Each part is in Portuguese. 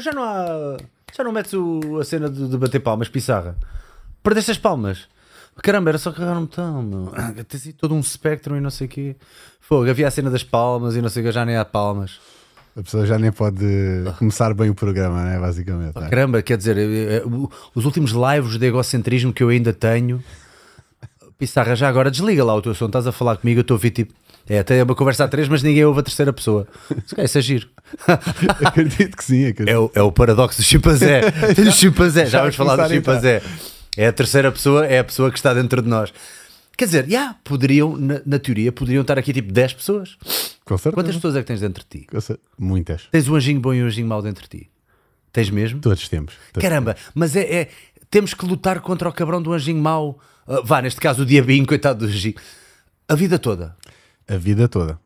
Já, não- já não há. Já não metes o- a cena de, de bater palmas, pissarra. Perdeste as palmas. Caramba, era só carregar no botão, meu. Tens aí todo um espectro e não sei o quê. Fogo, havia a cena das palmas e não sei o que, já nem há palmas. A pessoa já nem pode começar bem o programa, né? Basicamente. né? Caramba, quer dizer, os últimos lives de egocentrismo que eu ainda tenho. Pissarra, já agora desliga lá o teu som, estás a falar comigo, eu estou a ouvir tipo. É, até uma conversa a três, mas ninguém ouve a terceira pessoa. Se calhar Isso é giro. acredito que sim, acredito. É o, é o paradoxo do chimpanzé. Tem o chimpanzé, já vamos falar do chimpanzé. É a terceira pessoa, é a pessoa que está dentro de nós. Quer dizer, já, poderiam, na, na teoria, poderiam estar aqui tipo 10 pessoas. Com certeza. Quantas pessoas é que tens dentro de ti? Muitas. Tens um anjinho bom e um anjinho mau dentro de ti? Tens mesmo? Todos temos. Todos Caramba, mas é, é- Temos que lutar contra o cabrão do anjinho mau. Ah, vá, neste caso o diabinho, coitado do anjinho. A vida toda. A vida toda.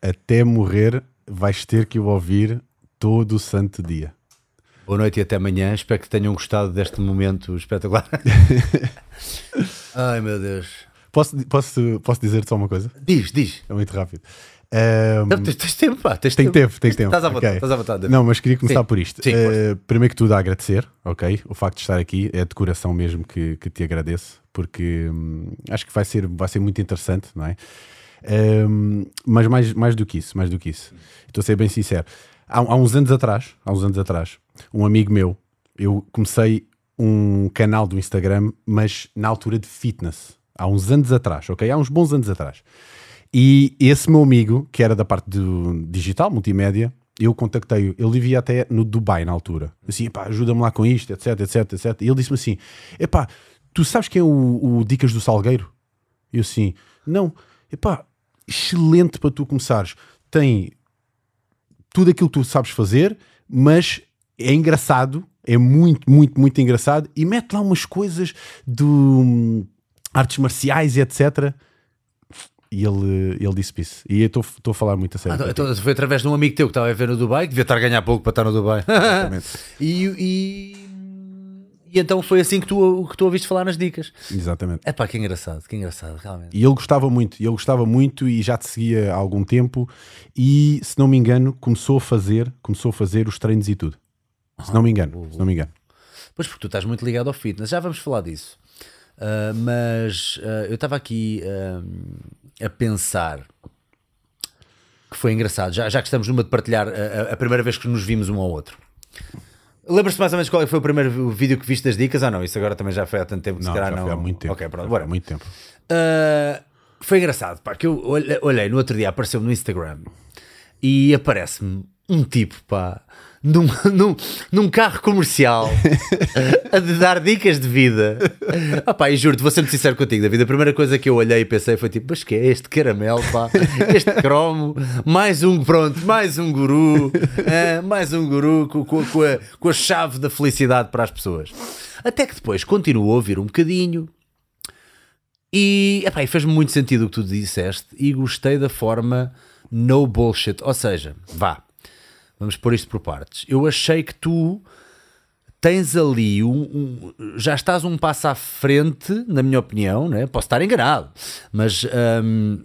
Até morrer, vais ter que o ouvir todo o santo dia. Boa noite e até amanhã. Espero que tenham gostado deste momento espetacular. Ai meu Deus. Posso, posso, posso dizer-te só uma coisa? Diz, diz. É muito rápido. Ahm, Não, tens, tens tempo, pá. Tens tem tempo, tem tempo. Estás à vontade. Ok. Estás à vontade. Não, mas queria começar Sim. por isto. Sim, força. primeiro que tudo, a agradecer, ok? O facto de estar aqui é de coração mesmo que, que te agradeço, porque hum, acho que vai ser, vai ser muito interessante, não é? Hum, mas mais, mais do que isso, mais do que isso, estou a ser bem sincero. Há, há uns anos atrás, há uns anos atrás, um amigo meu, eu comecei um canal do Instagram, mas na altura de fitness. Há uns anos atrás, ok? Há uns bons anos atrás. E esse meu amigo, que era da parte do digital, multimédia, eu contactei-o. Ele vivia até no Dubai na altura. Assim, epá, ajuda-me lá com isto, etc, etc, etc. E ele disse-me assim: epá, tu sabes quem é o, o Dicas do Salgueiro? Eu assim, não, epá, excelente para tu começares. Tem tudo aquilo que tu sabes fazer, mas é engraçado, é muito, muito, muito engraçado. E mete lá umas coisas de hum, artes marciais e etc. E ele, ele disse isso. E eu estou a falar muito a sério. Ah, então foi através de um amigo teu que estava a ver no Dubai, que devia estar a ganhar pouco para estar no Dubai. Exatamente. e, e, e então foi assim que tu, que tu ouviste falar nas dicas. Exatamente. É pá, que engraçado, que engraçado, realmente. E ele gostava muito, e ele gostava muito e já te seguia há algum tempo. E se não me engano, começou a fazer, começou a fazer os treinos e tudo. Se não me engano, se não me engano. Pois porque tu estás muito ligado ao fitness, já vamos falar disso. Ah, mas ah, eu estava aqui ah, a pensar que foi engraçado, já, já que estamos numa de partilhar a- a primeira vez que nos vimos um ao outro. Lembras-te mais ou menos qual é foi o primeiro vídeo que viste das dicas? Ah, não, isso agora também já foi há tanto tempo que Não, se calhar já não. foi há muito tempo. Ok, pronto, bora. foi há muito tempo. Uh, foi engraçado, pá, que eu olhei, olhei no outro dia, apareceu no Instagram e aparece-me um tipo, pá, num, num, num carro comercial a de dar dicas de vida. Ah, pá, e juro-te, vou ser muito sincero contigo, David. A primeira coisa que eu olhei e pensei foi tipo, mas que é este caramelo, pá, este cromo, mais um, pronto, mais um guru, ah, mais um guru com, com, com a, com a chave da felicidade para as pessoas. Até que depois continuo a ouvir um bocadinho, e, epá, e fez-me muito sentido o que tu disseste e gostei da forma no bullshit. Ou seja, vá, vamos pôr isto por partes. Eu achei que tu tens ali um, um- já estás um passo à frente, na minha opinião, né? posso estar enganado, mas hum,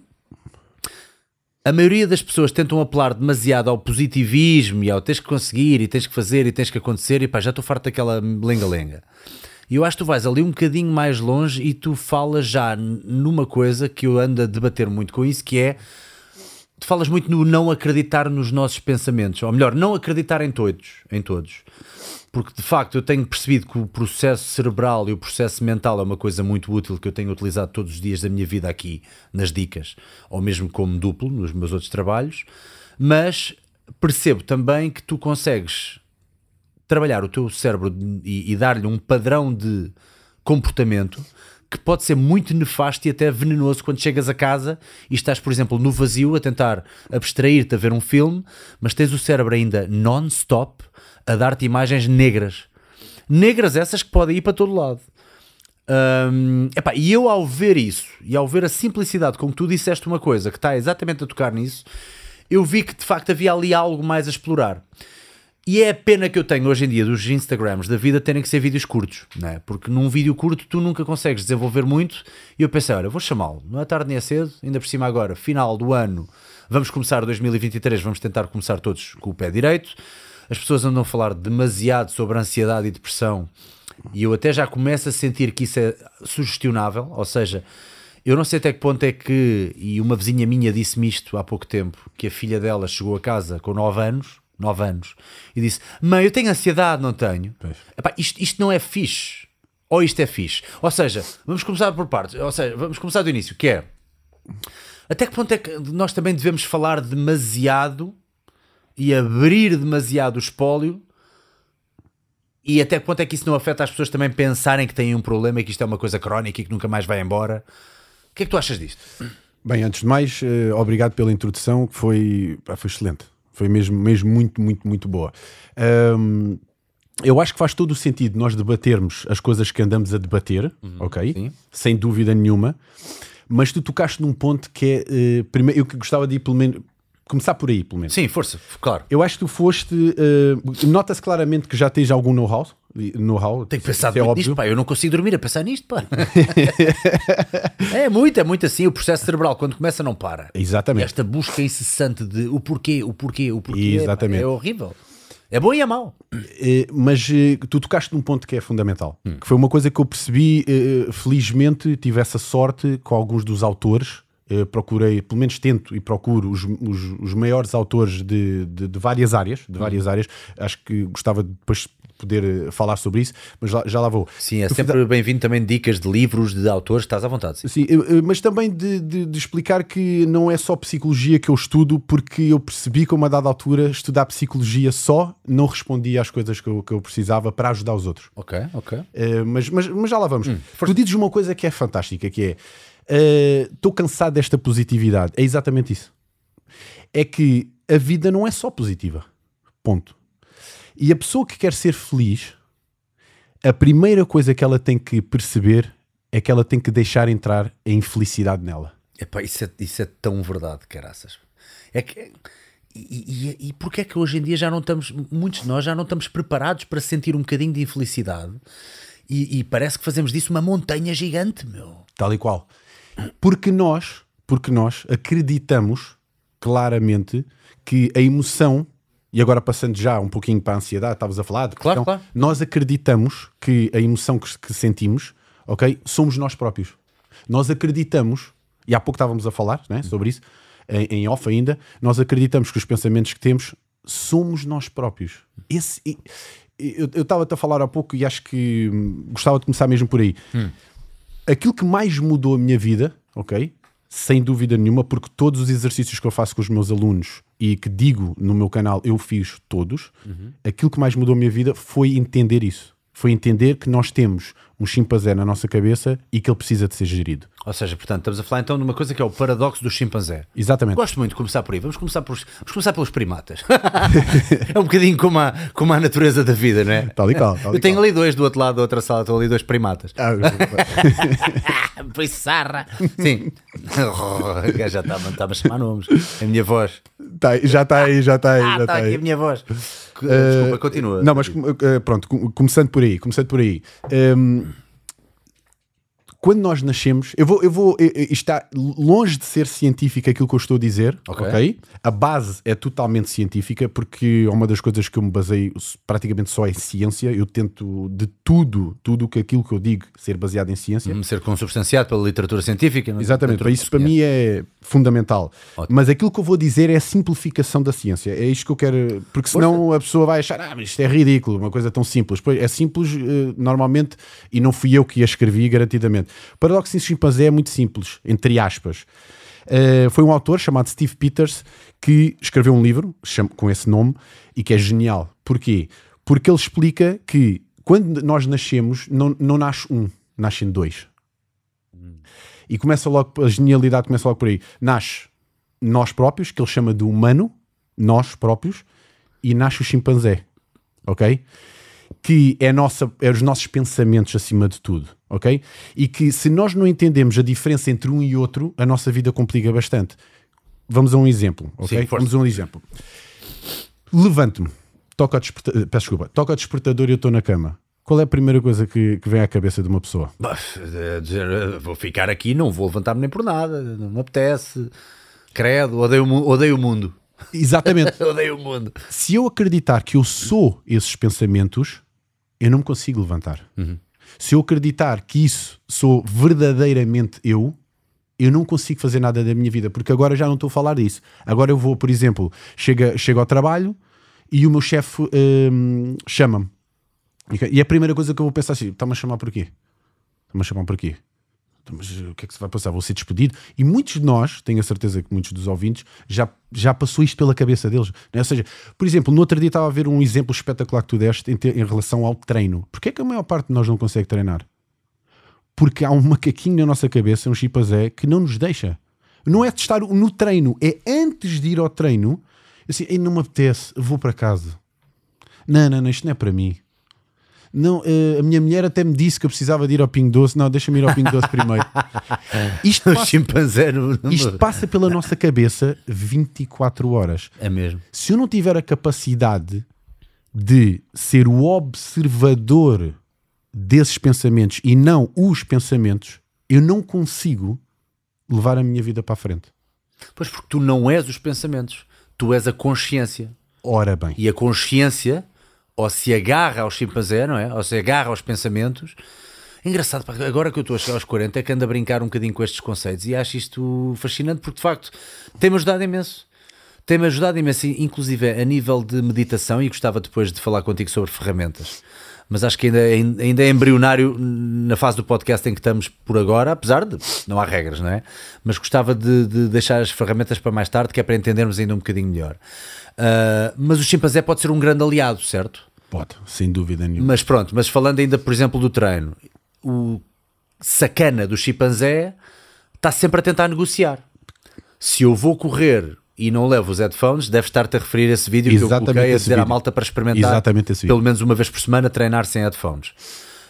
a maioria das pessoas tentam apelar demasiado ao positivismo e ao tens que conseguir e tens que fazer e tens que acontecer e pá, já estou farto daquela lenga-lenga. E eu acho que tu vais ali um bocadinho mais longe e tu falas já numa coisa que eu ando a debater muito com isso, que é tu falas muito no não acreditar nos nossos pensamentos, ou melhor, não acreditar em todos, em todos. Porque de facto eu tenho percebido que o processo cerebral e o processo mental é uma coisa muito útil que eu tenho utilizado todos os dias da minha vida aqui nas dicas, ou mesmo como duplo nos meus outros trabalhos, mas percebo também que tu consegues trabalhar o teu cérebro e, e dar-lhe um padrão de comportamento que pode ser muito nefasto e até venenoso quando chegas a casa e estás, por exemplo, no vazio a tentar abstrair-te a ver um filme, mas tens o cérebro ainda non-stop a dar-te imagens negras. Negras essas que podem ir para todo lado. Hum, epá, e eu ao ver isso e ao ver a simplicidade com que tu disseste uma coisa que está exatamente a tocar nisso, eu vi que de facto havia ali algo mais a explorar. E é a pena que eu tenho hoje em dia dos Instagrams da vida terem que ser vídeos curtos, não é? Porque num vídeo curto tu nunca consegues desenvolver muito. E eu pensei, olha, vou chamá-lo, não é tarde nem é cedo, ainda por cima agora, final do ano, vamos começar 2023, vamos tentar começar todos com o pé direito. As pessoas andam a falar demasiado sobre ansiedade e depressão e eu até já começo a sentir que isso é sugestionável, ou seja, eu não sei até que ponto é que, e uma vizinha minha disse-me isto há pouco tempo, que a filha dela chegou a casa com 9 anos, 9 anos, e disse: Mãe, eu tenho ansiedade, não tenho. Epá, isto, isto não é fixe. Ou isto é fixe. Ou seja, vamos começar por partes. Ou seja, vamos começar do início, que é até que ponto é que nós também devemos falar demasiado e abrir demasiado o espólio e até que ponto é que isso não afeta as pessoas também pensarem que têm um problema e que isto é uma coisa crónica e que nunca mais vai embora? O que é que tu achas disto? Bem, antes de mais, eh, obrigado pela introdução, que foi, foi excelente. Foi mesmo, mesmo muito, muito, muito boa. Ahm, eu acho que faz todo o sentido nós debatermos as coisas que andamos a debater, ok? sim. Sem dúvida nenhuma. Mas tu tocaste num ponto que é. eh, primeiro, eu que gostava de ir pelo menos. Começar por aí, pelo menos. Sim, força, claro. Eu acho que tu foste. eh, Nota-se claramente que já tens algum know-how. Know-how Tenho pensado é muito óbvio. nisto, pá. Eu não consigo dormir a pensar nisto, pá. é muito, é muito assim. O processo cerebral, quando começa, não para. Exatamente. esta busca incessante de o porquê, o porquê, o porquê. Exatamente. É horrível. É bom e é mau. Eh, mas eh, tu tocaste num ponto que é fundamental, Hum. que foi uma coisa que eu percebi, eh, felizmente tive essa sorte com alguns dos autores, eh, procurei, pelo menos tento e procuro os, os, os maiores autores de, de, de várias áreas, Hum. de várias áreas, acho que gostava de depois poder eh, falar sobre isso, mas já, já lá vou. Sim, é Tu sempre bem-vindo também dicas de livros, de autores, estás à vontade. Sim. Sim, eh, mas também de, de- de explicar que não é só psicologia que eu estudo, porque eu percebi que a uma dada altura estudar psicologia só não respondia às coisas que eu, que eu precisava para ajudar os outros. Ok, ok. Uh, mas, mas, mas já lá vamos. tu dizes uma coisa que é fantástica, que é estou cansado desta positividade. É exatamente isso. É que a vida não é só positiva. Ponto. E a pessoa que quer ser feliz, a primeira coisa que ela tem que perceber é que ela tem que deixar entrar a infelicidade nela. Epá, isso, é, isso é tão verdade, caraças. É que. E, e, e porquê é que hoje em dia já não estamos, muitos de nós já não estamos preparados para sentir um bocadinho de infelicidade e, e parece que fazemos disso uma montanha gigante, meu. Tal e qual. Porque nós, porque nós acreditamos claramente que a emoção, e agora passando já um pouquinho para a ansiedade, estavas a falar, de Claro, questão, claro. nós acreditamos que a emoção que, que sentimos, ok, somos nós próprios. Nós acreditamos, e há pouco estávamos a falar né, sobre isso, em, em off ainda, nós acreditamos que os pensamentos que temos somos nós próprios. Esse, eu estava-te a falar há pouco e acho que hum, gostava de começar mesmo por aí aquilo que mais mudou a minha vida, ok? Sem dúvida nenhuma, porque todos os exercícios que eu faço com os meus alunos e que digo no meu canal, eu fiz todos. Aquilo que mais mudou a minha vida foi entender isso. Foi entender que nós temos um chimpanzé na nossa cabeça e que ele precisa de ser gerido. Ou seja, portanto, estamos a falar então de uma coisa que é o paradoxo do chimpanzé. Exatamente. Gosto muito de começar por aí. Vamos começar, por, vamos começar pelos primatas. é um bocadinho como a, como a natureza da vida, não é? Tal e qual, tal Eu tenho qual. ali dois do outro lado da outra sala, estão ali dois primatas. Ah, Pois sarra. Sim. Já está-me está a chamar nomes. A minha voz. tá, já está aí, já está aí. Ah, já está tá aqui aí. a minha voz. Desculpa, Eh, continua. Não, mas eh, pronto, com- começando por aí, começando por aí. Hum, quando nós nascemos, eu vou, eu vou, isto está longe de ser científico aquilo que eu estou a dizer, Ok. ok? A base é totalmente científica, porque é uma das coisas que eu me baseio praticamente só em ciência. Eu tento de tudo, tudo que aquilo que eu digo ser baseado em ciência. Ser consubstanciado pela literatura científica. não é? Exatamente, para Literatura isso para mim é fundamental. Ótimo. Mas aquilo que eu vou dizer é a simplificação da ciência. É isto que eu quero, porque senão a pessoa vai achar, ah, mas isto é ridículo, uma coisa tão simples. Pois é simples eh, normalmente, e não fui eu que a escrevi garantidamente. O Paradoxo em Chimpanzé é muito simples, entre aspas. Eh, foi um autor chamado Steve Peters que escreveu um livro com esse nome e que é genial. Porquê? Porque ele explica que quando nós nascemos, não, não nasce um, nascem dois. E começa logo, a genialidade começa logo por aí. Nasce nós próprios, que ele chama de humano, nós próprios, e nasce o chimpanzé, ok? Que é, nossa, é os nossos pensamentos acima de tudo, ok? E que se nós não entendemos a diferença entre um e outro, a nossa vida complica bastante. Vamos a um exemplo, ok? Sim. Vamos a um exemplo. Levanto-me, toco ao despertador, peço desculpa, toco ao despertador e eu estou na cama. Qual é a primeira coisa que, que vem à cabeça de uma pessoa? Eh, dizer, vou ficar aqui, não vou levantar-me nem por nada, não me apetece. Credo, odeio, o odeio o mundo. Exatamente. odeio o mundo. Se eu acreditar que eu sou esses pensamentos, eu não me consigo levantar. Se eu acreditar que isso sou verdadeiramente eu, eu não consigo fazer nada da minha vida, porque agora já não estou a falar disso. Agora eu vou, por exemplo, chego, chego ao trabalho e o meu chefe hum, chama-me. E a primeira coisa que eu vou pensar assim: está-me a chamar por quê? Está-me a chamar por quê? Mas o que é que se vai passar? Vou ser despedido? E muitos de nós, tenho a certeza que muitos dos ouvintes, já, já passou isto pela cabeça deles. né? Ou seja, por exemplo, no outro dia estava a ver um exemplo espetacular que tu deste em, te- em relação ao treino. Porquê é que a maior parte de nós não consegue treinar? Porque há um macaquinho na nossa cabeça, um chimpanzé, que não nos deixa. Não é de estar no treino, é antes de ir ao treino, assim, "Ei, não me apetece, vou para casa. Não, não, não, isto não é para mim. Não, eh, a minha mulher até me disse que eu precisava de ir ao Pingo Doce. Não, deixa-me ir ao Pingo Doce primeiro. Isto passa, chimpanzé no- isto passa pela nossa cabeça 24 horas. É mesmo. Se eu não tiver a capacidade de ser o observador desses pensamentos e não os pensamentos, eu não consigo levar a minha vida para a frente. Pois porque tu não és os pensamentos, tu és a consciência. Ora bem, E a consciência, ou se agarra ao chimpanzé, não é? Ou se agarra aos pensamentos. Engraçado, agora que eu estou a chegar aos 40, é que ando a brincar um bocadinho com estes conceitos e acho isto fascinante porque de facto tem-me ajudado imenso. Tem-me ajudado imenso, inclusive a nível de meditação, e gostava depois de falar contigo sobre ferramentas. Mas acho que ainda, é- ainda é embrionário na fase do podcast em que estamos por agora, apesar de não há regras, não é? Mas gostava de, de deixar as ferramentas para mais tarde, que é para entendermos ainda um bocadinho melhor. Ah, mas o chimpanzé pode ser um grande aliado, certo? pode, sem dúvida nenhuma. Mas pronto, mas falando ainda, por exemplo, do treino, o sacana do chimpanzé está sempre a tentar negociar. Se eu vou correr e não levo os headphones, deve estar-te a referir a esse vídeo que eu Exatamente coloquei a dizer à malta para experimentar Exatamente esse vídeo. pelo menos uma vez por semana treinar sem headphones.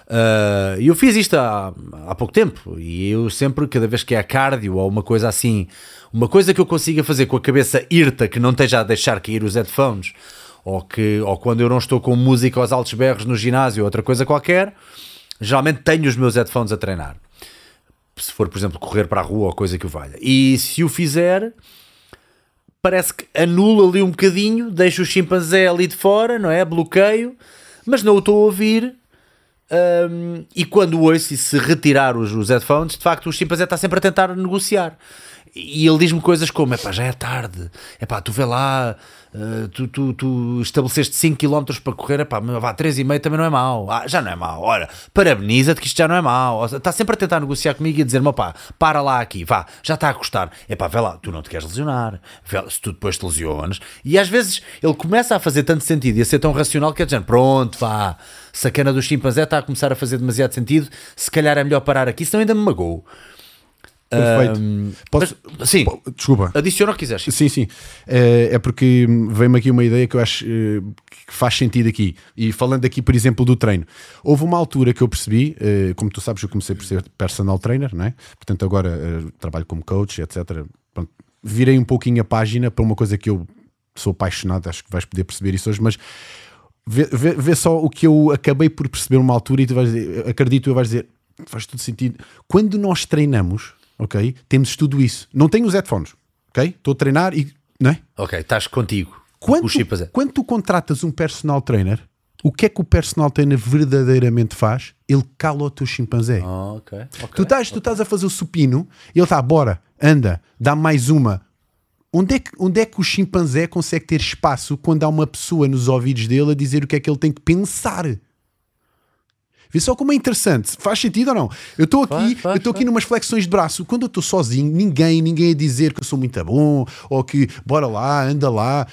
Ah, E eu fiz isto há, há pouco tempo e eu sempre, cada vez que é cardio ou uma coisa assim, uma coisa que eu consiga fazer com a cabeça irta, que não esteja a deixar cair os headphones, ou, que, ou quando eu não estou com música aos altos berros no ginásio ou outra coisa qualquer, geralmente tenho os meus headphones a treinar. Se for, por exemplo, correr para a rua ou coisa que o valha. E se o fizer, parece que anula ali um bocadinho, deixa o chimpanzé ali de fora, não é? Bloqueio, mas não o estou a ouvir. hum, e quando ouço e se retirar os, os headphones, de facto o chimpanzé está sempre a tentar negociar. E ele diz-me coisas como: epá, já é tarde, epá, tu vê lá, eh, tu, tu, tu estabeleceste 5 km para correr, epá, mas vá 3,5 também não é mau, ah, já não é mau, olha, parabeniza-te que isto já não é mau. Está sempre a tentar negociar comigo e a dizer-me: opá, para lá aqui, vá, já está a custar, epá, vê lá, tu não te queres lesionar, vê se tu depois te lesionas. E às vezes ele começa a fazer tanto sentido e a ser tão racional que é dizer: pronto, vá, sacana do chimpanzé está a começar a fazer demasiado sentido, se calhar é melhor parar aqui, senão ainda me magoou. Perfeito. Posso- mas, sim, Desculpa. adiciona o que quiseres. Sim, sim. É, é porque veio-me aqui uma ideia que eu acho eh, que faz sentido aqui. E falando aqui, por exemplo, do treino. Houve uma altura que eu percebi, eh, como tu sabes, eu comecei por ser personal trainer, não é? Portanto, agora trabalho como coach, etc. Pronto, virei um pouquinho a página para uma coisa que eu sou apaixonado, acho que vais poder perceber isso hoje, mas vê, vê- vê só o que eu acabei por perceber numa altura e tu vais dizer, acredito, tu vais dizer, faz todo sentido. Quando nós treinamos, ok, temos tudo isso. Não tenho os headphones, ok? Estou a treinar e, não é? Ok, estás contigo. Quando tu, chimpanzé. quando tu contratas um personal trainer, o que é que o personal trainer verdadeiramente faz? Ele cala o teu chimpanzé. Ah, ok. ok. Tu estás, tu estás a fazer o supino e ele está, bora, anda, dá mais uma. Onde é, que, onde é que o chimpanzé consegue ter espaço quando há uma pessoa nos ouvidos dele a dizer o que é que ele tem que pensar? Vê só como é interessante. Faz sentido ou não? Eu estou aqui, Faz, eu estou aqui numas flexões de braço. Quando eu estou sozinho, ninguém, ninguém a dizer que eu sou muito bom ou que bora lá, anda lá.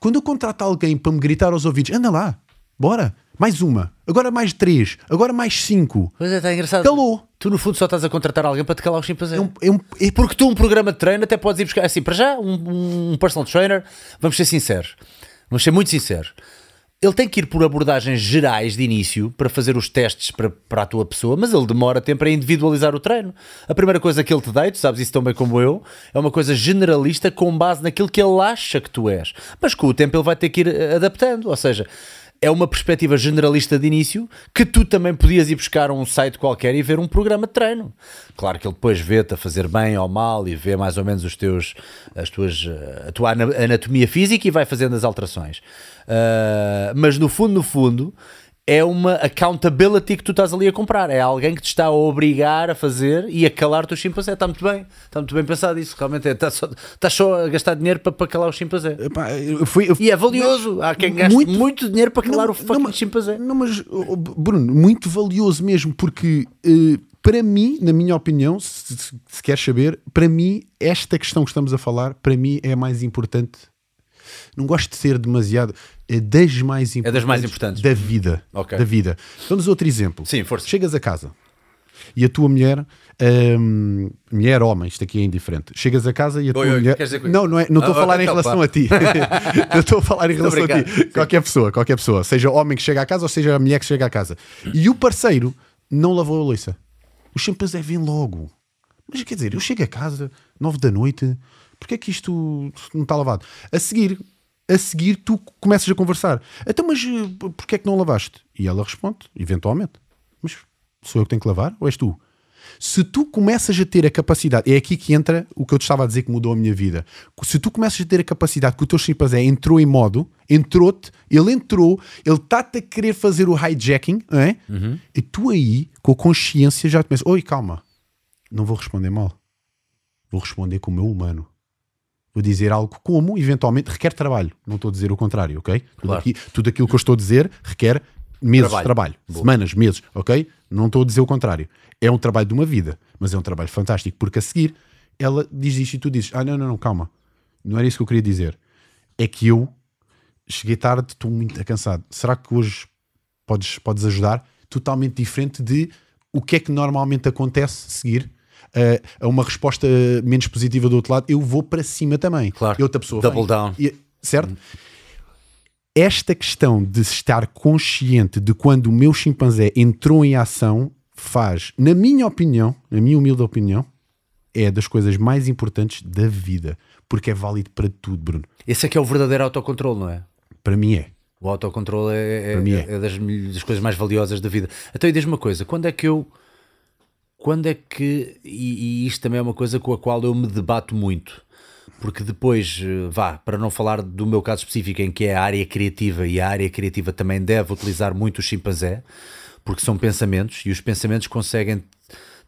Quando eu contrato alguém para me gritar aos ouvidos, anda lá, bora, mais uma, agora mais três, agora mais cinco. Pois é, está engraçado. Calou. Tu, no fundo, só estás a contratar alguém para te calar o chimpanzé. É um- é um- é Porque tu, um programa de treino, até podes ir buscar. Assim, para já, um, um personal trainer, vamos ser sinceros. Vamos ser muito sinceros. Ele tem que ir por abordagens gerais de início para fazer os testes para, para a tua pessoa, mas ele demora tempo a individualizar o treino. A primeira coisa que ele te dá, tu sabes isso tão bem como eu, é uma coisa generalista com base naquilo que ele acha que tu és. Mas com o tempo ele vai ter que ir eh, adaptando. Ou seja, é uma perspectiva generalista de início que tu também podias ir buscar a um site qualquer e ver um programa de treino. Claro que ele depois vê-te a fazer bem ou mal e vê mais ou menos os teus, as tuas, a tua anatomia física e vai fazendo as alterações. Uh, mas no fundo, no fundo, é uma accountability que tu estás ali a comprar. É alguém que te está a obrigar a fazer e a calar o teu chimpanzé. Está muito bem, está muito bem pensado isso. Realmente é, estás, só, estás só a gastar dinheiro para, para calar o chimpanzé. Epá, eu fui, eu, e é valioso. Há quem gaste muito, muito dinheiro para calar não, o fucking não, chimpanzé. Não, mas, Bruno, muito valioso mesmo, porque. Uh, para mim, na minha opinião, se, se queres saber, para mim, esta questão que estamos a falar, para mim é a mais importante não gosto de ser demasiado. É das mais importantes, é das mais importantes. da vida. Okay. Da vida. Vamos outro exemplo. Sim, força. Chegas a casa e a tua mulher, hum, mulher, homem, isto aqui é indiferente. Chegas a casa e a tua oi, mulher. Não, não é, não estou ah, a falar em relação a ti. não estou a falar em relação a ti. Qualquer pessoa, qualquer pessoa, seja homem que chega a casa ou seja a mulher que chega a casa. E o parceiro não lavou a louça. Os chimpanzés vêm logo. Mas quer dizer, eu chego a casa, nove da noite, porque é que isto não está lavado? A seguir, a seguir tu começas a conversar. Então, mas eh, porquê é que não lavaste? E ela responde, eventualmente, mas sou eu que tenho que lavar ou és tu? Se tu começas a ter a capacidade, é aqui que entra o que eu te estava a dizer que mudou a minha vida. Se tu começas a ter a capacidade que o teu chimpanzé entrou em modo, entrou-te, ele entrou, ele está-te a querer fazer o hijacking, não é? Uhum. E tu aí, com a consciência, já começas, oi, calma, não vou responder mal, vou responder com o meu humano. Vou dizer algo como, eventualmente, requer trabalho. Não estou a dizer o contrário, ok? Claro. Tudo, aqui, tudo aquilo que eu estou a dizer requer meses trabalho. de trabalho, Boa. semanas, meses, ok? Não estou a dizer o contrário. É um trabalho de uma vida, mas é um trabalho fantástico, porque a seguir ela diz isto e tu dizes: Ah, não, não, não, calma, não era isso que eu queria dizer. É que eu cheguei tarde, estou muito cansado. Será que hoje podes, podes ajudar? Totalmente diferente de o que é que normalmente acontece seguir a, uma resposta menos positiva do outro lado, eu vou para cima também. Claro. E outra pessoa Double vem. down. E, certo? Hum. Esta questão de estar consciente de quando o meu chimpanzé entrou em ação faz, na minha opinião, na minha humilde opinião, é das coisas mais importantes da vida. Porque é válido para tudo, Bruno. Esse é que é o verdadeiro autocontrole, não é? Para mim é. O autocontrole é, é, é. é das, das, coisas mais valiosas da vida. Então, e diz-me uma coisa: quando é que eu quando é que, e, e, isto também é uma coisa com a qual eu me debato muito, porque depois, eh, vá, para não falar do meu caso específico, em que é a área criativa, e a área criativa também deve utilizar muito o chimpanzé, porque são pensamentos, e os pensamentos conseguem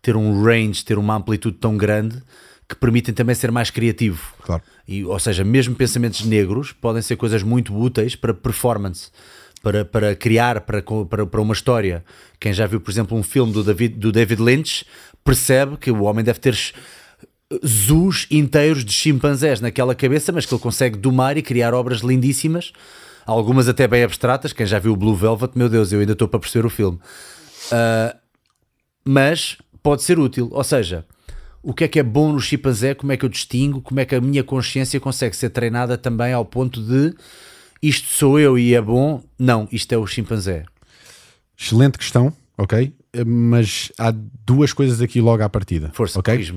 ter um range, ter uma amplitude tão grande que permitem também ser mais criativo. Claro. E, ou seja, mesmo pensamentos negros podem ser coisas muito úteis para performance para, para criar para, para, para uma história. Quem já viu, por exemplo, um filme do David, do David Lynch percebe que o homem deve ter zoos inteiros de chimpanzés naquela cabeça, mas que ele consegue domar e criar obras lindíssimas, algumas até bem abstratas. Quem já viu o Blue Velvet, meu Deus, eu ainda estou para perceber o filme. Uh, mas pode ser útil, ou seja, o que é que é bom no chimpanzé, como é que eu distingo, como é que a minha consciência consegue ser treinada também ao ponto de isto sou eu e é bom. Não, isto é o chimpanzé. Excelente questão, ok? Mas há duas coisas aqui logo à partida. Força, ok?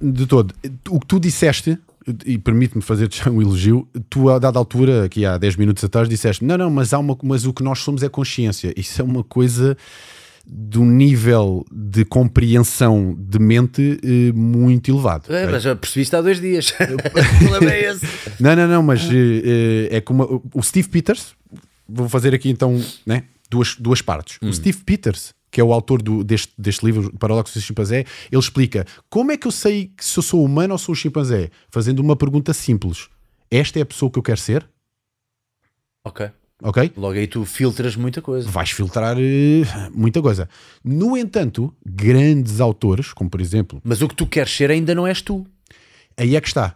De todo. O que tu disseste, e permite-me fazer-te um elogio, tu a dada altura, aqui há 10 minutos atrás, disseste: não, não, mas, há uma, mas o que nós somos é consciência. Isso é uma coisa de um nível de compreensão de mente eh, muito elevado. É, mas já percebi isto há dois dias. é esse. Não, não, não, mas eh, é como o Steve Peters, vou fazer aqui então né, duas, duas partes. Hum. O Steve Peters, que é o autor do, deste, deste livro, Paradoxo do Chimpanzé, ele explica como é que eu sei se eu sou humano ou sou um chimpanzé? Fazendo uma pergunta simples: Esta é a pessoa que eu quero ser? Ok. Ok? Logo aí tu filtras muita coisa. Vais filtrar uh, muita coisa. No entanto, grandes autores, como por exemplo. Mas o que tu queres ser ainda não és tu. Aí é que está.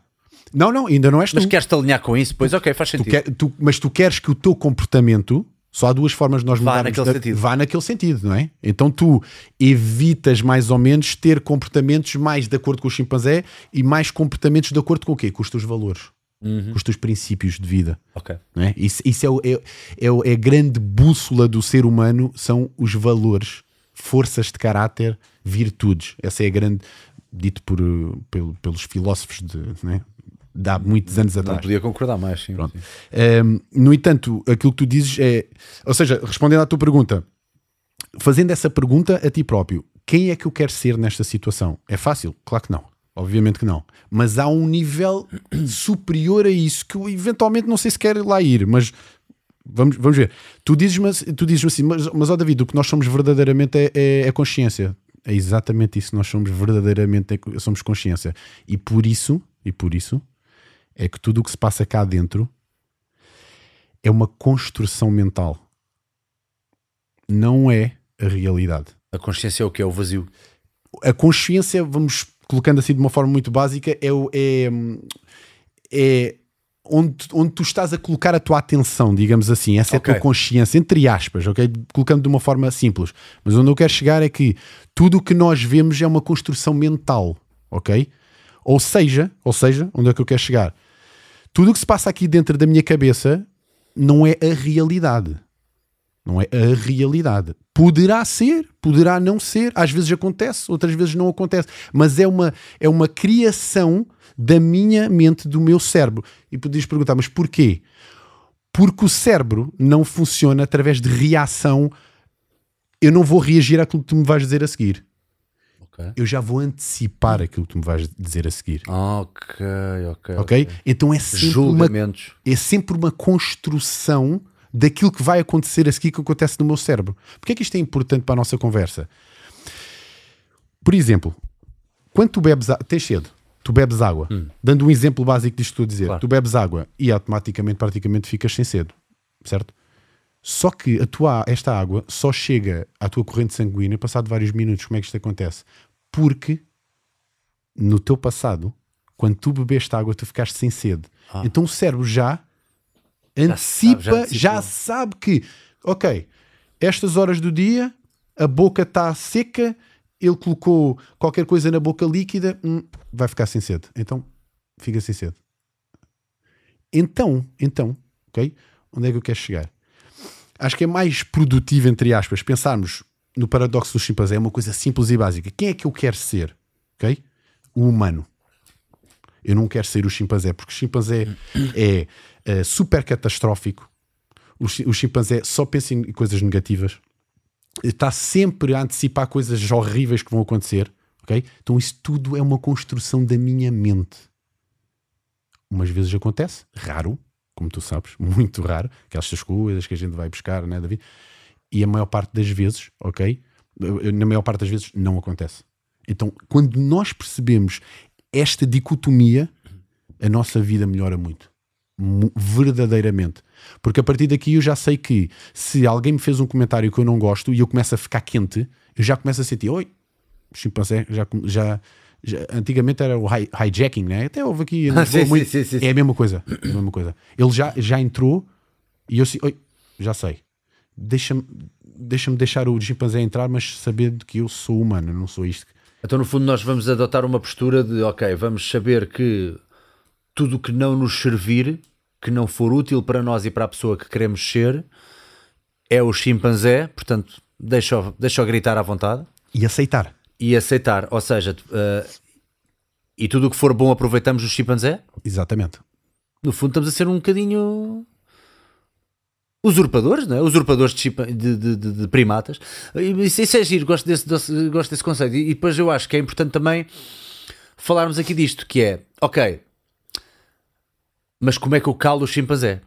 Não, não, ainda não és mas tu. Mas queres-te alinhar com isso? Pois, ok, faz sentido. Tu quer, tu, mas tu queres que o teu comportamento. Só há duas formas de nós vá naquele na, sentido. Vá naquele sentido, não é? Então tu evitas mais ou menos ter comportamentos mais de acordo com o chimpanzé e mais comportamentos de acordo com o quê? Com os teus valores uhum. com os teus princípios de vida. Okay. É? Isso, isso é, o, é, é, é, a grande bússola do ser humano, são os valores, forças de caráter, virtudes. Essa é a grande, dito por, pelo, pelos filósofos de, né? de há muitos anos Não atrás. podia concordar mais, sim. Sim. Um, no entanto, aquilo que tu dizes é. Ou seja, respondendo à tua pergunta, fazendo essa pergunta a ti próprio, quem é que eu quero ser nesta situação? É fácil? Claro que não. Obviamente que não. Mas há um nível superior a isso que eu eventualmente não sei se quer lá ir, mas vamos, vamos ver. Tu dizes-me dizes assim, mas, mas ó David, o que nós somos verdadeiramente é, é, é consciência. É exatamente isso, nós somos verdadeiramente é- somos consciência. E por isso, e por isso, é que tudo o que se passa cá dentro é uma construção mental. Não é a realidade. A consciência é o que? É o vazio. A consciência, vamos colocando assim de uma forma muito básica, é, é, é onde, onde tu estás a colocar a tua atenção, digamos assim. Essa Ok. é a tua consciência, entre aspas, ok? Colocando de uma forma simples. Mas onde eu quero chegar é que tudo o que nós vemos é uma construção mental, ok? Ou seja, ou seja, onde é que eu quero chegar? Tudo o que se passa aqui dentro da minha cabeça não é a realidade. Não é a realidade. Poderá ser, poderá não ser. Às vezes acontece, outras vezes não acontece. Mas é uma, é uma criação da minha mente, do meu cérebro. E podias perguntar, mas porquê? Porque o cérebro não funciona através de reação. Eu não vou reagir àquilo que tu me vais dizer a seguir. Ok. Eu já vou antecipar aquilo que tu me vais dizer a seguir. Ok, ok. Ok? Então é sempre, uma, é sempre uma construção daquilo que vai acontecer a seguir que acontece no meu cérebro. Porquê é que isto é importante para a nossa conversa? Por exemplo, quando tu bebes água, tens cedo, tu bebes água, dando um exemplo básico disto que estou a dizer, Claro. tu bebes água e automaticamente, praticamente, ficas sem cedo, certo? Só que a tua, esta água só chega à tua corrente sanguínea passado vários minutos. Como é que isto acontece? Porque no teu passado, quando tu bebeste água, tu ficaste sem sede. Então o cérebro já antecipa, sabe, já já, sabe que, ok, estas horas do dia, a boca está seca, ele colocou qualquer coisa na boca líquida, hum, vai ficar sem sede. Então, fica sem sede. Então, então, ok? Onde é que eu quero chegar? Acho que é mais produtivo, entre aspas, pensarmos no paradoxo do chimpanzé, é uma coisa simples e básica. Quem é que eu quero ser? Ok? O humano. Eu não quero ser o chimpanzé, porque o chimpanzé é eh, super catastrófico. O, chi- o chimpanzé só pensa em coisas negativas. Está sempre a antecipar coisas horríveis que vão acontecer. Ok? Então isso tudo é uma construção da minha mente. Umas vezes acontece, raro, como tu sabes, muito raro, aquelas coisas que a gente vai buscar, né, David? E a maior parte das vezes, ok? Na maior parte das vezes não acontece. Então, quando nós percebemos esta dicotomia, a nossa vida melhora muito. Verdadeiramente. Porque a partir daqui eu já sei que se alguém me fez um comentário que eu não gosto e eu começo a ficar quente, eu já começo a sentir, oi, chimpanzé já, já, já- antigamente era o hi- hijacking, né? Até houve aqui. Ah, sim, muito- sim, sim. É a mesma coisa. É a mesma coisa. Ele já, já entrou e eu oi, já sei. Deixa-me deixa deixar o chimpanzé entrar, mas sabendo que eu sou humano, não sou isto. Então, no fundo, nós vamos adotar uma postura de, ok, vamos saber que tudo que não nos servir, que não for útil para nós e para a pessoa que queremos ser, é o chimpanzé, portanto, deixa-o deixa gritar à vontade E aceitar. e aceitar. Ou seja, eh, e tudo o que for bom aproveitamos o chimpanzé? Exatamente. No fundo, estamos a ser um bocadinho usurpadores, não é? Usurpadores de, de, de- de- primatas. Isso, isso é giro, gosto desse, desse- gosto desse conceito. E, e depois eu acho que é importante também falarmos aqui disto, que é, ok, mas como é que eu calo o chimpanzé?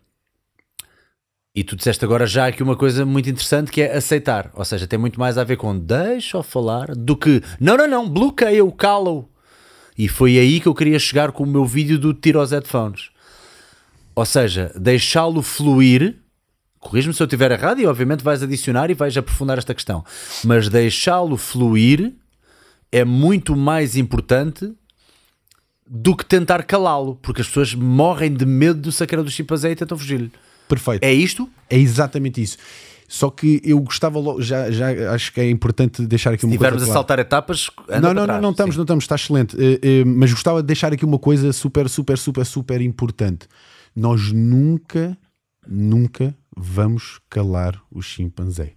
E tu disseste agora já aqui uma coisa muito interessante que é aceitar. Ou seja, tem muito mais a ver com deixa-o falar do que não, não, não, bloqueia-o, cala-o. E foi aí que eu queria chegar com o meu vídeo do tiro aos headphones. Ou seja, deixá-lo fluir. Corrijo-me se eu estiver errado e obviamente vais adicionar e vais aprofundar esta questão. Mas deixá-lo fluir é muito mais importante do que tentar calá-lo, porque as pessoas morrem de medo do sacana do chimpanzé e tentam fugir-lhe. Perfeito. É isto? É exatamente isso. Só que eu gostava logo, já, já acho que é importante deixar aqui uma Se estivermos coisa a clara. saltar etapas, Não, não, não, trás. não estamos, Sim. não estamos, está excelente. Eh, eh, mas gostava de deixar aqui uma coisa super, super, super, super importante. Nós nunca, nunca vamos calar o chimpanzé.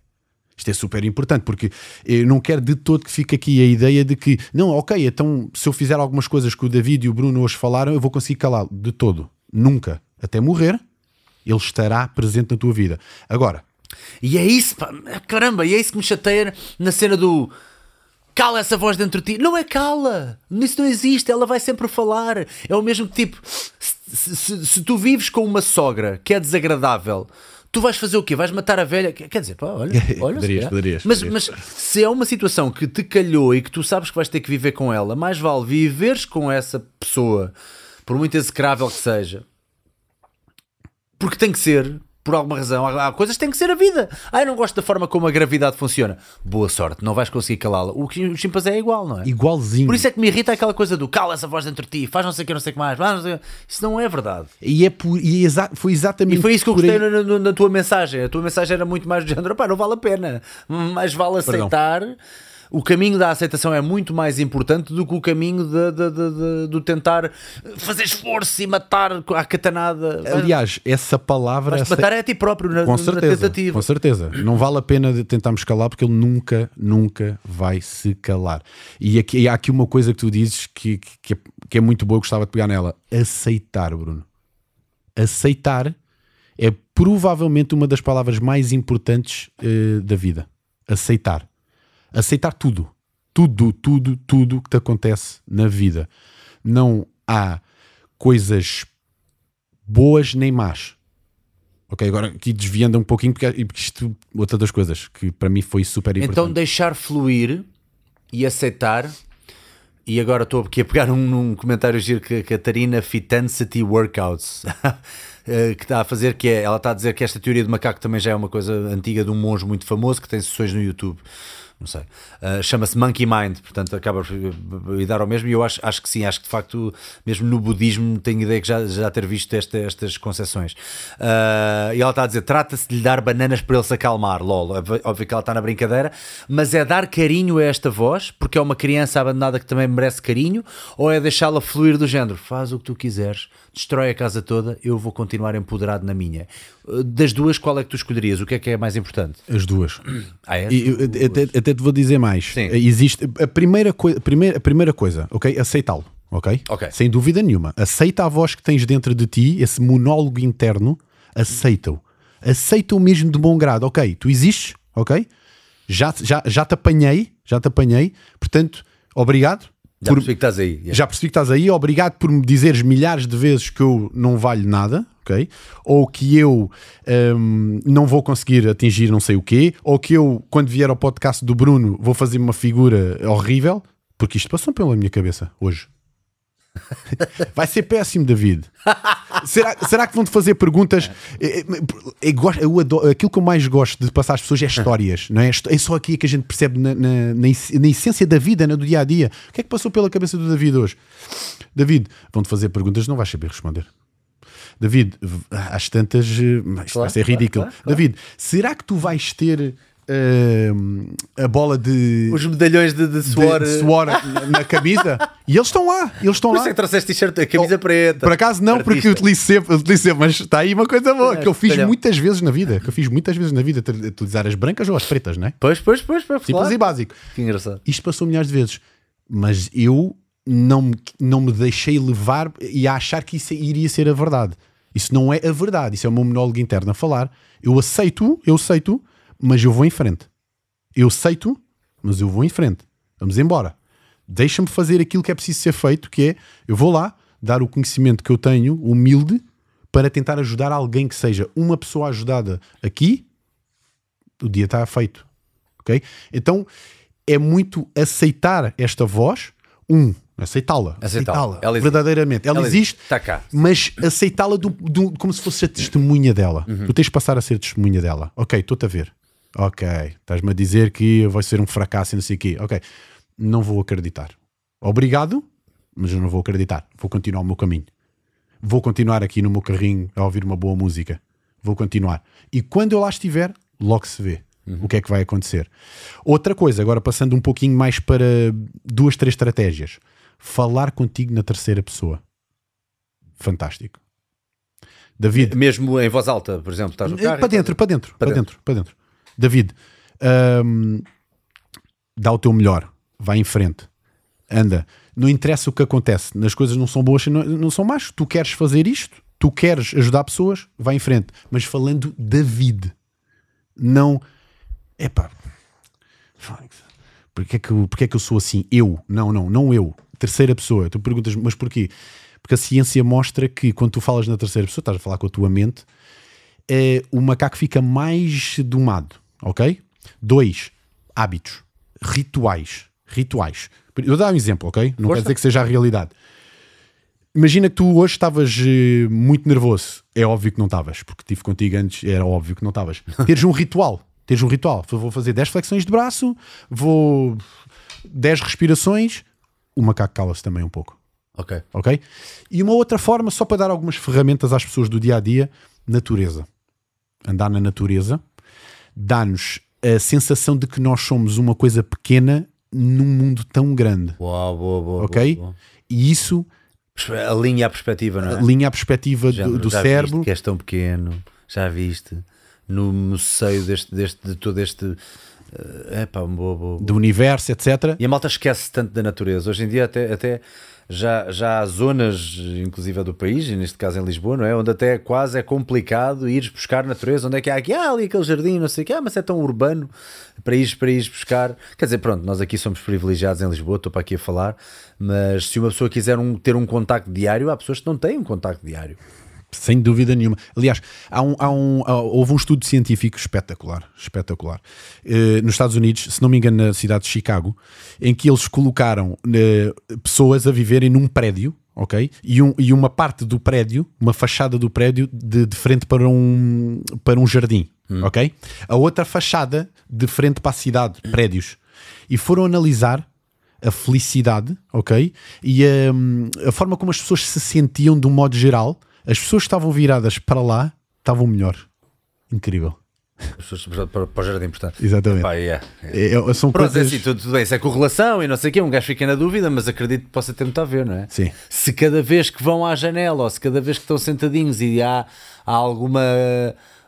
Isto é super importante, porque eu não quero de todo que fique aqui a ideia de que, não, ok, então se eu fizer algumas coisas que o David e o Bruno hoje falaram, eu vou conseguir calá-lo. De todo. Nunca. Até morrer, ele estará presente na tua vida. Agora, E é isso, pá, caramba, e é isso que me chateia na cena do cala essa voz dentro de ti. Não é cala, isso não existe, ela vai sempre falar. É o mesmo tipo, se, se- se tu vives com uma sogra que é desagradável, tu vais fazer o quê? Vais matar a velha? Quer dizer, pá, olha, olha Poderias, poderias, mas, poderias. mas se é uma situação que te calhou e que tu sabes que vais ter que viver com ela, mais vale viveres com essa pessoa, por muito execrável que seja, porque tem que ser, por alguma razão. Há há coisas que têm que ser a vida. Ah, eu não gosto da forma como a gravidade funciona. Boa sorte, não vais conseguir calá-la. O, chi- o chimpanzé é igual, não é? igualzinho. Por isso é que me irrita aquela coisa do cala essa voz dentro de ti, faz não sei o que, não sei o que mais. não sei que." Isso não é verdade. E, é por, e é exa- foi exatamente E foi isso que eu gostei na, na- na tua mensagem. A tua mensagem era muito mais do género, pá, não vale a pena. Mais vale Perdão. O caminho da aceitação é muito mais importante do que o caminho de, de- de- de- do tentar fazer esforço e matar à catanada. Aliás, essa palavra. Essa- matar é a ti próprio na, com na certeza, tentativa. com certeza. Não vale a pena de tentarmos calar porque ele nunca, nunca vai se calar. E aqui, e há aqui uma coisa que tu dizes que, que, que é, é muito boa, eu gostava de pegar nela. Aceitar, Bruno. Aceitar é provavelmente uma das palavras mais importantes eh, da vida. Aceitar. Aceitar tudo. Tudo, tudo, tudo que te acontece na vida. Não há coisas boas nem más. Ok, agora aqui desviando um pouquinho, porque, porque isto, outra das coisas que para mim foi super importante. Então deixar fluir e aceitar. E agora estou aqui a pegar um, num comentário giro que a Catarina Fitancity Workouts eh, que está a fazer, que é, ela está a dizer que esta teoria do macaco também já é uma coisa antiga de um monge muito famoso que tem sessões no YouTube. Não sei. Uh, Chama-se Monkey Mind, portanto acaba por dar ao mesmo. E eu acho, acho que sim, acho que de facto, mesmo no budismo, tenho ideia que já, já ter visto esta, estas concessões. Uh, e ela está a dizer: trata-se de lhe dar bananas para ele se acalmar. Lol, Óbvio- óbvio que ela está na brincadeira, mas é dar carinho a esta voz, porque é uma criança abandonada que também merece carinho, ou é deixá-la fluir do género: faz o que tu quiseres, destrói a casa toda, eu vou continuar empoderado na minha. Uh, Das duas, qual é que tu escolherias? O que é que é mais importante? As duas. Ah, é? E eu até, até te vou dizer mais. Sim. Existe a primeira, coi primeira, a primeira coisa, ok? Aceitá-lo, ok? Ok. Sem dúvida nenhuma. Aceita a voz que tens dentro de ti, esse monólogo interno, aceita-o. Aceita-o mesmo de bom grado. Ok, tu existes, ok? Já, já, já te apanhei, já te apanhei, portanto, obrigado. Já percebi que estás aí. yeah. Já percebi que estás aí, obrigado por me dizeres milhares de vezes que eu não valho nada, ok? Ou que eu hum, não vou conseguir atingir não sei o quê, ou que eu, quando vier ao podcast do Bruno, vou fazer uma figura horrível, porque isto passou pela minha cabeça hoje. Vai ser péssimo, David. será, será que vão-te fazer perguntas? É, é, é, eu adoro- aquilo que eu mais gosto de passar às pessoas é histórias, não é? É só aqui que a gente percebe na, na, na ess- na essência da vida, na do dia a dia. O que é que passou pela cabeça do David hoje? David, vão-te fazer perguntas, não vais saber responder. David, às tantas, eh, isto vai ser claro, ridículo. claro, claro. David, será que tu vais ter hum, a bola de, Os medalhões de, de de suor. suor na, na camisa? E eles estão lá, eles estão Por lá. isso é que trouxeste t-shirt, a camisa preta. Por acaso não, porque eu Artista. utilizo sempre, utilizo sempre, mas está aí uma coisa boa, É, que eu fiz espelhão. muitas vezes na vida, que eu fiz muitas vezes na vida, utilizar as brancas ou as pretas, não é? Pois, pois, pois, pois Simples claro. e básico. Que engraçado. Isto passou milhares de vezes, mas eu não, me- não me deixei levar e a achar que isso iria ser a verdade. Isso não é a verdade, isso é o meu monólogo interno a falar. Eu aceito, eu aceito, mas eu vou em frente. Eu aceito, mas eu vou em frente. Vamos embora. Deixa-me fazer aquilo que é preciso ser feito, que é eu vou lá dar o conhecimento que eu tenho, humilde, para tentar ajudar alguém que seja uma pessoa ajudada aqui, o dia está feito. Ok? Então é muito aceitar esta voz, um, aceitá-la, Aceitá-la. existe. verdadeiramente. Ela, Ela existe, Está cá. mas aceitá-la do- do- como se fosse a testemunha dela. Tu tens de passar a ser testemunha dela. Ok, estou-te a ver. Ok, estás-me a dizer que vai ser um fracasso e não sei o quê. Ok, não vou acreditar. Obrigado, mas eu não vou acreditar. Vou continuar o meu caminho. Vou continuar aqui no meu carrinho a ouvir uma boa música. Vou continuar. E quando eu lá estiver, logo se vê o que é que vai acontecer. Outra coisa, agora passando um pouquinho mais para duas, três estratégias. Falar contigo na terceira pessoa. Fantástico. David, Mesmo em voz alta, por exemplo, estás no carro. para dentro, para dentro, Para dentro, para dentro. David, Hum, dá o teu melhor, vai em frente, anda. Não interessa o que acontece, as coisas não são boas, não, não são más. Tu queres fazer isto, tu queres ajudar pessoas, vai em frente. Mas falando da vida, não. Epá, porque é, que, porque é que eu sou assim? Eu, não, não, não eu. Terceira pessoa. Tu perguntas, mas porquê? Porque a ciência mostra que quando tu falas na terceira pessoa, estás a falar com a tua mente, é, o macaco fica mais domado, ok? Dois, hábitos, rituais, rituais. Eu vou dar um exemplo, ok? Não quer Força. dizer que seja a realidade. Imagina que tu hoje estavas eh, muito nervoso. É óbvio que não estavas, porque estive contigo antes, era óbvio que não estavas. Teres um ritual. Teres um ritual. Vou fazer 10 flexões de braço, vou 10 respirações. O macaco cala-se também um pouco Ok. ok? E uma outra forma, só para dar algumas ferramentas às pessoas do dia a dia, natureza. Andar na natureza dá-nos a sensação de que nós somos uma coisa pequena num mundo tão grande, Uau, boa, boa. ok? boa, boa. E isso Alinha a perspectiva, não é? alinha a perspectiva do, Género, do já cérebro. Viste que és tão pequeno, já viste no, no seio deste, deste, de todo este. É pá, boa, boa. do universo, etc. E a malta esquece tanto da natureza. Hoje em dia, até, até já, já há zonas, inclusive do país, e neste caso em Lisboa, não é? Onde até quase é complicado ires buscar natureza. Onde é que há aqui? Ah, ali aquele jardim, não sei o que. Ah, mas é tão urbano para ires, para ires buscar. Quer dizer, pronto, nós aqui somos privilegiados em Lisboa, estou para aqui a falar. Mas se uma pessoa quiser um- ter um contacto diário, há pessoas que não têm um contacto diário. Sem dúvida nenhuma. Aliás, há um, há um- houve um estudo científico espetacular, espetacular, eh, nos Estados Unidos, se não me engano, na cidade de Chicago, em que eles colocaram eh, pessoas a viverem num prédio, ok? E, um- e uma parte do prédio, uma fachada do prédio, de, de frente para um, para um jardim, ok? A outra fachada de frente para a cidade, prédios. E foram analisar a felicidade, ok? E hum, a forma como as pessoas se sentiam de um modo geral, as pessoas que estavam viradas para lá estavam melhor. Incrível. As pessoas para, para o jardim, portanto. Exatamente. Pá, yeah. É- é- são Pronto, é coisas... assim, tudo, tudo bem, isso é correlação e não sei o quê, um gajo fica na dúvida, mas acredito que possa ter muito a ver, não é? Sim. Se cada vez que vão à janela ou se cada vez que estão sentadinhos e há, há alguma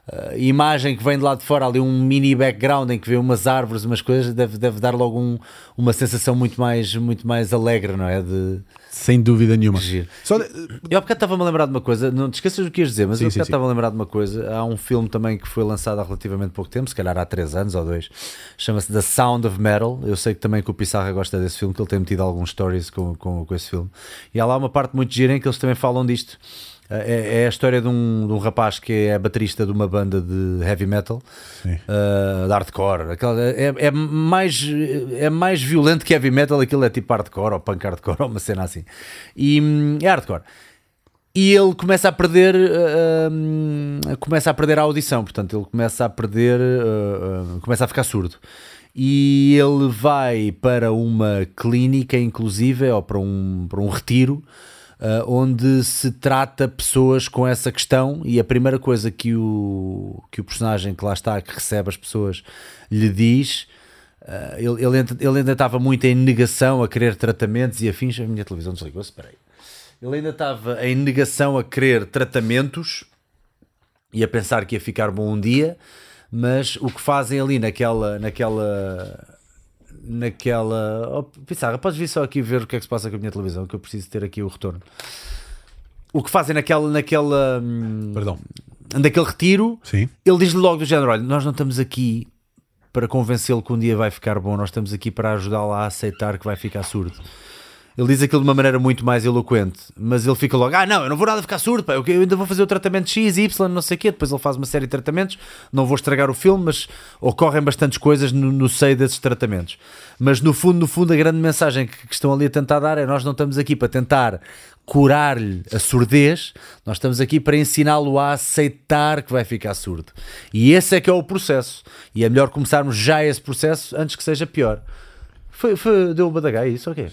ah, imagem que vem de lá de fora, ali um mini background em que vê umas árvores, umas coisas, deve, deve dar logo um- uma sensação muito mais, muito mais alegre, não é? De, Sem dúvida nenhuma. Giro. Só eu há bocado estava-me a lembrar de uma coisa, não te esqueças do que ias dizer, mas Sim, eu há bocado estava a lembrar de uma coisa. Há um filme também que foi lançado há relativamente pouco tempo, se calhar há 3 anos ou 2, chama-se The Sound of Metal. Eu sei que também que o Pissarra gosta desse filme, que ele tem metido alguns stories com, com, com esse filme. E há lá uma parte muito gira em que eles também falam disto. É, é a história de um, de um rapaz que é baterista de uma banda de heavy metal, uh, de hardcore. Aquela- é, é mais, é mais violento que heavy metal, aquilo é tipo hardcore ou punk hardcore ou uma cena assim. E hum, é hardcore. E ele começa a perder, uh, começa a perder a audição, portanto, ele começa a perder, uh, uh, começa a ficar surdo. E ele vai para uma clínica, inclusive, ou para um, para um retiro, onde se trata pessoas com essa questão. E a primeira coisa que o, que o personagem que lá está, que recebe as pessoas, lhe diz. uh, ele, ele, ainda- ele ainda estava muito em negação a querer tratamentos e afins. A minha televisão desligou-se, espera aí. Ele ainda estava em negação a querer tratamentos e a pensar que ia ficar bom um dia, mas o que fazem ali naquela. naquela naquela. Oh, Pissarra, podes vir só aqui ver o que é que se passa com a minha televisão, que eu preciso ter aqui o retorno. O que fazem naquela. naquela hum, Perdão. naquele retiro, Sim. ele diz-lhe logo do género: olha, nós não estamos aqui para convencê-lo que um dia vai ficar bom, nós estamos aqui para ajudá-lo a aceitar que vai ficar surdo. Ele diz aquilo de uma maneira muito mais eloquente, mas ele fica logo: Ah, não, eu não vou nada ficar surdo, pá, eu ainda vou fazer o tratamento X, Y, não sei o quê. Depois ele faz uma série de tratamentos. Não vou estragar o filme, mas ocorrem bastantes coisas no, no seio desses tratamentos. Mas no fundo, no fundo, a grande mensagem que, que estão ali a tentar dar é: Nós não estamos aqui para tentar curar-lhe a surdez, nós estamos aqui para ensiná-lo a aceitar que vai ficar surdo. E esse é que é o processo. E é melhor começarmos já esse processo antes que seja pior. Foi, foi, deu o badagá isso, ok?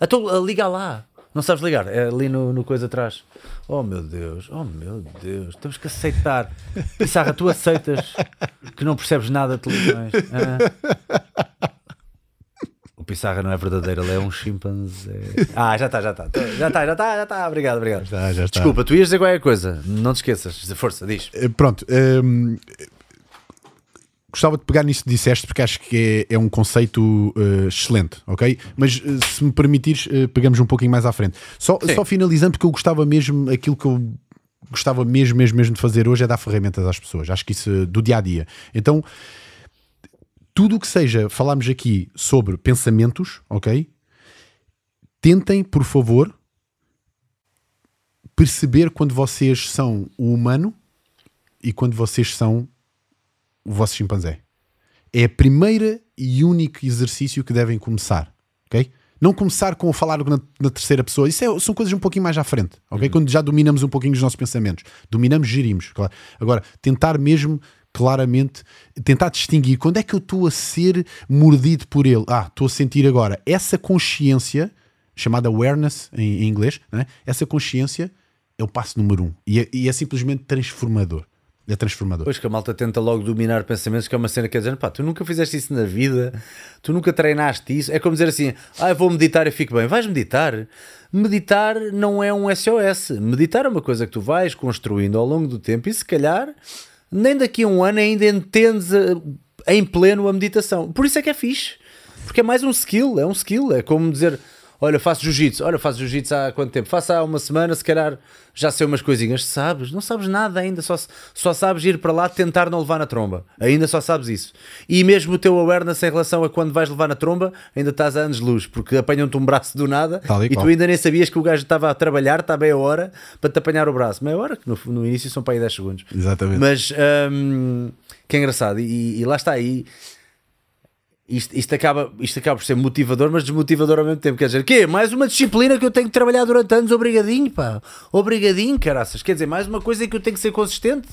Então liga lá. Não sabes ligar? É ali no, no coisa atrás. Oh meu Deus, oh meu Deus, temos que aceitar. Pissarra, tu aceitas que não percebes nada de televisões. Ah. O Pissarra não é verdadeiro, ele é um chimpanzé. Ah, já está, já está. Já está, já está, já está. Obrigado, obrigado. Já, já está. Desculpa, tu ias dizer qualquer coisa. Não te esqueças. Força, diz. Eh, Pronto. hum, gostava de pegar nisso que disseste, porque acho que é, é um conceito uh, excelente, ok? Mas uh, se me permitires, uh, pegamos um pouquinho mais à frente. Só, só finalizando, porque eu gostava mesmo, aquilo que eu gostava mesmo, mesmo, mesmo de fazer hoje é dar ferramentas às pessoas. Acho que isso do dia a dia. Então, tudo o que seja, falarmos aqui sobre pensamentos, ok? Tentem, por favor, perceber quando vocês são o humano e quando vocês são o vosso chimpanzé. É a primeira e único exercício que devem começar, ok? Não começar com falar na, na terceira pessoa, isso é, são coisas um pouquinho mais à frente, ok? Uhum. Quando já dominamos um pouquinho os nossos pensamentos, dominamos, gerimos, claro. Agora, tentar mesmo claramente tentar distinguir quando é que eu estou a ser mordido por ele. Ah, estou a sentir agora essa consciência, chamada awareness em, em inglês, né? essa consciência é o passo número um e é, e é simplesmente transformador. É transformador. Pois que a malta tenta logo dominar pensamentos, que é uma cena que é dizer, pá, tu nunca fizeste isso na vida, tu nunca treinaste isso. É como dizer assim, ah, vou meditar e fico bem. Vais meditar? Meditar não é um SOS. Meditar é uma coisa que tu vais construindo ao longo do tempo e se calhar nem daqui a um ano ainda entendes eh, em pleno a meditação. Por isso é que é fixe. Porque é mais um skill, é um skill. É como dizer Olha, faço jiu-jitsu. Olha, faço jiu-jitsu há quanto tempo? Faço há uma semana, se calhar já sei umas coisinhas. Sabes? Não sabes nada ainda. Só, só sabes ir para lá tentar não levar na tromba. Ainda só sabes isso. E mesmo o teu awareness em relação a quando vais levar na tromba, ainda estás a anos de luz, porque apanham-te um braço do nada e, tu ainda nem sabias que o gajo estava a trabalhar, está meia hora para te apanhar o braço. Meia hora, que no, no início são para aí 10 segundos. Exatamente. Mas hum, que é engraçado. E, e lá está aí isto, isto, acaba, isto acaba por ser motivador, mas desmotivador ao mesmo tempo. Quer dizer, que Mais uma disciplina que eu tenho que trabalhar durante anos, obrigadinho, pá. Obrigadinho, caraças. Quer dizer, mais uma coisa em que eu tenho que ser consistente.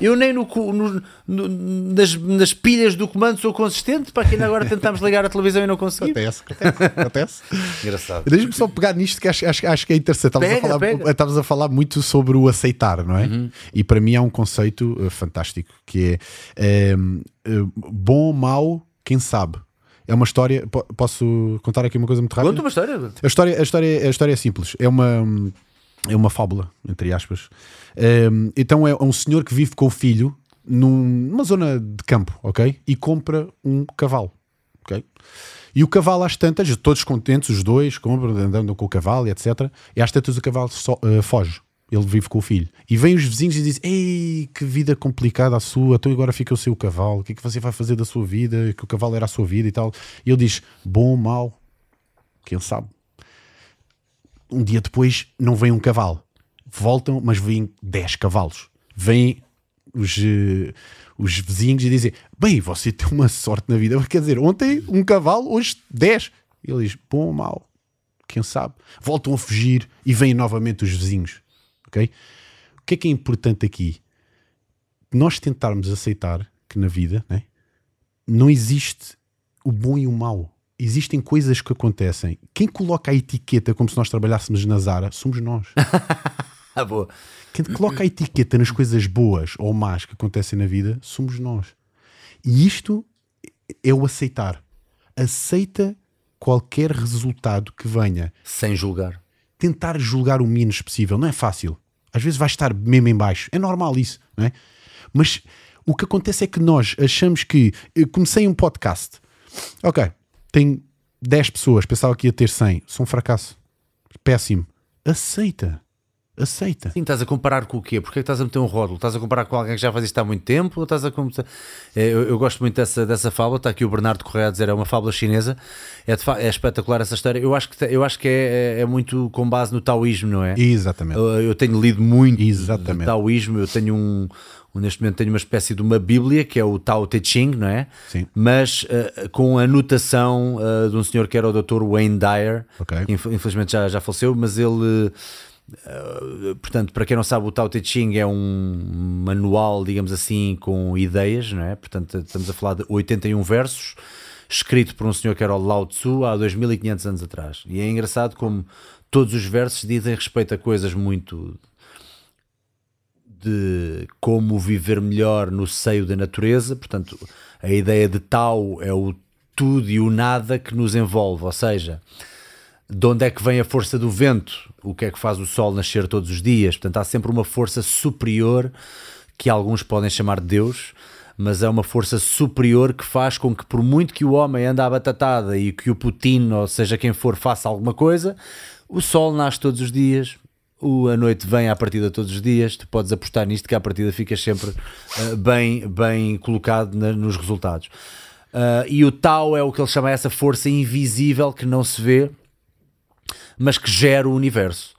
Eu nem no, no, no nas, nas, pilhas do comando sou consistente, para que ainda agora tentamos ligar a televisão e não conseguimos. Acontece, acontece. acontece. Engraçado. Deixa-me só pegar nisto que acho, acho, acho que é interessante. Estavas, a falar, a falar muito sobre o aceitar, não é? Uhum. E para mim é um conceito uh, fantástico que é, é uh, bom, mau quem sabe. É uma história. Posso contar aqui uma coisa muito rápida? Conta uma história. A história, a história, a história é simples. É uma, é uma fábula, entre aspas. Um, então é um senhor que vive com o filho num, numa zona de campo, ok? E compra um cavalo, ok? E o cavalo, às tantas, todos contentes, os dois, compram, andam com o cavalo, etc. E às tantas o cavalo so, uh, foge. Ele vive com o filho. E vêm os vizinhos e dizem: Ei, que vida complicada a sua, então agora fica o seu cavalo, o que é que você vai fazer da sua vida? Que o cavalo era a sua vida e tal. E ele diz: Bom mau, quem sabe. Um dia depois não vem um cavalo, voltam, mas vêm 10 cavalos. Vêm os, uh, os vizinhos e dizem: Bem, você tem uma sorte na vida. Quer dizer, ontem um cavalo, hoje 10. Ele diz: Bom ou mau, quem sabe. Voltam a fugir e vêm novamente os vizinhos ok? O que é que é importante aqui? Nós tentarmos aceitar que na vida né, não existe o bom e o mau. Existem coisas que acontecem. Quem coloca a etiqueta como se nós trabalhássemos na Zara somos nós. ah, boa. Quem coloca a etiqueta nas coisas boas ou más que acontecem na vida somos nós. E isto é o aceitar. Aceita qualquer resultado que venha. Sem julgar tentar julgar o menos possível. Não é fácil. Às vezes vai estar mesmo em baixo. É normal isso, não é? Mas o que acontece é que nós achamos que. Eu comecei um podcast. Ok, tem 10 pessoas, pensava que ia ter 100. Sou um fracasso. Péssimo. Aceita aceita. Sim, estás a comparar com o quê? Porque que estás a meter um rótulo? Estás a comparar com alguém que já faz isto há muito tempo? Ou estás a é, eu, eu, gosto muito dessa, dessa fábula, está aqui o Bernardo Correia a dizer, é uma fábula chinesa, é, é espetacular essa história. Eu acho que, eu acho que é, é, é muito com base no taoísmo, não é? Exatamente. Eu, eu tenho lido muito Exatamente. taoísmo, eu tenho um neste momento tenho uma espécie de uma bíblia que é o Tao Te Ching, não é? Sim. Mas uh, com a anotação uh, de um senhor que era o Dr. Wayne Dyer, okay. que infelizmente já, já faleceu, mas ele Uh, portanto, para quem não sabe, o Tao Te Ching é um manual, digamos assim, com ideias, não é? Portanto, estamos a falar de 81 versos, escrito por um senhor que era o Lao Tzu há 2500 anos atrás. E é engraçado como todos os versos dizem respeito a coisas muito de como viver melhor no seio da natureza. Portanto, a ideia de Tao é o tudo e o nada que nos envolve, ou seja, de onde é que vem a força do vento, o que é que faz o sol nascer todos os dias. Portanto, há sempre uma força superior que alguns podem chamar de Deus, mas é uma força superior que faz com que, por muito que o homem ande à batatada e que o Putin, ou seja quem for, faça alguma coisa, o sol nasce todos os dias, o, a noite vem à partida todos os dias, tu podes apostar nisto que à partida ficas sempre uh, bem, bem colocado na, nos resultados. Uh, e o Tau é o que ele chama essa força invisível que não se vê, mas que gera o universo.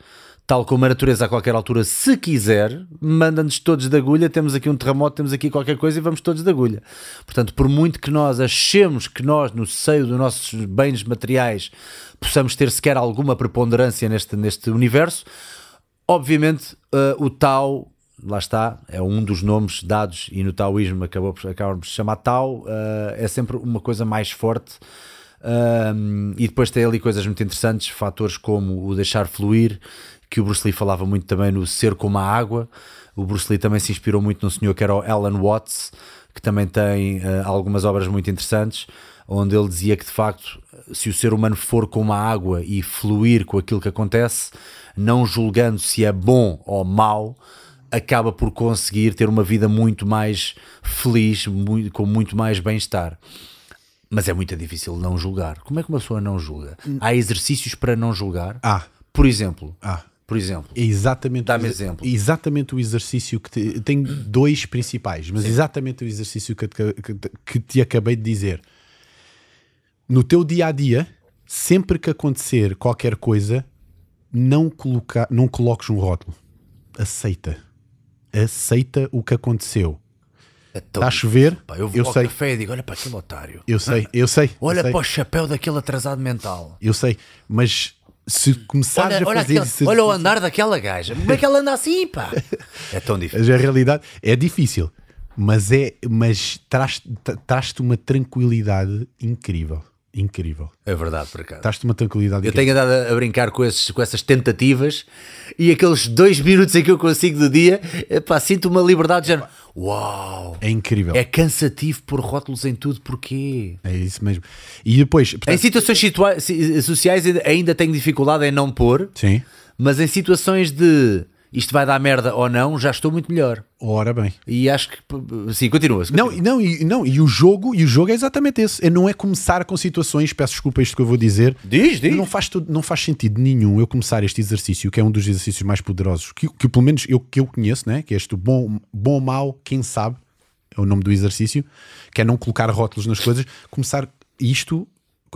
Tal como a natureza a qualquer altura, se quiser, manda-nos todos de agulha. Temos aqui um terremoto, temos aqui qualquer coisa e vamos todos de agulha. Portanto, por muito que nós achemos que nós, no seio dos nossos bens materiais, possamos ter sequer alguma preponderância neste, neste universo, obviamente uh, o Tau lá está, é um dos nomes dados e no taoísmo acabou acabamos por chamar Tao, uh, é sempre uma coisa mais forte. Uh, e depois tem ali coisas muito interessantes, fatores como o deixar fluir, que o Bruce Lee falava muito também no ser como a água. O Bruce Lee também se inspirou muito num senhor que era o Alan Watts, que também tem uh, algumas obras muito interessantes, onde ele dizia que de facto, se o ser humano for como a água e fluir com aquilo que acontece, não julgando se é bom ou mau, acaba por conseguir ter uma vida muito mais feliz, muito, com muito mais bem-estar. Mas é muito difícil não julgar. Como é que uma pessoa não julga? Há exercícios para não julgar? Ah. Por exemplo. Ah. Por exemplo. É exatamente, Dá-me exemplo. exatamente o exercício que te, tem dois principais, mas exatamente o exercício que, te- que te- que te acabei de dizer. No teu dia a dia, sempre que acontecer qualquer coisa, não, coloca, não coloques um rótulo. Aceita. Aceita o que aconteceu. Está a chover? Pá, eu vou eu ao sei. café e digo: olha para aquele otário. Eu sei, eu sei. Olha eu sei, para o chapéu daquele atrasado mental. Eu sei, mas se começares Olha, a olha, fazer aquele- exercício- olha o andar daquela gaja. Como é que ela anda assim, pá? É tão difícil. Mas a realidade é difícil, mas é, mas traz- tra- traz-te uma tranquilidade incrível, incrível. É verdade, por acaso. Traz-te uma tranquilidade Eu incrível. tenho andado a, brincar com, esses, com essas tentativas e aqueles dois minutos em que eu consigo do dia, pá, sinto uma liberdade de género. Uau! É incrível. É cansativo pôr rótulos em tudo, porquê? É isso mesmo. E depois, Em portanto, situações situa- si- sociais ainda- ainda tenho dificuldade em não pôr, sim, mas em situações de isto vai dar merda ou não, já estou muito melhor. ora bem. E acho que. Sim, continua. Não, e- não, e, não, e o jogo, e o jogo é exatamente esse. É, não é começar com situações, peço desculpa isto que eu vou dizer. Diz, diz. Não faz, não faz sentido nenhum eu começar este exercício, que é um dos exercícios mais poderosos, que, que pelo menos eu, que eu conheço, né? que é este bom, bom mau, quem sabe, é o nome do exercício, que é não colocar rótulos nas coisas, começar isto,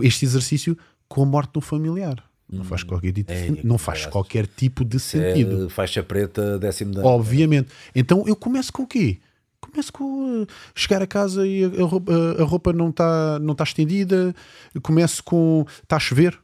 este exercício, com a morte de um familiar. Não faz qualquer, tipo- não faz qualquer tipo de sentido. É, faixa preta, décimo da. Obviamente. Então eu começo com o quê? Começo com uh, chegar a casa e a, a roupa, a roupa não está não tá estendida. Começo com. Está a chover.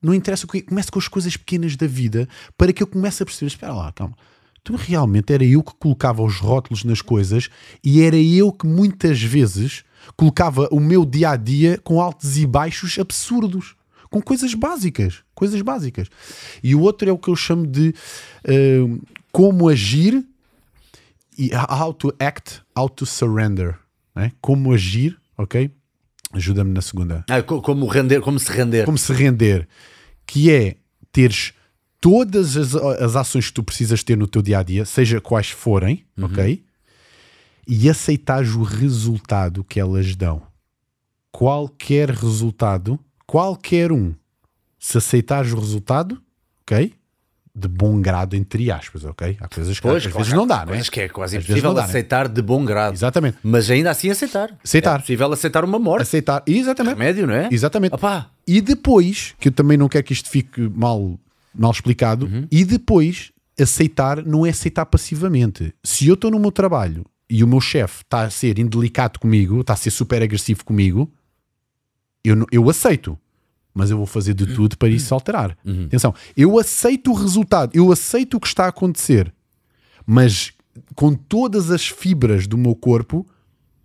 Não interessa o que. Começo com as coisas pequenas da vida para que eu comece a perceber. Espera lá, calma. Tu realmente era eu que colocava os rótulos nas coisas e era eu que muitas vezes colocava o meu dia a dia com altos e baixos absurdos. Com coisas básicas. Coisas básicas. E o outro é o que eu chamo de uh, como agir e how to act, how to surrender. né? Como agir, ok? Ajuda-me na segunda. Ah, co- como, render, como se render. Como se render, que é teres todas as, as ações que tu precisas ter no teu dia a dia, seja quais forem, ok? E aceitares o resultado que elas dão. Qualquer resultado, qualquer um, se aceitares o resultado, ok? De bom grado, entre aspas, ok? Há coisas que Pois, às claro, vezes não dá, não é? coisas que é quase Às impossível dá, né? aceitar de bom grado. Exatamente. Mas ainda assim aceitar. Aceitar. É possível aceitar uma morte. Aceitar, exatamente. Remédio, não é? Exatamente. Opá. E depois, que eu também não quero que isto fique mal, mal explicado, Uhum. e depois aceitar não é aceitar passivamente. Se eu estou no meu trabalho e o meu chefe está a ser indelicado comigo, está a ser super agressivo comigo, eu, eu aceito. Mas eu vou fazer de tudo para isso alterar. Uhum. Atenção, eu aceito o resultado, eu aceito o que está a acontecer, mas com todas as fibras do meu corpo,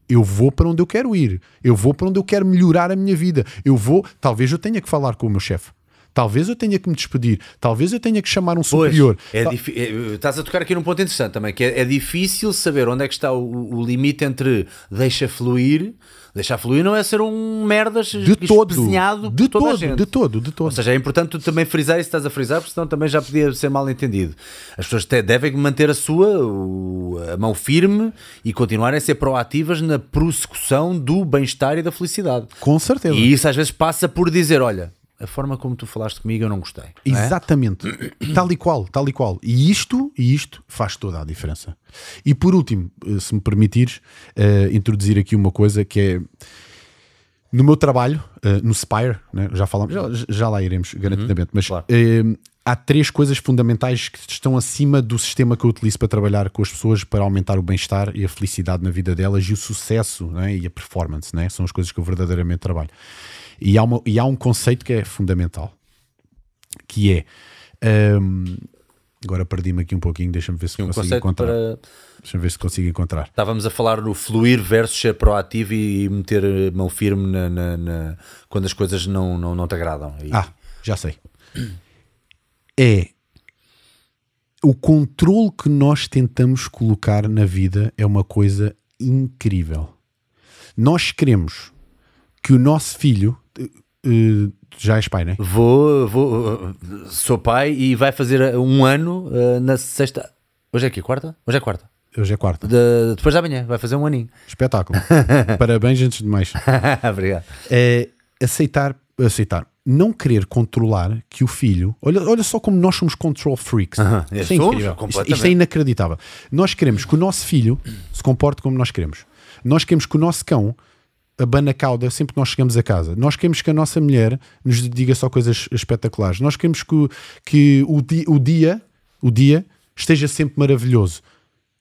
eu vou para onde eu quero ir, eu vou para onde eu quero melhorar a minha vida, eu vou, talvez eu tenha que falar com o meu chefe, talvez eu tenha que me despedir, talvez eu tenha que chamar um superior. Pois, é é, estás a tocar aqui num ponto interessante também, que é, é difícil saber onde é que está o, o limite entre deixa fluir, deixar fluir não é ser um merdas de todo, de toda a todo, gente. de todo, de todo. Ou seja, é importante tu também frisar isso estás a frisar, porque senão também já podia ser mal entendido. As pessoas te- devem manter a sua o- a mão firme e continuarem a ser proativas na prossecução do bem-estar e da felicidade. Com certeza. E isso às vezes passa por dizer: olha, a forma como tu falaste comigo eu não gostei. não é? Exatamente. tal e qual, tal e qual. E isto, e isto faz toda a diferença. E por último, eh, se me permitires, eh, introduzir aqui uma coisa que é no meu trabalho, eh, no Spire, né, já falamos, já, já lá iremos garantidamente, mas claro. eh, há três coisas fundamentais que estão acima do sistema que eu utilizo para trabalhar com as pessoas para aumentar o bem-estar e a felicidade na vida delas e o sucesso né, e a performance, né, são as coisas que eu verdadeiramente trabalho. E há, uma- e há um conceito que é fundamental, que é. hum, agora perdi-me aqui um pouquinho, deixa-me ver se Um consigo encontrar. para. Deixa-me ver se consigo encontrar. Estávamos a falar no fluir versus ser proativo e meter a mão firme na, na- na- quando as coisas não, não, não te agradam. E- Ah, já sei. É o controle que nós tentamos colocar na vida é uma coisa incrível. Nós queremos que o nosso filho eh, eh, já és pai, não é? Vou, vou, sou pai e vai fazer um ano uh, na sexta. Hoje é aqui, quarta? Hoje é quarta. Hoje é quarta. De- depois da manhã, vai fazer um aninho. Espetáculo. Parabéns antes de mais. Obrigado. é aceitar, aceitar, não querer controlar que o filho. Olha, olha só como nós somos control freaks. Aham, Isto é incrível. Isto, completamente. isto é inacreditável. Nós queremos que o nosso filho se comporte como nós queremos. Nós queremos que o nosso cão abana cauda sempre que nós chegamos a casa. Nós queremos que a nossa mulher nos diga só coisas espetaculares. Nós queremos que, o- que o, di- o dia, o dia esteja sempre maravilhoso.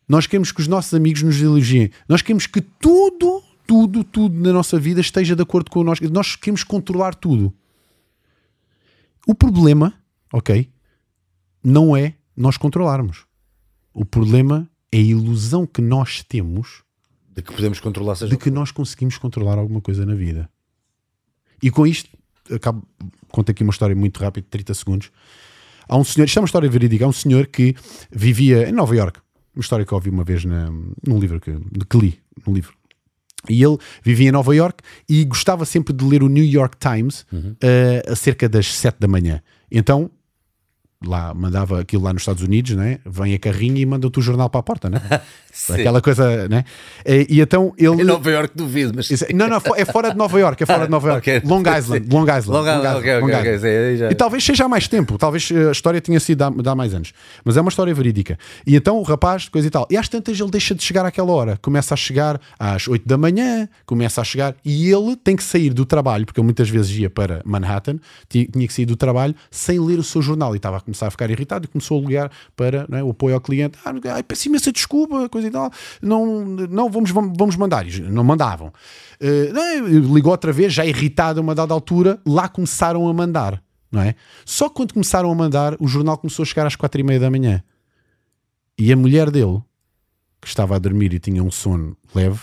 Nós queremos que os nossos amigos nos elogiem. Nós queremos que tudo, tudo, tudo na nossa vida esteja de acordo com nós. Nós queremos controlar tudo. O problema, ok, não é nós controlarmos. O problema é a ilusão que nós temos De que podemos controlar seja de que nós conseguimos controlar alguma coisa na vida. E com isto, acabo, conto aqui uma história muito rápida, 30 segundos. Há um senhor, isto é uma história verídica, há um senhor que vivia em Nova York. Uma história que eu ouvi uma vez na, num livro que, que li, num livro. E ele vivia em Nova York e gostava sempre de ler o New York Times eh, acerca das 7 da manhã. Então, lá mandava aquilo lá nos Estados Unidos, né? vem a carrinha e manda-te o jornal para a porta, né? Aquela coisa, né? E, então ele. Em Nova York duvido, mas. Isso- Não, não, fo- é fora de Nova York, é fora de Nova York. Ok. Long Island, Long Island. Long Island, ok, ok, Long ok, Island. aí já- E talvez seja há mais tempo, talvez eh, a história tenha sido há, há mais anos, mas é uma história verídica. E então o rapaz, coisa e tal, e às tantas ele deixa de chegar àquela hora, começa a chegar às 8 da manhã, começa a chegar, e ele tem que sair do trabalho, porque ele muitas vezes ia para Manhattan, ti- tinha que sair do trabalho sem ler o seu jornal, e estava a começar a ficar irritado e começou a ligar para não é, o apoio ao cliente. Ah, peço imensa desculpa, coisa e tal, não, não vamos, vamos, mandar. E não mandavam. Eh, não, ligou outra vez, já irritado a uma dada altura, lá começaram a mandar. Não é? Só quando começaram a mandar, o jornal começou a chegar às quatro e meia da manhã. E a mulher dele, que estava a dormir e tinha um sono leve,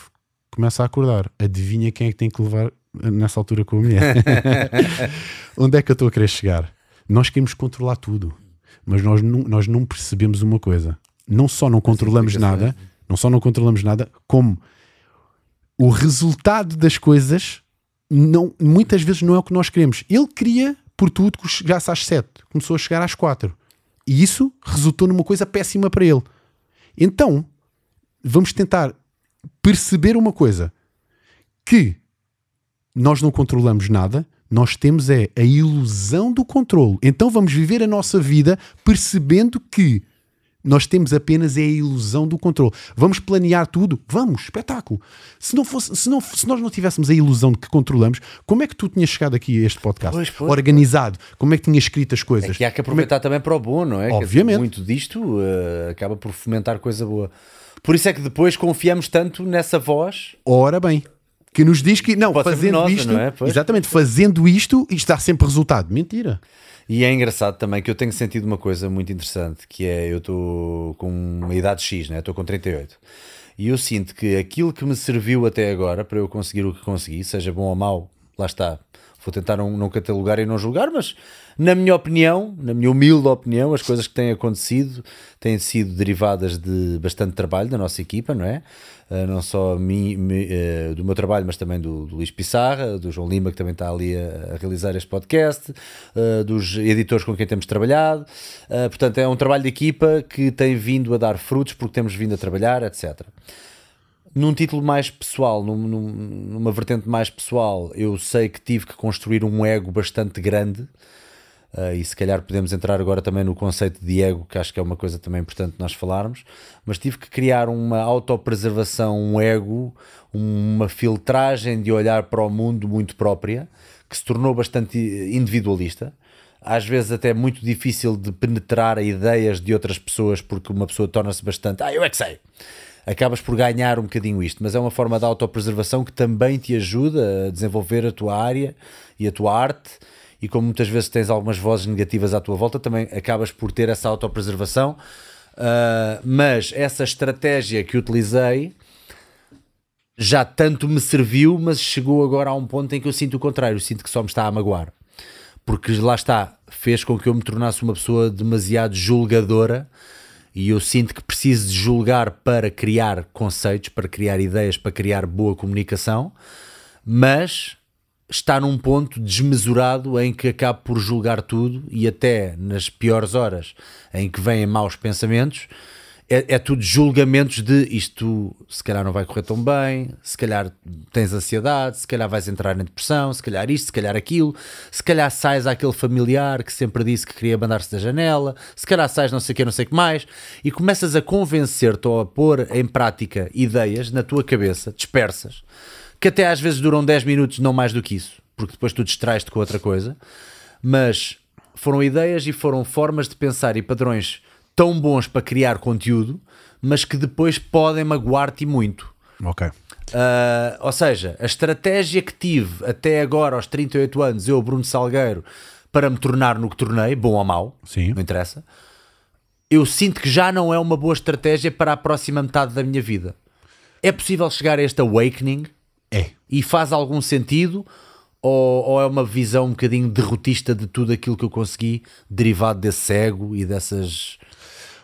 começa a acordar. Adivinha quem é que tem que levar eh, nessa altura com a mulher? Onde é que eu estou a querer chegar? Nós queremos controlar tudo, mas nós não, nós não percebemos uma coisa. Não só não controlamos nada, não só não controlamos nada, como o resultado das coisas não, muitas vezes não é o que nós queremos. Ele queria, por tudo, que chegasse às 7, começou a chegar às 4. E isso resultou numa coisa péssima para ele. Então, vamos tentar perceber uma coisa: que nós não controlamos nada, nós temos é a ilusão do controle. Então vamos viver a nossa vida percebendo que nós temos apenas é a ilusão do controle. Vamos planear tudo? Vamos, espetáculo. Se, não fosse, se, não, se nós não tivéssemos a ilusão de que controlamos, como é que tu tinhas chegado aqui a este podcast? Pois, pois. Organizado? Como é que tinhas escrito as coisas? É que há que aproveitar também para o bom, não é? Obviamente. muito disto eh, acaba por fomentar coisa boa. Por isso é que depois confiamos tanto nessa voz. Ora bem, que nos diz que não, Pode fazendo isto, não é? Exatamente, fazendo isto, isto dá sempre resultado. Mentira. E é engraçado também que eu tenho sentido uma coisa muito interessante, que é eu estou com uma idade X, né? estou com 38. E eu sinto que aquilo que me serviu até agora para eu conseguir o que consegui, seja bom ou mau, lá está. Vou tentar não, não catalogar e não julgar, mas na minha opinião, na minha humilde opinião, as coisas que têm acontecido têm sido derivadas de bastante trabalho da nossa equipa, não é? Uh, não só uh, do meu trabalho, mas também do, do, Luís Pissarra, do João Lima, que também está ali a, a realizar este podcast, uh, dos editores com quem temos trabalhado. portanto, é um trabalho de equipa que tem vindo a dar frutos porque temos vindo a trabalhar, etc num título mais pessoal, num, num, numa vertente mais pessoal, eu sei que tive que construir um ego bastante grande. Uh, e se calhar podemos entrar agora também no conceito de ego, que acho que é uma coisa também importante nós falarmos, mas tive que criar uma autopreservação, um ego, uma filtragem de olhar para o mundo muito própria, que se tornou bastante individualista, às vezes até muito difícil de penetrar ideias de outras pessoas, porque uma pessoa torna-se bastante, ah, eu é que sei acabas por ganhar um bocadinho isto, mas é uma forma de autopreservação que também te ajuda a desenvolver a tua área e a tua arte. E como muitas vezes tens algumas vozes negativas à tua volta, também acabas por ter essa autopreservação. Uh, mas essa estratégia que utilizei já tanto me serviu, mas chegou agora a um ponto em que eu sinto o contrário, sinto que só me está a magoar. Porque lá está, fez com que eu me tornasse uma pessoa demasiado julgadora e eu sinto que preciso de julgar para criar conceitos, para criar ideias, para criar boa comunicação, mas está num ponto desmesurado em que acabo por julgar tudo e até nas piores horas em que vêm maus pensamentos, é, é, tudo julgamentos de isto se calhar não vai correr tão bem, se calhar tens ansiedade, se calhar vais entrar em depressão, se calhar isto, se calhar aquilo, se calhar sais àquele familiar que sempre disse que queria mandar-se da janela, se calhar sais não sei o que, não sei o que mais, e começas a convencer-te ou a pôr em prática ideias na tua cabeça, dispersas, que até às vezes duram 10 minutos, não mais do que isso, porque depois tu distrais-te com outra coisa, mas foram ideias e foram formas de pensar e padrões tão bons para criar conteúdo, mas que depois podem magoar-te muito. Ok. Uh, ou seja, a estratégia que tive até agora, aos 38 anos, eu, Bruno Salgueiro, para me tornar no que tornei, bom ou mau, Sim. não interessa, eu sinto que já não é uma boa estratégia para a próxima metade da minha vida. É possível chegar a este awakening? É. E faz algum sentido? Ou, ou, é uma visão um bocadinho derrotista de tudo aquilo que eu consegui, derivado desse ego e dessas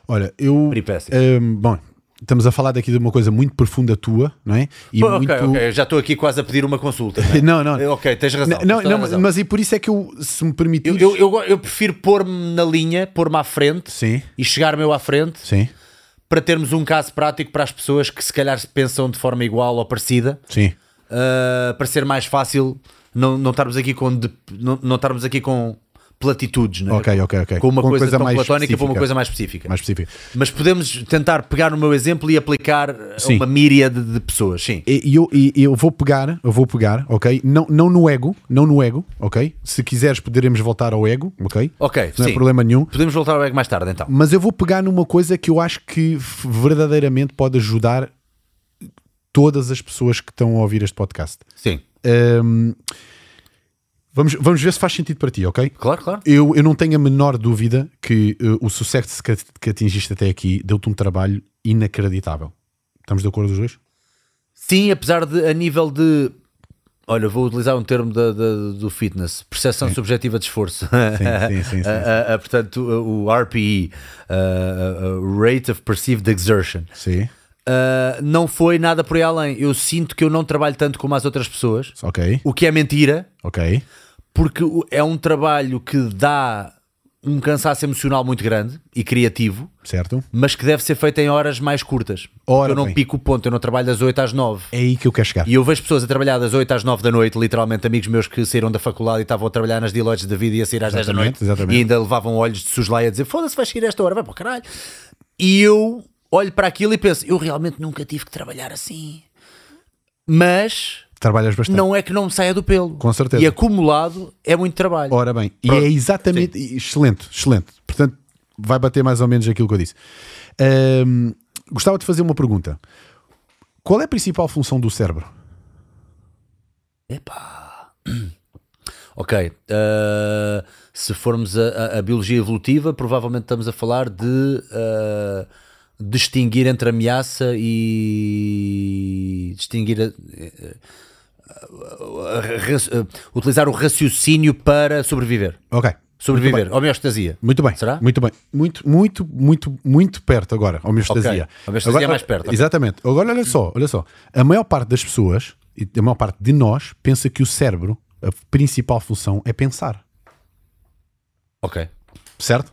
Olha, eu. Um, bom, estamos a falar daqui de uma coisa muito profunda tua, não é? E Pô, muito... ok, ok, já estou aqui quase a pedir uma consulta. Não, não. não. Ok, tens razão. Não, não, razão. mas e por isso é que eu, se me permitires. Eu, eu, eu, eu prefiro pôr-me na linha, pôr-me à frente Sim. e chegar-me eu à frente. Sim. Para termos um caso prático para as pessoas que se calhar pensam de forma igual ou parecida. Sim. Uh, para ser mais fácil não, não estarmos aqui com de, não, não estarmos aqui com platitudes, não é? Ok, ok, ok. Com uma com coisa, coisa tão platónica para uma coisa mais específica. mais específica. Mas podemos tentar pegar no meu exemplo e aplicar sim. a uma míriade de pessoas, sim. E eu, eu vou pegar, eu vou pegar, ok? Não, não no ego, não no ego, ok? Se quiseres poderemos voltar ao ego, ok? Ok, Não sim. é problema nenhum. Podemos voltar ao ego mais tarde, então. Mas eu vou pegar numa coisa que eu acho que verdadeiramente pode ajudar todas as pessoas que estão a ouvir este podcast. Sim. Um, Vamos, vamos ver se faz sentido para ti, ok? Claro, claro. Eu, eu não tenho a menor dúvida que uh, o sucesso que, que atingiste até aqui deu-te um trabalho inacreditável. Estamos de acordo os dois? Sim, apesar de, a nível de. Olha, vou utilizar um termo da, da, do fitness, percepção sim. subjetiva de esforço. Sim, sim, sim. sim, sim. portanto, o RPE, uh, Rate of Perceived Exertion. Sim. Uh, não foi nada por aí além. Eu sinto que eu não trabalho tanto como as outras pessoas. Ok. O que é mentira. Ok porque é um trabalho que dá um cansaço emocional muito grande e criativo, certo? Mas que deve ser feito em horas mais curtas. Ora, eu não bem. pico o ponto, eu não trabalho das 8 às 9. É aí que eu quero chegar. E eu vejo pessoas a trabalhar das 8 às 9 da noite, literalmente amigos meus que saíram da faculdade e estavam a trabalhar nas Deloittes da vida e a sair às exatamente, 10 da noite exatamente. e ainda levavam olhos de suslai a dizer: Foda-se, vai seguir esta hora, vai para o caralho. E eu olho para aquilo e penso: Eu realmente nunca tive que trabalhar assim. Mas Trabalhas bastante. Não é que não me saia do pelo. Com certeza. E acumulado é muito trabalho. Ora bem, Pronto. e é exatamente. Sim. Excelente, excelente. Portanto, vai bater mais ou menos aquilo que eu disse. Um, gostava de fazer uma pergunta. Qual é a principal função do cérebro? Epá. Ok. Uh, se formos a, a, a, biologia evolutiva, provavelmente estamos a falar de. Uh, distinguir entre ameaça e distinguir uh, raci- uh, utilizar o raciocínio para sobreviver. Ok. Sobreviver. Homeostasia. Muito bem. Será? Muito bem. Muito, muito, muito, muito perto agora. Homeostasia. Ok. Homeostasia Agora- é mais perto. Exatamente. Agora olha só, olha só. A maior parte das pessoas, e a maior parte de nós, pensa que o cérebro, a principal função é pensar. Ok. Certo?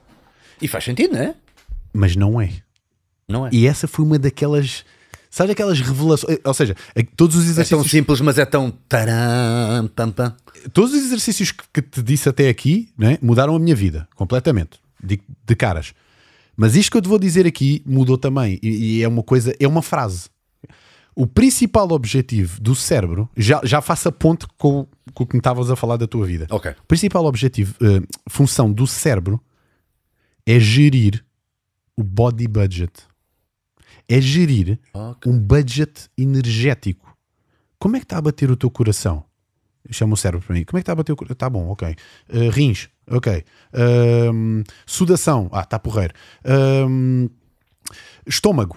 E faz sentido, não é? Mas não é. Não é? E essa foi uma daquelas. Sabe aquelas revelações? Ou seja, a- todos os É tão exercícios. simples, mas é tão taram, tam, tam. todos os exercícios que, te disse até aqui né, mudaram a minha vida completamente, de, de caras. Mas isto que eu te vou dizer aqui mudou também, e, e é uma coisa, é uma frase. O principal objetivo do cérebro, já, já faço a ponte com, com o que me estavas a falar da tua vida. Ok. O principal objetivo, eh, função do cérebro é gerir o body budget. É gerir Ok. um budget energético. Como é que está a bater o teu coração? Chama o cérebro para mim. Como é que está a bater o coração? Está bom, ok. Uh, rins, ok. Um, sudação, ah, está porreiro. Um, estômago,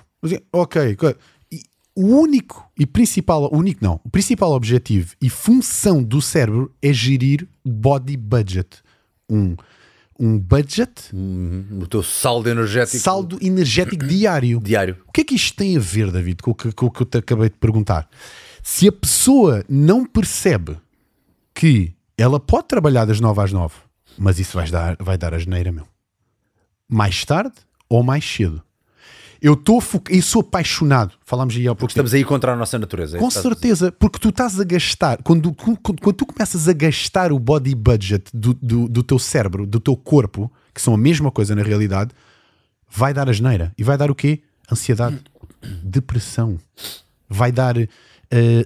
ok. ok. E o único e principal, único não, o principal objetivo e função do cérebro é gerir body budget. Um, um budget, Uhum. O teu saldo energético saldo energético diário. diário. O que é que isto tem a ver, David, com o que, com o que eu te acabei de perguntar? Se a pessoa não percebe que ela pode trabalhar das 9 às 9, mas isso vai dar, vai dar a geneira, meu. Mais tarde ou mais cedo. Eu estou eu sou apaixonado. Falámos aí há pouco tempo. Estamos aí contra a nossa natureza. é Com certeza, porque tu estás a gastar, quando, quando, quando tu começas a gastar o body budget do, do, do teu cérebro, do teu corpo, que são a mesma coisa na realidade, vai dar a geneira. E vai dar o quê? Ansiedade, depressão. Vai dar eh,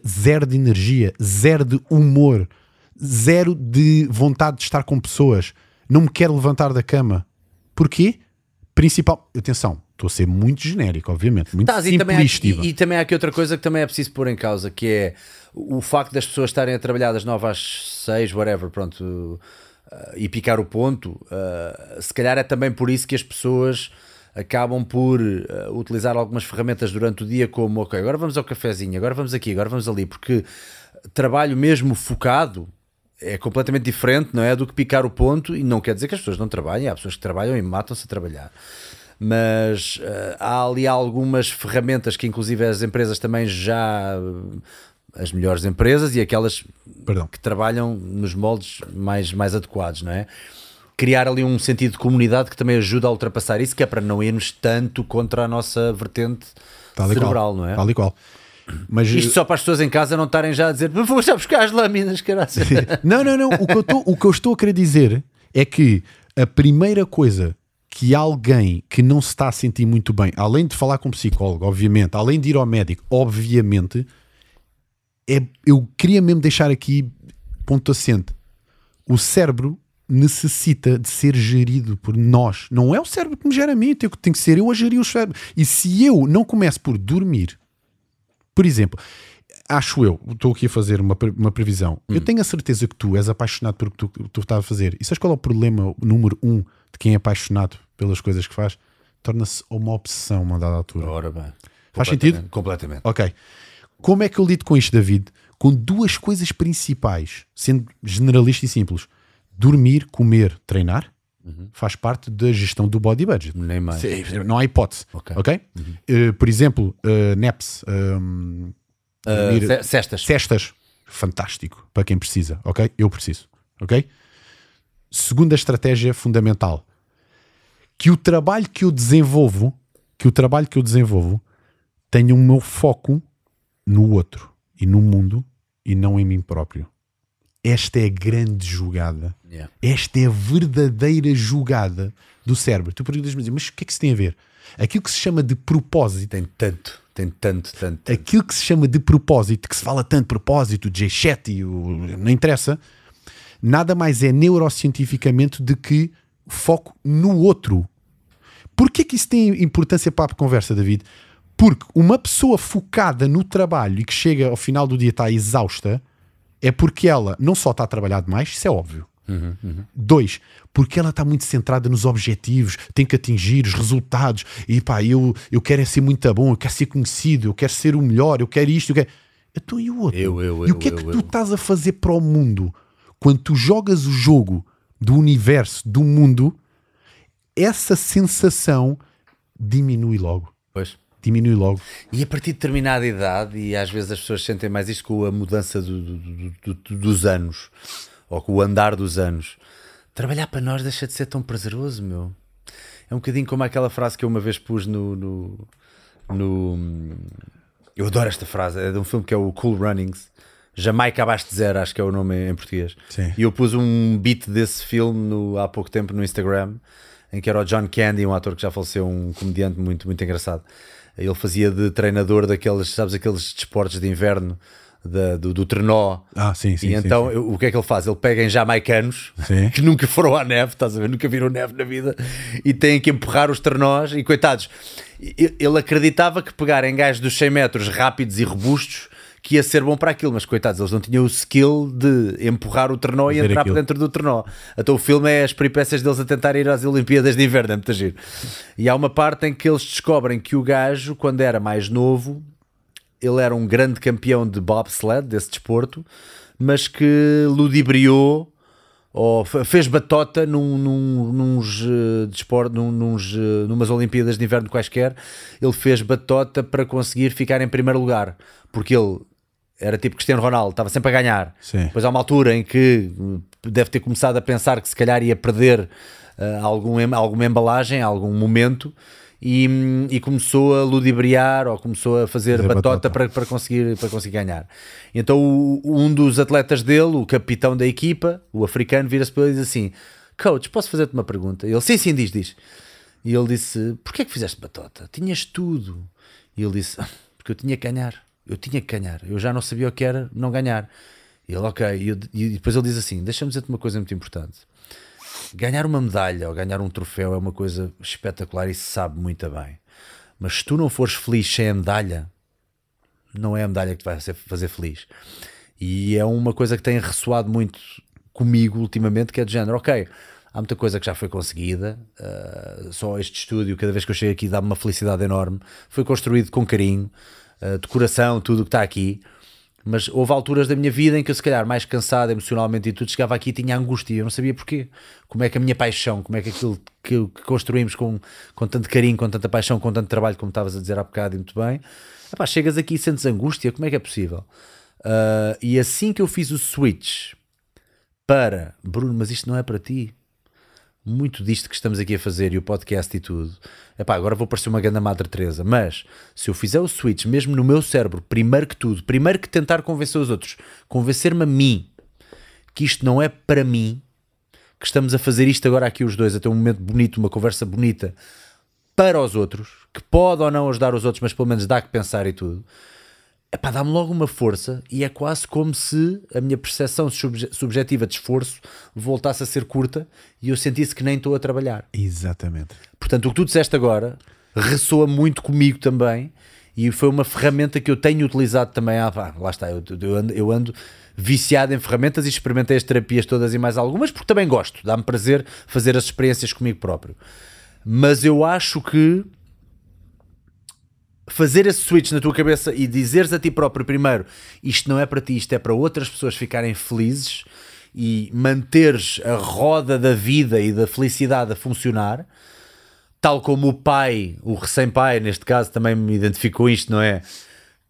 zero de energia, zero de humor, zero de vontade de estar com pessoas. Não me quero levantar da cama. Porquê? Principal. Atenção, estou a ser muito genérico, obviamente. Muito Tás, e, também há, e, e também há aqui outra coisa que também é preciso pôr em causa, que é o facto das pessoas estarem a trabalhar das 9 às 6, whatever, pronto, uh, e picar o ponto, uh, se calhar é também por isso que as pessoas acabam por uh, utilizar algumas ferramentas durante o dia como, ok, agora vamos ao cafezinho, agora vamos aqui, agora vamos ali, porque trabalho mesmo focado é completamente diferente, não é? Do que picar o ponto, e não quer dizer que as pessoas não trabalhem, há pessoas que trabalham e matam-se a trabalhar. Mas eh, há ali algumas ferramentas que, inclusive, as empresas também já. eh, as melhores empresas e aquelas Perdão. que trabalham nos moldes mais, mais adequados, não é? Criar ali um sentido de comunidade que também ajuda a ultrapassar isso, que é para não irmos tanto contra a nossa vertente Tal cerebral, qual. não é? Tal e qual. Mas, Isto só para as pessoas em casa não estarem já a dizer vou já buscar as lâminas, caralho. Não, não, não. O que, eu estou, o que eu estou a querer dizer é que a primeira coisa que alguém que não se está a sentir muito bem, além de falar com um psicólogo, obviamente, além de ir ao médico, obviamente, é, eu queria mesmo deixar aqui ponto assente. O cérebro necessita de ser gerido por nós. Não é o cérebro que me gera a mim, tem que tem que ser eu a gerir o cérebro. E se eu não começo por dormir, por exemplo, acho eu, estou aqui a fazer uma, pre- uma previsão. Eu tenho a certeza que tu és apaixonado por o que tu, tu estás a fazer. E sabes qual é o problema número um de quem é apaixonado pelas coisas que faz? Torna-se uma obsessão, uma dada altura. Ora bem. Faz sentido? Completamente. Ok. Como é que eu lido com isto, David? Com duas coisas principais, sendo generalista e simples: dormir, comer, treinar. Faz parte da gestão do body budget. Nem mais. Não há hipótese. Ok. Ok? Eh, por exemplo, eh, NEPS, um, Uh, cestas. cestas, fantástico para quem precisa. Ok? Eu preciso. Ok? Segunda estratégia fundamental: que o trabalho que eu desenvolvo, que o trabalho que eu desenvolvo tenha o meu foco no outro e no mundo e não em mim próprio. Esta é a grande jogada. Yeah. Esta é a verdadeira jogada do cérebro. Tu perguntas-me, mas o que é que isso tem a ver? Aquilo que se chama de propósito, Tem tanto, tem tanto, tanto. aquilo que se chama de propósito, que se fala tanto propósito, J. Shetty, o- não interessa, nada mais é neurocientificamente de que foco no outro. Porquê que isso tem importância para a conversa, David? Porque uma pessoa focada no trabalho e que chega ao final do dia está exausta, é porque ela não só está a trabalhar demais, isso é óbvio. Dois, porque ela está muito centrada nos objetivos, tem que atingir os resultados. E pá, eu, eu quero é ser muito bom, eu quero ser conhecido, eu quero ser o melhor, eu quero isto. Eu quero... Então e o outro? Eu, eu, e eu, o que é que tu estás a fazer para o mundo quando tu jogas o jogo do universo, do mundo? Essa sensação diminui logo. Pois. Diminui logo. E a partir de determinada idade, e às vezes as pessoas sentem mais isto com a mudança do- do- do- do- dos anos, ou com o andar dos anos, trabalhar para nós deixa de ser tão prazeroso, meu. É um bocadinho como aquela frase que eu uma vez pus no. no, no- eu adoro esta frase, é de um filme que é o Cool Runnings. Jamaica abaixo de zero, acho que é o nome em português. Sim. E eu pus um beat desse filme no- há pouco tempo no Instagram, em que era o John Candy, um ator que já faleceu, um comediante muito, muito engraçado. Ele fazia de treinador daqueles, sabes, aqueles desportos de inverno da- do, do trenó. Ah, sim, sim. e sim, então sim. eu- o que é que ele faz? Ele pega em jamaicanos Sim. que nunca foram à neve, estás a ver? Nunca viram neve na vida e têm que empurrar os trenós. E coitados, ele acreditava que pegar em gajos dos 100 metros rápidos e robustos que ia ser bom para aquilo, mas coitados, eles não tinham o skill de empurrar o trenó e entrar aquilo. para dentro do trenó. Então o filme é as peripécias deles a tentar ir às Olimpíadas de Inverno, é muito giro. E há uma parte em que eles descobrem que o gajo, quando era mais novo, ele era um grande campeão de bobsled, desse desporto, mas que ludibriou ou fe- fez batota num, num, nos, eh, despor- num, nos, eh, numas Olimpíadas de Inverno quaisquer. Ele fez batota para conseguir ficar em primeiro lugar, porque ele era tipo Cristiano Ronaldo, estava sempre a ganhar. Sim. Depois há uma altura em que hum, deve ter começado a pensar que se calhar ia perder ah, algum, alguma embalagem, algum momento, e, hum, e começou a ludibriar ou começou a fazer Fazer batota, batota. Para, para, conseguir, para conseguir ganhar. Então o- um dos atletas dele, o capitão da equipa, o africano, vira-se para ele e diz assim: Coach, posso fazer-te uma pergunta? Ele, sim, sim, diz, diz. E ele disse: Porquê é que fizeste batota? Tinhas tudo. E ele disse: "Ah, Porque eu tinha que ganhar. Eu tinha que ganhar. Eu já não sabia o que era não ganhar. E ele, ok. E, eu- e depois ele diz assim: Deixa-me dizer-te uma coisa muito importante. Ganhar uma medalha ou ganhar um troféu é uma coisa espetacular e se sabe muito bem. Mas se tu não fores feliz sem a medalha, não é a medalha que te vai fazer feliz. E é uma coisa que tem ressoado muito comigo ultimamente, que é do género, ok, há muita coisa que já foi conseguida, uh, só este estúdio, cada vez que eu chego aqui dá-me uma felicidade enorme, foi construído com carinho, decoração, tudo que está aqui, mas houve alturas da minha vida em que eu se calhar mais cansado emocionalmente e tudo, chegava aqui e tinha angústia, eu não sabia porquê, como é que a minha paixão, como é que aquilo que, que construímos com, com tanto carinho, com tanta paixão, com tanto trabalho, como estavas a dizer há bocado e muito bem, epá, chegas aqui e sentes angústia, como é que é possível? Uh, e assim que eu fiz o switch para Bruno, mas isto não é para ti. Muito disto que estamos aqui a fazer e o podcast e tudo. Epá, agora vou parecer uma grande Madre Teresa, mas se eu fizer o switch mesmo no meu cérebro, primeiro que tudo, primeiro que tentar convencer os outros, convencer-me a mim que isto não é para mim, que estamos a fazer isto agora aqui os dois, a ter um momento bonito, uma conversa bonita para os outros, que pode ou não ajudar os outros, mas pelo menos dá que pensar e tudo. Epá, dá-me logo uma força e é quase como se a minha percepção subje- subjetiva de esforço voltasse a ser curta e eu sentisse que nem estou a trabalhar. Exatamente. Portanto, o que tu disseste agora ressoa muito comigo também e foi uma ferramenta que eu tenho utilizado também. Ah, pá, lá está, eu, eu ando, eu ando viciado em ferramentas e experimentei as terapias todas e mais algumas porque também gosto, dá-me prazer fazer as experiências comigo próprio. Mas eu acho que fazer esse switch na tua cabeça e dizeres a ti próprio primeiro isto não é para ti, isto é para outras pessoas ficarem felizes e manteres a roda da vida e da felicidade a funcionar, tal como o pai, o recém-pai, neste caso também me identificou isto, não é?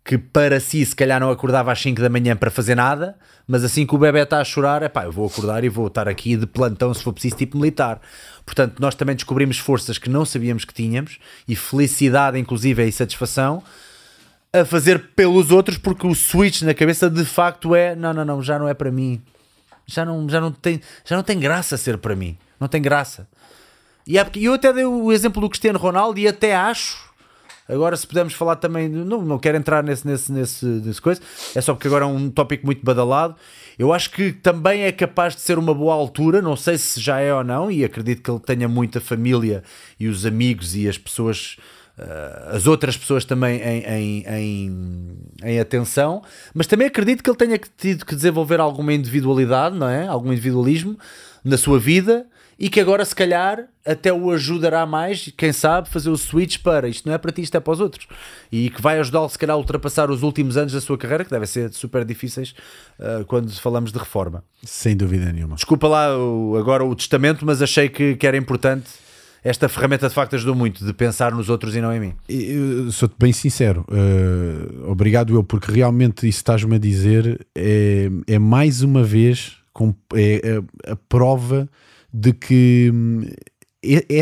Que para si se calhar não acordava às 5 da manhã para fazer nada, mas assim que o bebê está a chorar, é pá, eu vou acordar e vou estar aqui de plantão se for preciso, tipo militar. Portanto, nós também descobrimos forças que não sabíamos que tínhamos e felicidade, inclusive, e satisfação a fazer pelos outros, porque o switch na cabeça de facto é: não, não, não, já não é para mim, já não, já não, tem, já não tem graça ser para mim, não tem graça. E eu até dei o exemplo do Cristiano Ronaldo e até acho. Agora, se pudermos falar também, não, não quero entrar nesse, nesse, nesse, nesse coisa, é só porque agora é um tópico muito badalado. Eu acho que também é capaz de ser uma boa altura, não sei se já é ou não, e acredito que ele tenha muita família e os amigos e as pessoas, ah, as outras pessoas também em, em, em, em atenção, mas também acredito que ele tenha tido que desenvolver alguma individualidade, não é? Algum individualismo na sua vida e que agora se calhar até o ajudará mais, quem sabe, fazer o switch para isto não é para ti, isto é para os outros e que vai ajudá-lo se calhar a ultrapassar os últimos anos da sua carreira que devem ser super difíceis uh, quando falamos de reforma. Sem dúvida nenhuma. Desculpa lá o, agora o testamento, mas achei que, que era importante esta ferramenta de facto ajudou muito de pensar nos outros e não em mim. Sou-te bem sincero, uh, obrigado eu, porque realmente isso estás-me a dizer é, é mais uma vez com, é, é a prova de que hum,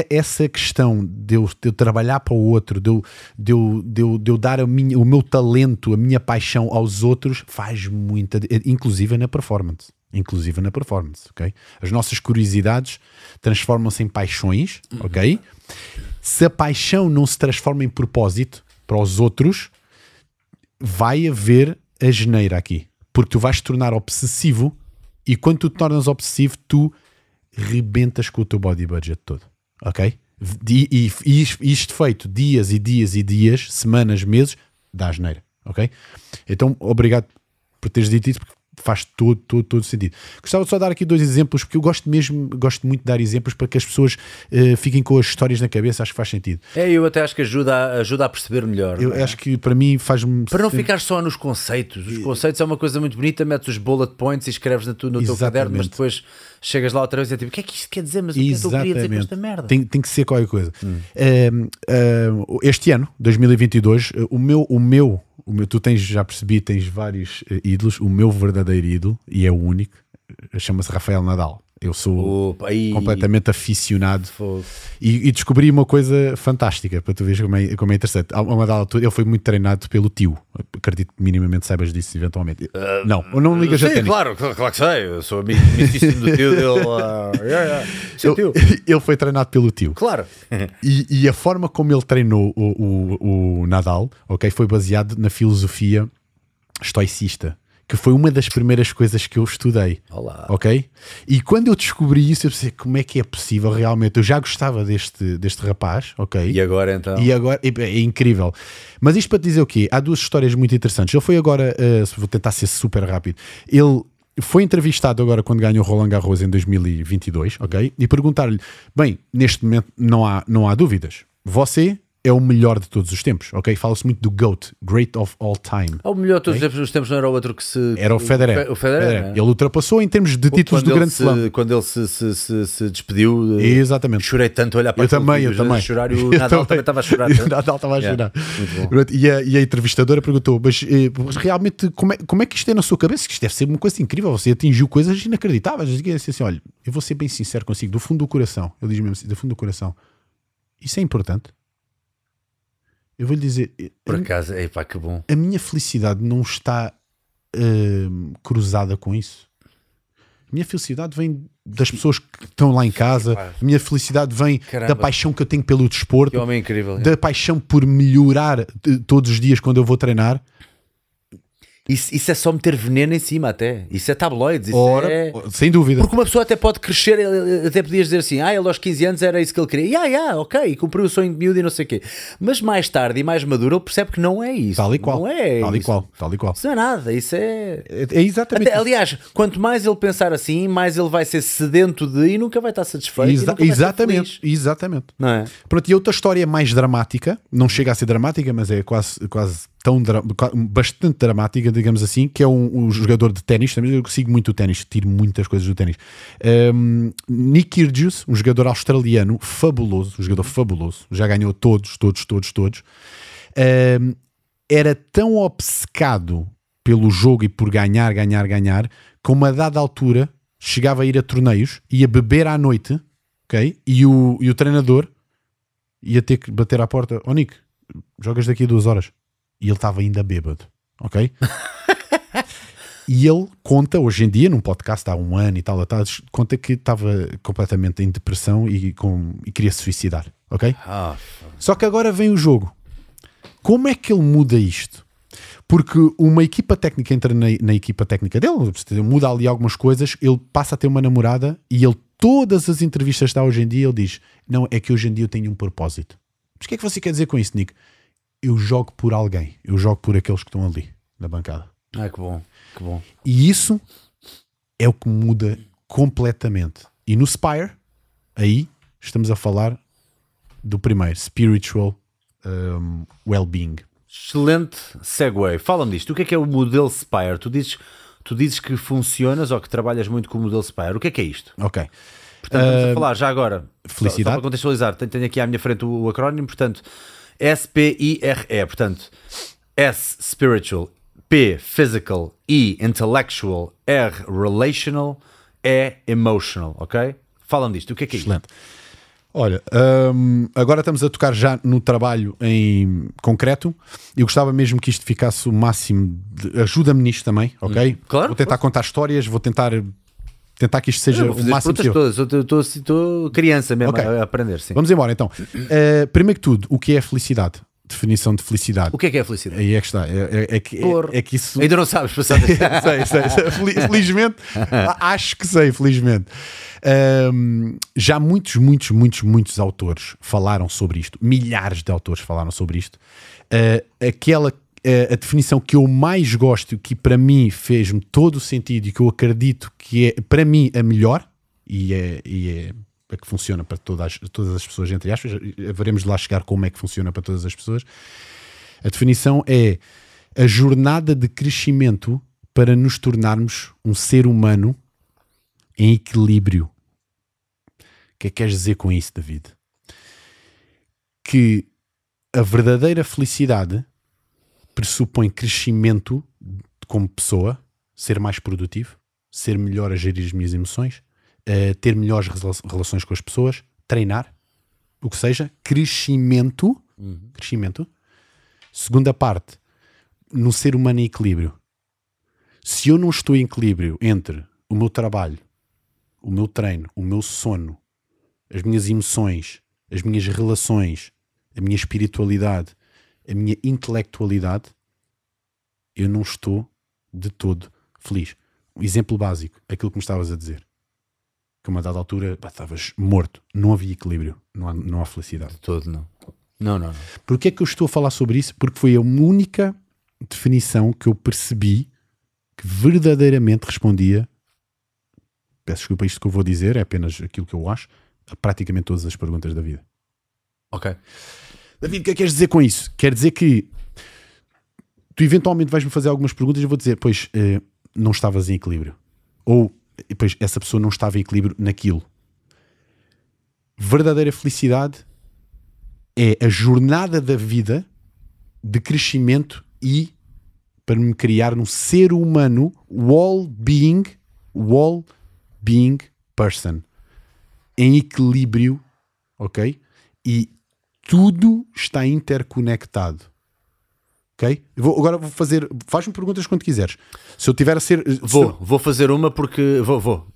essa questão de eu, de eu, trabalhar para o outro, de eu, de eu, de eu, de eu dar minha, o meu talento, a minha paixão aos outros, faz muita, inclusive na performance. Inclusive na performance, ok? As nossas curiosidades transformam-se em paixões, uhum. ok? Se a paixão não se transforma em propósito para os outros, vai haver a geneira aqui. Porque tu vais te tornar obsessivo e quando tu te tornas obsessivo, tu rebentas com o teu body budget todo. Ok? E, e, isto feito dias e dias e dias, semanas, meses, dá geneira. Ok? Então, obrigado por teres dito isso, porque faz todo, todo, todo sentido. Gostava de só dar aqui dois exemplos, porque eu gosto mesmo, gosto muito de dar exemplos para que as pessoas uh, fiquem com as histórias na cabeça, acho que faz sentido. É, eu até acho que ajuda, ajuda a perceber melhor. Eu é? acho que para mim faz-me. Para não ficar só nos conceitos. Os conceitos é uma coisa muito bonita, metes os bullet points e escreves no, no teu caderno, mas depois chegas lá outra vez e é tipo, o que é que isto quer dizer? Mas o que é que eu queria dizer com esta merda? Tem, tem que ser qualquer coisa. Hum. Uh, uh, este ano, 2022, o meu, o meu o meu, tu tens, já percebi, tens vários uh, ídolos. O meu verdadeiro ídolo, e é o único, chama-se Rafael Nadal. Eu sou Opa, completamente aficionado e, e, descobri uma coisa fantástica para tu veres como é, como é interessante. A uma dada altura, ele foi muito treinado pelo tio. Acredito que minimamente saibas disso eventualmente. Uh, não, não ligas sim, a ténis. Claro, claro que sei. Eu sou amigo do tio dele. Uh, yeah, yeah. Ele, ele, foi treinado pelo tio. Claro. E, e a forma como ele treinou o, o, o Nadal, ok, foi baseado na filosofia estoicista que foi uma das primeiras coisas que eu estudei. Olá. Ok? E quando eu descobri isso, eu pensei, como é que é possível realmente? Eu já gostava deste, deste rapaz, ok? E agora então? E agora, é, é incrível. Mas isto para te dizer o quê? Há duas histórias muito interessantes. Ele foi agora, uh, vou tentar ser super rápido, ele foi entrevistado agora quando ganhou Roland Garros em 2022, ok? E perguntar-lhe, bem, neste momento não há, não há dúvidas. Você é o melhor de todos os tempos, ok? Fala-se muito do GOAT, Great of All Time. É o melhor de todos okay? os tempos, não era o outro que se... Era o Federer. O Federer, Federer. Ele ultrapassou em termos de títulos do Grande Slam. Quando ele se, se, se, se despediu, eh, Exatamente. chorei tanto a olhar para eu também, eu também. chorar e o Nadal também estava a chorar. o Nadal estava a chorar. Yeah, e, a, e a entrevistadora perguntou, mas eh, realmente como é, como é que isto é na sua cabeça? Isto deve ser uma coisa incrível, você atingiu coisas inacreditáveis. Eu disse assim, olha, eu vou ser bem sincero consigo, do fundo do coração, ele diz mesmo assim, do fundo do coração, isso é importante? Eu vou lhe dizer. Por acaso, é pá, que bom. A minha felicidade não está uh, cruzada com isso. A minha felicidade vem das pessoas que estão lá em casa. A minha felicidade vem Caramba. da paixão que eu tenho pelo desporto. Que homem incrível. Da paixão por melhorar todos os dias quando eu vou treinar. Isso, isso, é só meter veneno em cima, até. Isso é tabloides. Isso Ora, é... sem dúvida. Porque uma pessoa até pode crescer, até podias dizer assim: ah, ele aos 15 anos era isso que ele queria. E ah, yeah, ok, cumpriu o sonho de miúdo e não sei o quê. Mas mais tarde e mais maduro, ele percebe que não é isso. Tal e qual. Não é tal isso. e qual. Tal e qual. Isso não é nada. Isso é. É, é exatamente. Até, aliás, quanto mais ele pensar assim, mais ele vai ser sedento de e nunca vai estar satisfeito. Exa exatamente. Exatamente. Não é? Pronto, e outra história mais dramática, não chega a ser dramática, mas é quase. quase tão bastante dramática, digamos assim, que é um, um jogador de ténis, também eu sigo muito o ténis, tiro muitas coisas do ténis. Um, Nick Kyrgios, um jogador australiano fabuloso, um jogador fabuloso, já ganhou todos, todos, todos, todos. Um, era tão obcecado pelo jogo e por ganhar, ganhar, ganhar, que uma dada altura chegava a ir a torneios, ia beber à noite, ok? E o, e o treinador ia ter que bater à porta, ó oh, Nick, jogas daqui a duas horas e ele estava ainda bêbado, ok? e ele conta, hoje em dia, num podcast há um ano e tal, tal conta que estava completamente em depressão e, com, e queria se suicidar, ok? Só que agora vem o jogo. Como é que ele muda isto? Porque uma equipa técnica entra na, na equipa técnica dele, muda ali algumas coisas, ele passa a ter uma namorada e ele, todas as entrevistas que dá hoje em dia, ele diz: Não, é que hoje em dia eu tenho um propósito. Mas o que é que você quer dizer com isso, Nick? Eu jogo por alguém, eu jogo por aqueles que estão ali na bancada. Ah, que bom, que bom. E isso é o que muda completamente. E no Spire, aí estamos a falar do primeiro, spiritual um, well-being. Excelente segue. Fala-me disto. O que é que é o modelo Spire? Tu dizes, tu dizes que funcionas ou que trabalhas muito com o modelo Spire. O que é que é isto? Ok. Portanto, estamos a falar já agora. felicidade. Só, só para contextualizar, tenho, tenho aqui à minha frente o, o acrónimo, portanto, S-P-I-R-E. Portanto, S, spiritual, P, physical, I, intellectual, R, relational, E, emotional, ok? Fala-me disto. O que é que é isto? Excelente. Olha, hum, agora estamos a tocar já no trabalho em concreto. Eu gostava mesmo que isto ficasse o máximo. de- Ajuda-me nisto também, ok? Hum, claro, Vou tentar contar histórias, vou tentar, tentar que isto seja o máximo possível. todas. Eu estou- criança mesmo Ok. a, aprender, sim. Vamos embora então. Uh, primeiro que tudo, o que é felicidade? Definição de felicidade. O que é que é felicidade? Aí é que está. É, é- é que, é, é que isso. Ainda não sabes, passar. sei, sei, sei. Fel- Felizmente, acho que sei, felizmente. Ahm, já muitos, muitos, muitos, muitos autores falaram sobre isto. Milhares de autores falaram sobre isto. Ah, aquela, ah, a definição que eu mais gosto, que para mim fez-me todo o sentido e que eu acredito que é, para mim, a melhor, e é, e é a que funciona para todas, as- todas as pessoas, entre aspas, veremos lá chegar como é que funciona para todas as pessoas. A definição é a jornada de crescimento para nos tornarmos um ser humano em equilíbrio. O que é que queres dizer com isso, David? Que a verdadeira felicidade pressupõe crescimento como pessoa, ser mais produtivo, ser melhor a gerir as minhas emoções, eh, ter melhores rela- relações com as pessoas, treinar, o que seja, crescimento, crescimento. Segunda parte, no ser humano em equilíbrio. Se eu não estou em equilíbrio entre o meu trabalho, o meu treino, o meu sono, as minhas emoções, as minhas relações, a minha espiritualidade, a minha intelectualidade, eu não estou de todo feliz. Um exemplo básico, aquilo que me estavas a dizer. Que a uma dada altura estavas morto, não havia equilíbrio, não há, não há felicidade. Todo, não. Não, não, não. Porquê é que eu estou a falar sobre isso? Porque foi a única definição que eu percebi que verdadeiramente respondia. Peço desculpa, isto que eu vou dizer é apenas aquilo que eu acho, a praticamente todas as perguntas da vida. Ok. David, o que é que queres dizer com isso? Quer dizer que tu eventualmente vais-me fazer algumas perguntas e eu vou dizer, pois eh, não estavas em equilíbrio. Ou, pois essa pessoa não estava em equilíbrio naquilo. Verdadeira felicidade é a jornada da vida de crescimento e para me criar num ser humano well-being, well-being person em equilíbrio, ok? E tudo está interconectado. Ok? Eu vou- agora vou fazer. Faz-me perguntas quando quiseres. Se eu tiver a ser. se Vou, vou fazer uma porque. Vou, vou.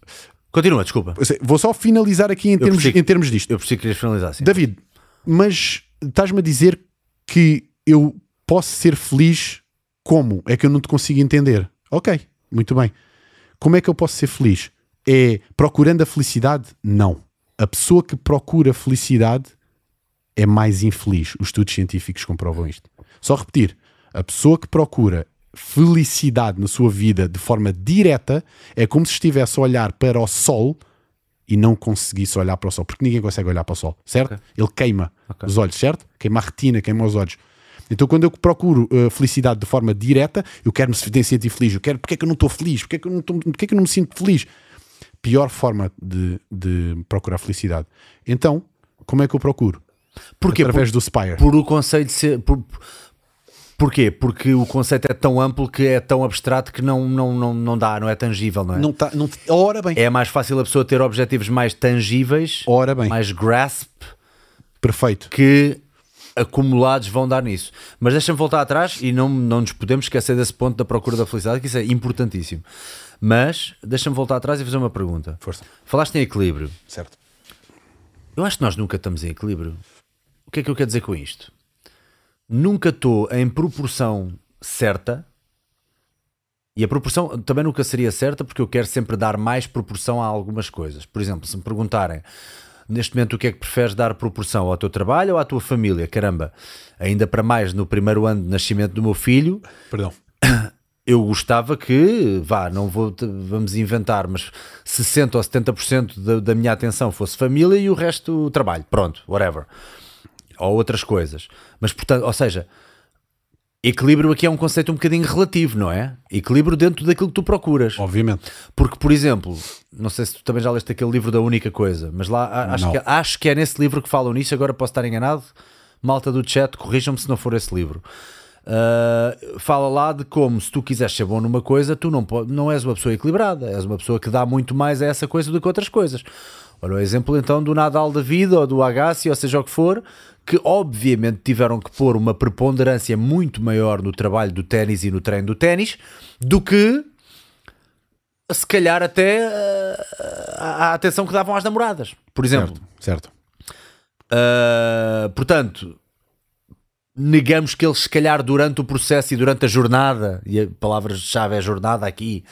Continua, desculpa. eu- Vou só finalizar aqui em termos, persigo. em termos disto. Eu preciso que querias finalizar assim. David, mas estás-me a dizer que eu posso ser feliz como? É que eu não te consigo entender. Ok, muito bem. Como é que eu posso ser feliz? É procurando a felicidade? Não. A pessoa que procura felicidade é mais infeliz. Os estudos científicos comprovam isto. Só repetir: a pessoa que procura felicidade na sua vida de forma direta é como se estivesse a olhar para o sol e não conseguisse olhar para o sol, porque ninguém consegue olhar para o sol, certo? Ele queima os olhos, certo? Queima a retina, queima os olhos. Então, quando eu procuro uh, felicidade de forma direta, eu quero me sentir feliz. Eu quero, porque é que eu não estou feliz? Porque é que eu não, estou, porque é que eu não me sinto feliz? Pior forma de, de procurar felicidade. Então, como é que eu procuro? Porquê? Através do Spire. Por o conceito de ser. Por, porquê? Porque o conceito é tão amplo que é tão abstrato que não, não, não, não dá, não é tangível, não é? Não tá, não, ora bem, É mais fácil a pessoa ter objetivos mais tangíveis, ora bem, mais grasp, perfeito. que acumulados vão dar nisso. Mas deixa-me voltar atrás e não, não nos podemos esquecer desse ponto da procura da felicidade, que isso é importantíssimo. Mas deixa-me voltar atrás e fazer uma pergunta. Força. Falaste em equilíbrio. Certo. Eu acho que nós nunca estamos em equilíbrio. O que é que eu quero dizer com isto? Nunca estou em proporção certa. E a proporção também nunca seria certa porque eu quero sempre dar mais proporção a algumas coisas. Por exemplo, se me perguntarem neste momento o que é que preferes dar proporção ao teu trabalho ou à tua família, caramba, ainda para mais no primeiro ano de nascimento do meu filho, Perdão. eu gostava que, vá, não vou, vamos inventar, mas 60 ou 70% da, da minha atenção fosse família e o resto trabalho, pronto, whatever. Ou outras coisas. Mas, portanto, ou seja, equilíbrio aqui é um conceito um bocadinho relativo, não é? Equilíbrio dentro daquilo que tu procuras. Obviamente. Porque, por exemplo, não sei se tu também já leste aquele livro da única coisa, mas lá acho Não. que, acho que é nesse livro que falam nisso, agora posso estar enganado. Malta do chat, corrijam-me se não for esse livro. Uh, fala lá de como se tu quiseres ser bom numa coisa, tu não, não és uma pessoa equilibrada, és uma pessoa que dá muito mais a essa coisa do que outras coisas. Olha o exemplo então do Nadal da vida ou do Agassi, ou seja o que for, que obviamente tiveram que pôr uma preponderância muito maior no trabalho do ténis e no treino do ténis do que se calhar até a a atenção que davam às namoradas, por exemplo. Certo, certo. Uh, portanto, negamos que eles, se calhar, durante o processo e durante a jornada, e a palavra-chave é jornada aqui,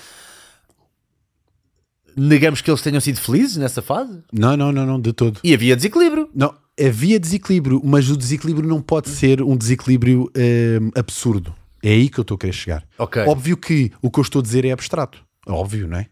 negamos que eles tenham sido felizes nessa fase. Não, não, não, não, de todo. E havia desequilíbrio. Não, havia desequilíbrio, mas o desequilíbrio não pode ser um desequilíbrio hum, absurdo. É aí que eu estou a querer chegar. Ok. Óbvio que o que eu estou a dizer é abstrato. Óbvio, não é?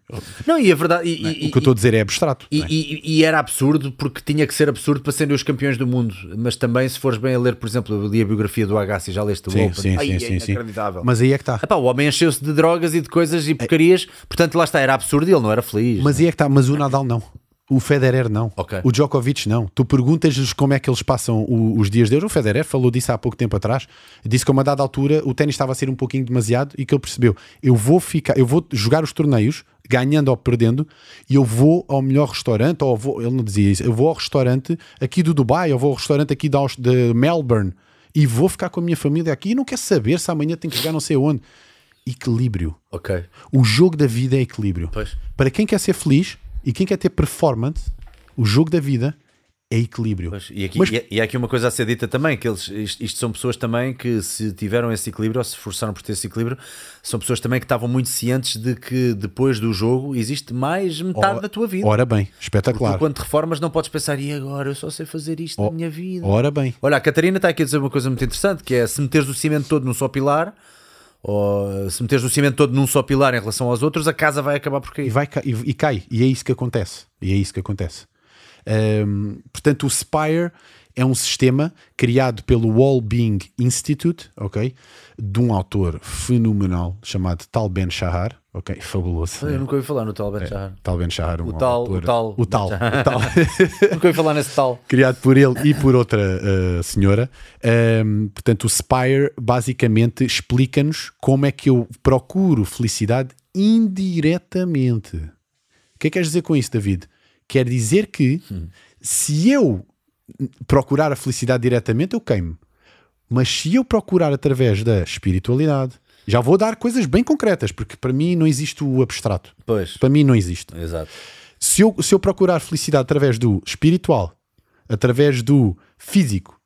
Não, e a verdade. E, e- o que eu estou a dizer é abstrato. E, não é? e- era absurdo porque tinha que ser absurdo para serem os campeões do mundo. Mas também, se fores bem a ler, por exemplo, eu li a biografia do Agassi, já leste o Sim, Open. sim, Ai, sim, é sim, sim. inacreditável. Mas aí é que está. O homem encheu-se de drogas e de coisas e porcarias, portanto lá está, era absurdo e ele não era feliz. Mas aí é que está. Mas o Nadal não. O Federer não. Ok. O Djokovic não. Tu perguntas-lhes como é que eles passam o- os dias deles. O Federer falou disso há pouco tempo atrás. Disse que a uma dada altura o ténis estava a ser um pouquinho demasiado e que ele percebeu: eu vou ficar, eu vou jogar os torneios, ganhando ou perdendo, e eu vou ao melhor restaurante, ou vou, ele não dizia isso, eu vou ao restaurante aqui do Dubai, ou vou ao restaurante aqui de, de Melbourne e vou ficar com a minha família aqui e não quero saber se amanhã tem que jogar não sei onde. Equilíbrio. Ok. O jogo da vida é equilíbrio. Pois. Para quem quer ser feliz e quem quer ter performance, o jogo da vida é equilíbrio. Pois, e, aqui, Mas- e, e há aqui uma coisa a ser dita também: que eles, isto, isto são pessoas também que, se tiveram esse equilíbrio ou se esforçaram por ter esse equilíbrio, são pessoas também que estavam muito cientes de que depois do jogo existe mais metade da tua vida. Ora bem, espetacular. quando te reformas, não podes pensar, e agora eu só sei fazer isto na minha vida. Ora bem. Olha, a Catarina está aqui a dizer uma coisa muito interessante: que é se meteres o cimento todo num só pilar, ou se meteres o cimento todo num só pilar em relação aos outros, a casa vai acabar por E, cair. vai, ca- e, e cai. E é isso que acontece. E é isso que acontece. Ahm, portanto, o Spire é um sistema criado pelo Wellbeing Institute, ok? De um autor fenomenal chamado Tal Ben Shahar, ok? Fabuloso. Eu nunca ouvi falar no tal Ben Shahar. Tal Ben Shahar, um O tal- autor- o tal- o tal, o tal. Nunca ouvi falar nesse tal. criado por ele e por outra uh, senhora. Um, portanto, o Spire basicamente explica-nos como é que eu procuro felicidade indiretamente. O que é que queres dizer com isso, David? Quer dizer que se eu procurar a felicidade diretamente, eu queimo. Mas se eu procurar através da espiritualidade, já vou dar coisas bem concretas, porque para mim não existe o abstrato. Pois, Para mim não existe. exato. Se eu, se eu procurar felicidade através do espiritual, através do físico,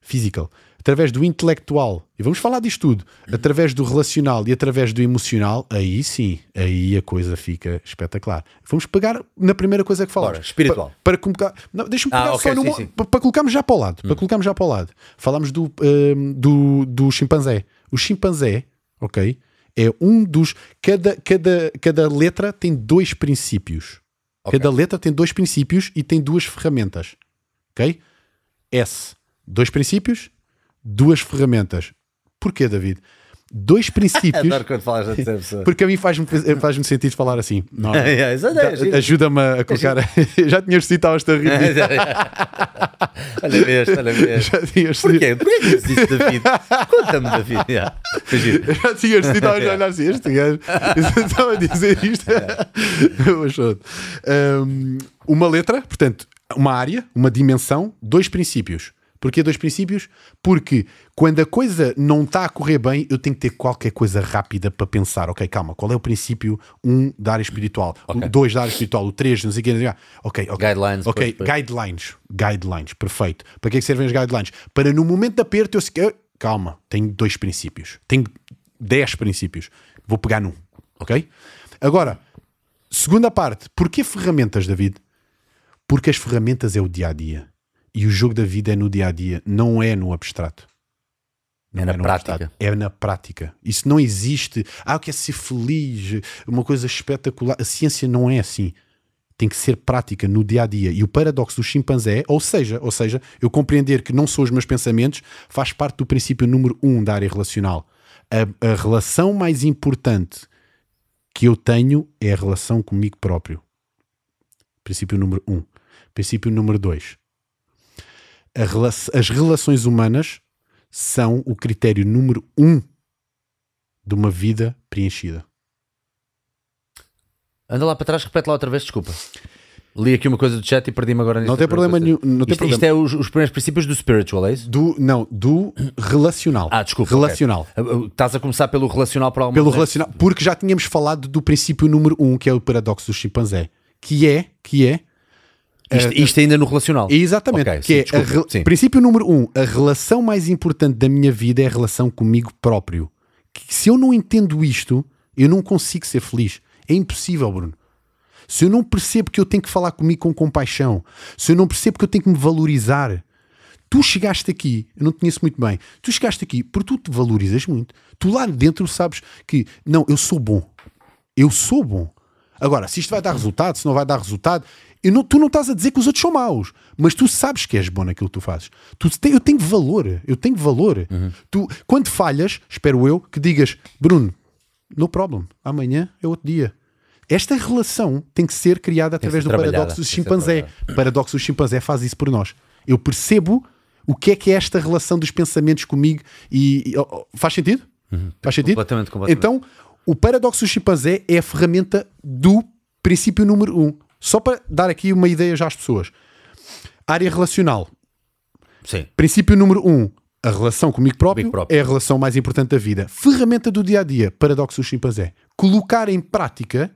physical, através do intelectual, e vamos falar disto tudo, através do relacional e através do emocional, aí sim, aí a coisa fica espetacular. Vamos pegar na primeira coisa que falamos. Ora, espiritual. Pa- Para, colocar. Deixa-me Ah, pegar ok, só numa- sim, sim. pa- para colocarmos já para o lado. Para colocarmos já para o lado. Falámos do, hum, do, do chimpanzé. O chimpanzé, ok? É um dos. Cada, cada, cada letra tem dois princípios. Cada letra tem dois princípios e tem duas ferramentas. Ok? S. Dois princípios, duas ferramentas. Porquê, David? Dois princípios. Adoro quando falas da terceira pessoa. Porque a mim faz-me faz sentido falar assim. É, é. Ajuda-me a colocar. Já tinhas citado esta rir. olha vês, olha vês. Já tinhas Porquê? Porquê que dizes isso, David? Conta-me, David. Yeah. Já tinhas citado já olhar assim. Este gajo estava a dizer isto. Um, uma letra, portanto, uma área, uma dimensão, dois princípios. Porquê dois princípios? Porque quando a coisa não está a correr bem, eu tenho que ter qualquer coisa rápida para pensar. Ok, calma, qual é o princípio? Um, da área espiritual. O dois, da área espiritual. O três, não sei o quê. Ok, ok. Guidelines, Ok, guidelines. Guidelines, perfeito. Para que é que servem os guidelines? Para no momento de aperto eu calma, tenho dois princípios. Tenho dez princípios. Vou pegar num. Ok? Agora, segunda parte. Porquê ferramentas, David? Porque as ferramentas é o dia a dia. E o jogo da vida é no dia a dia, não é no abstrato. Não É na no prática. estado. É na prática. Isso não existe. Ah, eu quero ser feliz, uma coisa espetacular. A ciência não é assim. Tem que ser prática no dia a dia. E o paradoxo do chimpanzé, ou seja, ou seja, eu compreender que não são os meus pensamentos, faz parte do princípio número um da área relacional. A, a relação mais importante que eu tenho é a relação comigo próprio. Princípio número um. Princípio número dois. Rela- as relações humanas são o critério número um de uma vida preenchida. Anda lá para trás, repete lá outra vez, desculpa. Li aqui uma coisa do chat e perdi-me agora nisto. Não tem problema nenhum. Não tem Isto, problema. isto é os, os primeiros princípios do spiritual, é isso? Do, não, do relacional. Ah, desculpa. Relacional. ok. Uh, uh, Estás a começar pelo relacional para alguma Pelo coisa? relacional. Porque já tínhamos falado do princípio número um, que é o paradoxo do chimpanzé. Que é, que é, Isto, isto ainda no relacional. exatamente, Ok, que sim, é desculpa, princípio número um, a relação mais importante da minha vida é a relação comigo próprio. Que se eu não entendo isto, eu não consigo ser feliz. É impossível, Bruno. Se eu não percebo que eu tenho que falar comigo com compaixão, se eu não percebo que eu tenho que me valorizar, tu chegaste aqui, eu não te conheço muito bem, tu chegaste aqui porque tu te valorizas muito. Tu lá dentro sabes que, não, eu sou bom. Eu sou bom. Agora, se isto vai dar resultado, se não vai dar resultado, eu não- tu não estás a dizer que os outros são maus, mas tu sabes que és bom naquilo que tu fazes. Tu te- eu tenho valor, eu tenho valor. Tu, quando falhas, espero eu, que digas, Bruno, no problem, amanhã é outro dia. Esta relação tem que ser criada através ser do paradoxo do chimpanzé. O paradoxo do chimpanzé faz isso por nós. Eu percebo o que é que é esta relação dos pensamentos comigo e, e- oh, oh, faz sentido? Faz sentido? Completamente, completamente. Então, o paradoxo do chimpanzé é a ferramenta do princípio número um. Só para dar aqui uma ideia já às pessoas. Área relacional. Sim. Princípio número um. A relação comigo próprio, Comigo próprio. é a relação mais importante da vida. Ferramenta do dia a dia. Paradoxo do chimpanzé. Colocar em prática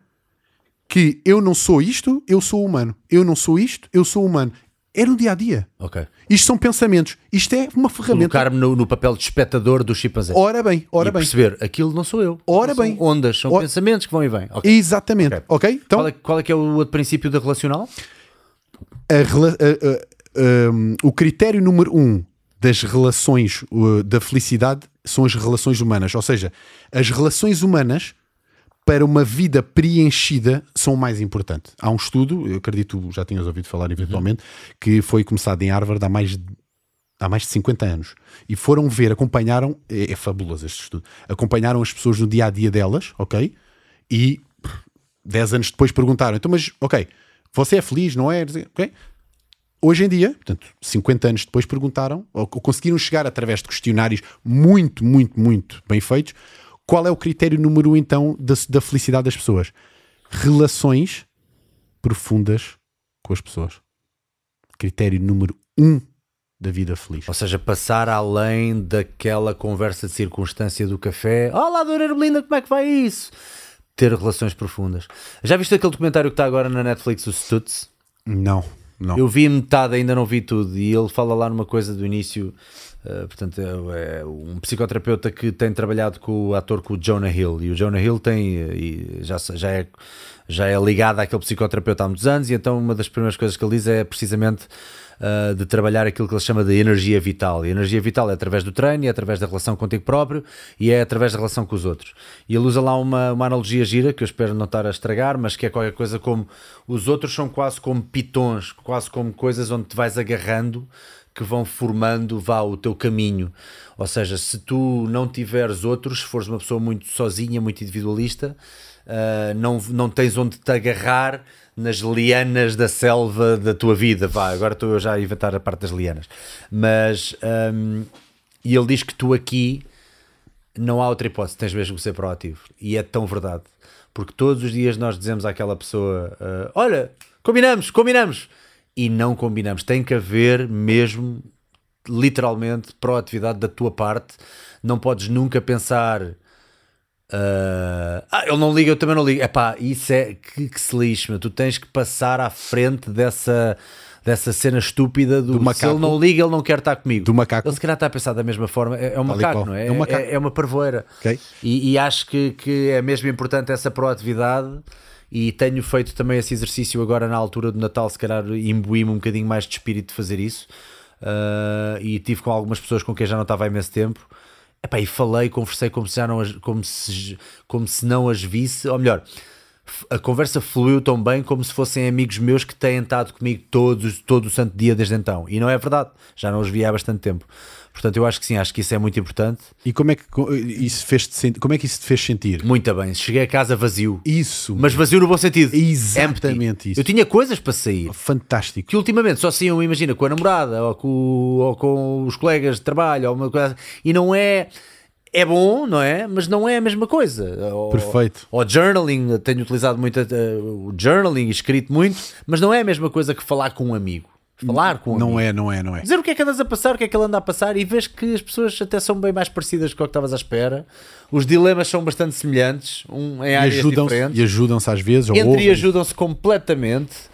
que eu não sou isto, eu sou humano. Eu não sou isto, eu sou humano. É no dia a dia. Ok. Isto são pensamentos. Isto é uma ferramenta. Colocar-me no, no papel de espectador do chimpanzé. Ora bem, ora e bem. perceber, aquilo não sou eu. Ora São bem. ondas, são Ora- pensamentos que vão e vêm. Ok. Exatamente. Ok. Ok? Então, Qual, é, qual é que é o outro princípio da relacional? a a- a- um, o critério número um das relações uh, da felicidade são as relações humanas. Ou seja, as relações humanas para uma vida preenchida são o mais importante. Há um estudo, eu acredito já tinhas ouvido falar eventualmente, que foi começado em Harvard há mais de há mais de 50 anos e foram ver, acompanharam, é, é fabuloso este estudo, acompanharam as pessoas no dia a dia delas, ok? E 10 anos depois perguntaram, então, mas ok, você é feliz, não é? Ok? Hoje em dia, portanto, 50 anos depois, perguntaram, ou ou conseguiram chegar através de questionários muito, muito, muito bem feitos, qual é o critério número um, então, da, da felicidade das pessoas? Relações profundas com as pessoas. Critério número um da vida feliz. Ou seja, passar além daquela conversa de circunstância do café. Olá, Dona Ermelinda, como é que vai isso? Ter relações profundas. Já viste aquele documentário que está agora na Netflix, o Stutz? Não, não. Eu vi metade, ainda não vi tudo, e ele fala lá numa coisa do início. Uh, portanto, é, é um psicoterapeuta que tem trabalhado com o ator com o Jonah Hill, e o Jonah Hill tem, uh, e já, já, é, já é ligado àquele psicoterapeuta há muitos anos, e então uma das primeiras coisas que ele diz é precisamente uh, de trabalhar aquilo que ele chama de energia vital. E a energia vital é através do treino, é através da relação contigo próprio e é através da relação com os outros. E ele usa lá uma, uma analogia gira que eu espero não estar a estragar, mas que é qualquer coisa como os outros são quase como pitons, quase como coisas onde te vais agarrando que vão formando vá o teu caminho. Ou seja, se tu não tiveres outros, se fores uma pessoa muito sozinha, muito individualista, uh, não, não tens onde te agarrar nas lianas da selva da tua vida. Vá, agora estou já a inventar a parte das lianas. Mas, um, e ele diz que tu aqui não há outra hipótese, tens mesmo que ser proativo. E é tão verdade. Porque todos os dias nós dizemos àquela pessoa: uh, Olha, combinamos, combinamos. E não combinamos. Tem que haver mesmo, literalmente, proatividade da tua parte. Não podes nunca pensar. uh, ah, ele não liga, eu também não ligo. Epá, isso é que, que se lixe. Tu tens que passar à frente dessa, dessa cena estúpida do, Do se macaco. ele não liga, ele não quer estar comigo. Do macaco. Ele se calhar está a pensar da mesma forma. É, é um Tal macaco, não é? É um macaco. É, é uma parvoeira. Ok. E, e acho que, que é mesmo importante essa proatividade. E tenho feito também esse exercício agora na altura do Natal, se calhar imbuí-me um bocadinho mais de espírito de fazer isso. Uh, e tive com algumas pessoas com quem já não estava há imenso tempo. Epá, e falei, conversei como se, já não as, como, se, como se não as visse, ou melhor, a conversa fluiu tão bem como se fossem amigos meus que têm estado comigo todos, todo o santo dia desde então. E não é verdade, já não os vi há bastante tempo. Portanto, eu acho que sim, acho que isso é muito importante. E como é que isso fez como é que isso te fez sentir? Muito bem, cheguei a casa vazio, Isso, mas vazio no bom sentido. Exatamente Empty. isso. Eu tinha coisas para sair. fantástico. que ultimamente só saíam, imagina, com a namorada ou com, ou com os colegas de trabalho ou uma coisa assim. e não é é bom, não é? Mas não é a mesma coisa. Ou- Perfeito. Ou journaling, tenho utilizado muito uh, o journaling escrito muito, mas não é a mesma coisa que falar com um amigo. Falar com um amigo. Não é, não é, não é. Dizer o que é que andas a passar, o que é que ele anda a passar e vês que as pessoas até são bem mais parecidas com o que estavas à espera. Os dilemas são bastante semelhantes, um em E áreas ajudam-se diferentes e ajudam-se às vezes, ou entre ouvem. e ajudam-se completamente.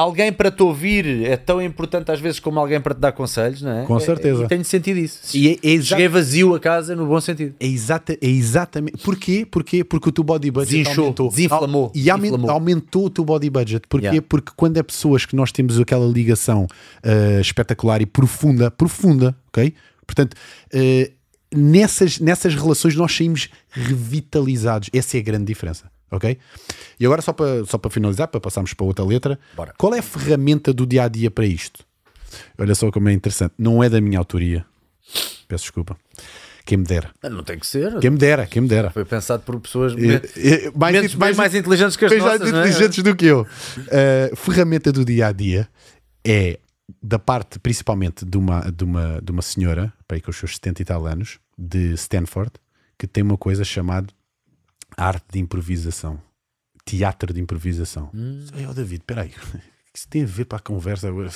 Alguém para te ouvir é tão importante às vezes como alguém para te dar conselhos, não é? Com É- certeza. E tenho sentido isso. E é- é Cheguei vazio a casa no bom sentido. É, exata, é exatamente. Porquê? Porquê? Porque o teu body budget Desinchou, aumentou. desinflamou, E aumen- desinflamou. aumentou o teu body budget. Porquê? Yeah. Porque quando é pessoas que nós temos aquela ligação ah, espetacular e profunda, profunda, ok? Portanto, ah, nessas, nessas relações nós saímos revitalizados. Essa é a grande diferença. Ok? E agora, só para, só para finalizar, para passarmos para outra letra, Bora. qual é a ferramenta do dia a dia para isto? Olha só como é interessante. Não é da minha autoria. Peço desculpa. Quem me dera. Não tem que ser. Quem me dera, quem me dera. Foi pensado por pessoas É, é, mais, menos- bem mais inteligentes que as mais nossas, é? inteligentes do que eu. Uh, ferramenta do dia a dia é da parte principalmente de uma, de uma, de uma senhora, para aí com os seus 70 e tal anos, de Stanford, que tem uma coisa chamada arte de improvisação, teatro de improvisação. Hum. Ó David, espera aí, o que isso tem a ver para a conversa agora?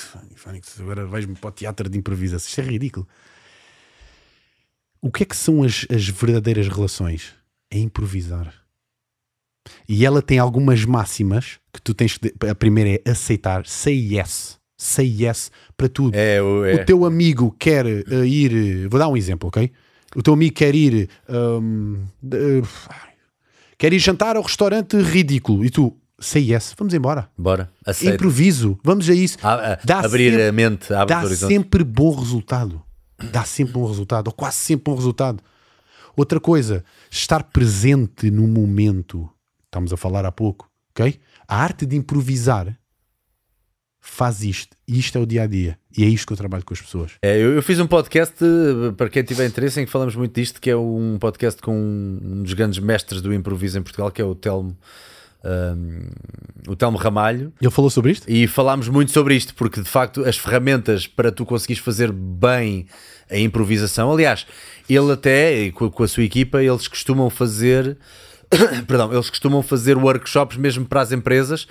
Agora vais-me para o teatro de improvisação. Isto é ridículo. O que é que são as, as verdadeiras relações? É improvisar. E ela tem algumas máximas que tu tens que. A primeira é aceitar, say yes. Say yes para tudo. É, o- é. O teu amigo quer eh, ir. Vou dar um exemplo, ok? O teu amigo quer ir. hum, de- quer ir jantar ao restaurante ridículo e tu, say yes, vamos embora. Bora, aceita. Improviso, vamos a isso. A- a- Dá abrir sempre- a mente, abre dá sempre bom resultado. Dá sempre bom resultado, ou quase sempre bom resultado. Outra coisa, estar presente no momento. Estamos a falar há pouco, ok? A arte de improvisar faz isto. E isto é o dia a dia. E é isto que eu trabalho com as pessoas. É, eu, eu fiz um podcast, eh, para quem tiver interesse, em que falamos muito disto, que é um podcast com um dos grandes mestres do improviso em Portugal, que é o Telmo, ahm, o Telmo Ramalho. Ele falou sobre isto? E falámos muito sobre isto, porque de facto as ferramentas para tu conseguires fazer bem a improvisação, aliás, ele até, com, com a sua equipa, eles costumam fazer, perdão, eles costumam fazer workshops mesmo para as empresas,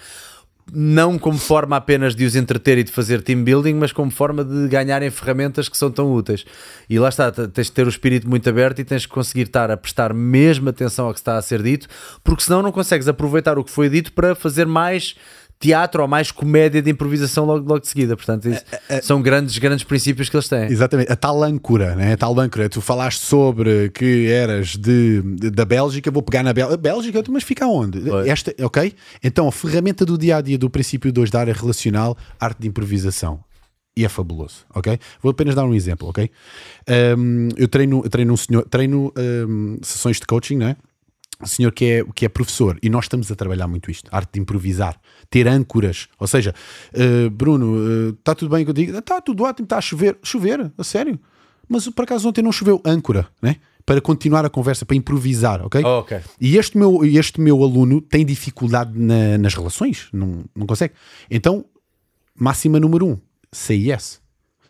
não como forma apenas de os entreter e de fazer team building, mas como forma de ganharem ferramentas que são tão úteis. E lá está, tens de ter o espírito muito aberto e tens de conseguir estar a prestar mesmo atenção ao que está a ser dito, porque senão não consegues aproveitar o que foi dito para fazer mais teatro ou mais comédia de improvisação logo, logo de seguida. Portanto, isso são grandes, grandes princípios que eles têm. Exatamente, a tal âncora, né? a tal âncora. Tu falaste sobre que eras de, de- da Bélgica, vou pegar na Bélgica. Bélgica, mas fica onde? Esta, ok? Então, a ferramenta do dia a dia do princípio 2 da área relacional, arte de improvisação. E é fabuloso, ok? Vou apenas dar um exemplo, ok? Um, eu treino, treino um senhor, treino um, sessões de coaching, não é? Senhor que é, que é professor e nós estamos a trabalhar muito isto, arte de improvisar, ter âncoras, ou seja, uh, Bruno, está tudo bem contigo? Está tudo ótimo, está a chover, chover, a sério, mas por acaso ontem não choveu âncora, né? Para continuar a conversa, para improvisar, ok? Oh, ok. E este meu, este meu aluno tem dificuldade na- nas relações, não, não consegue. Então, máxima número um, say yes.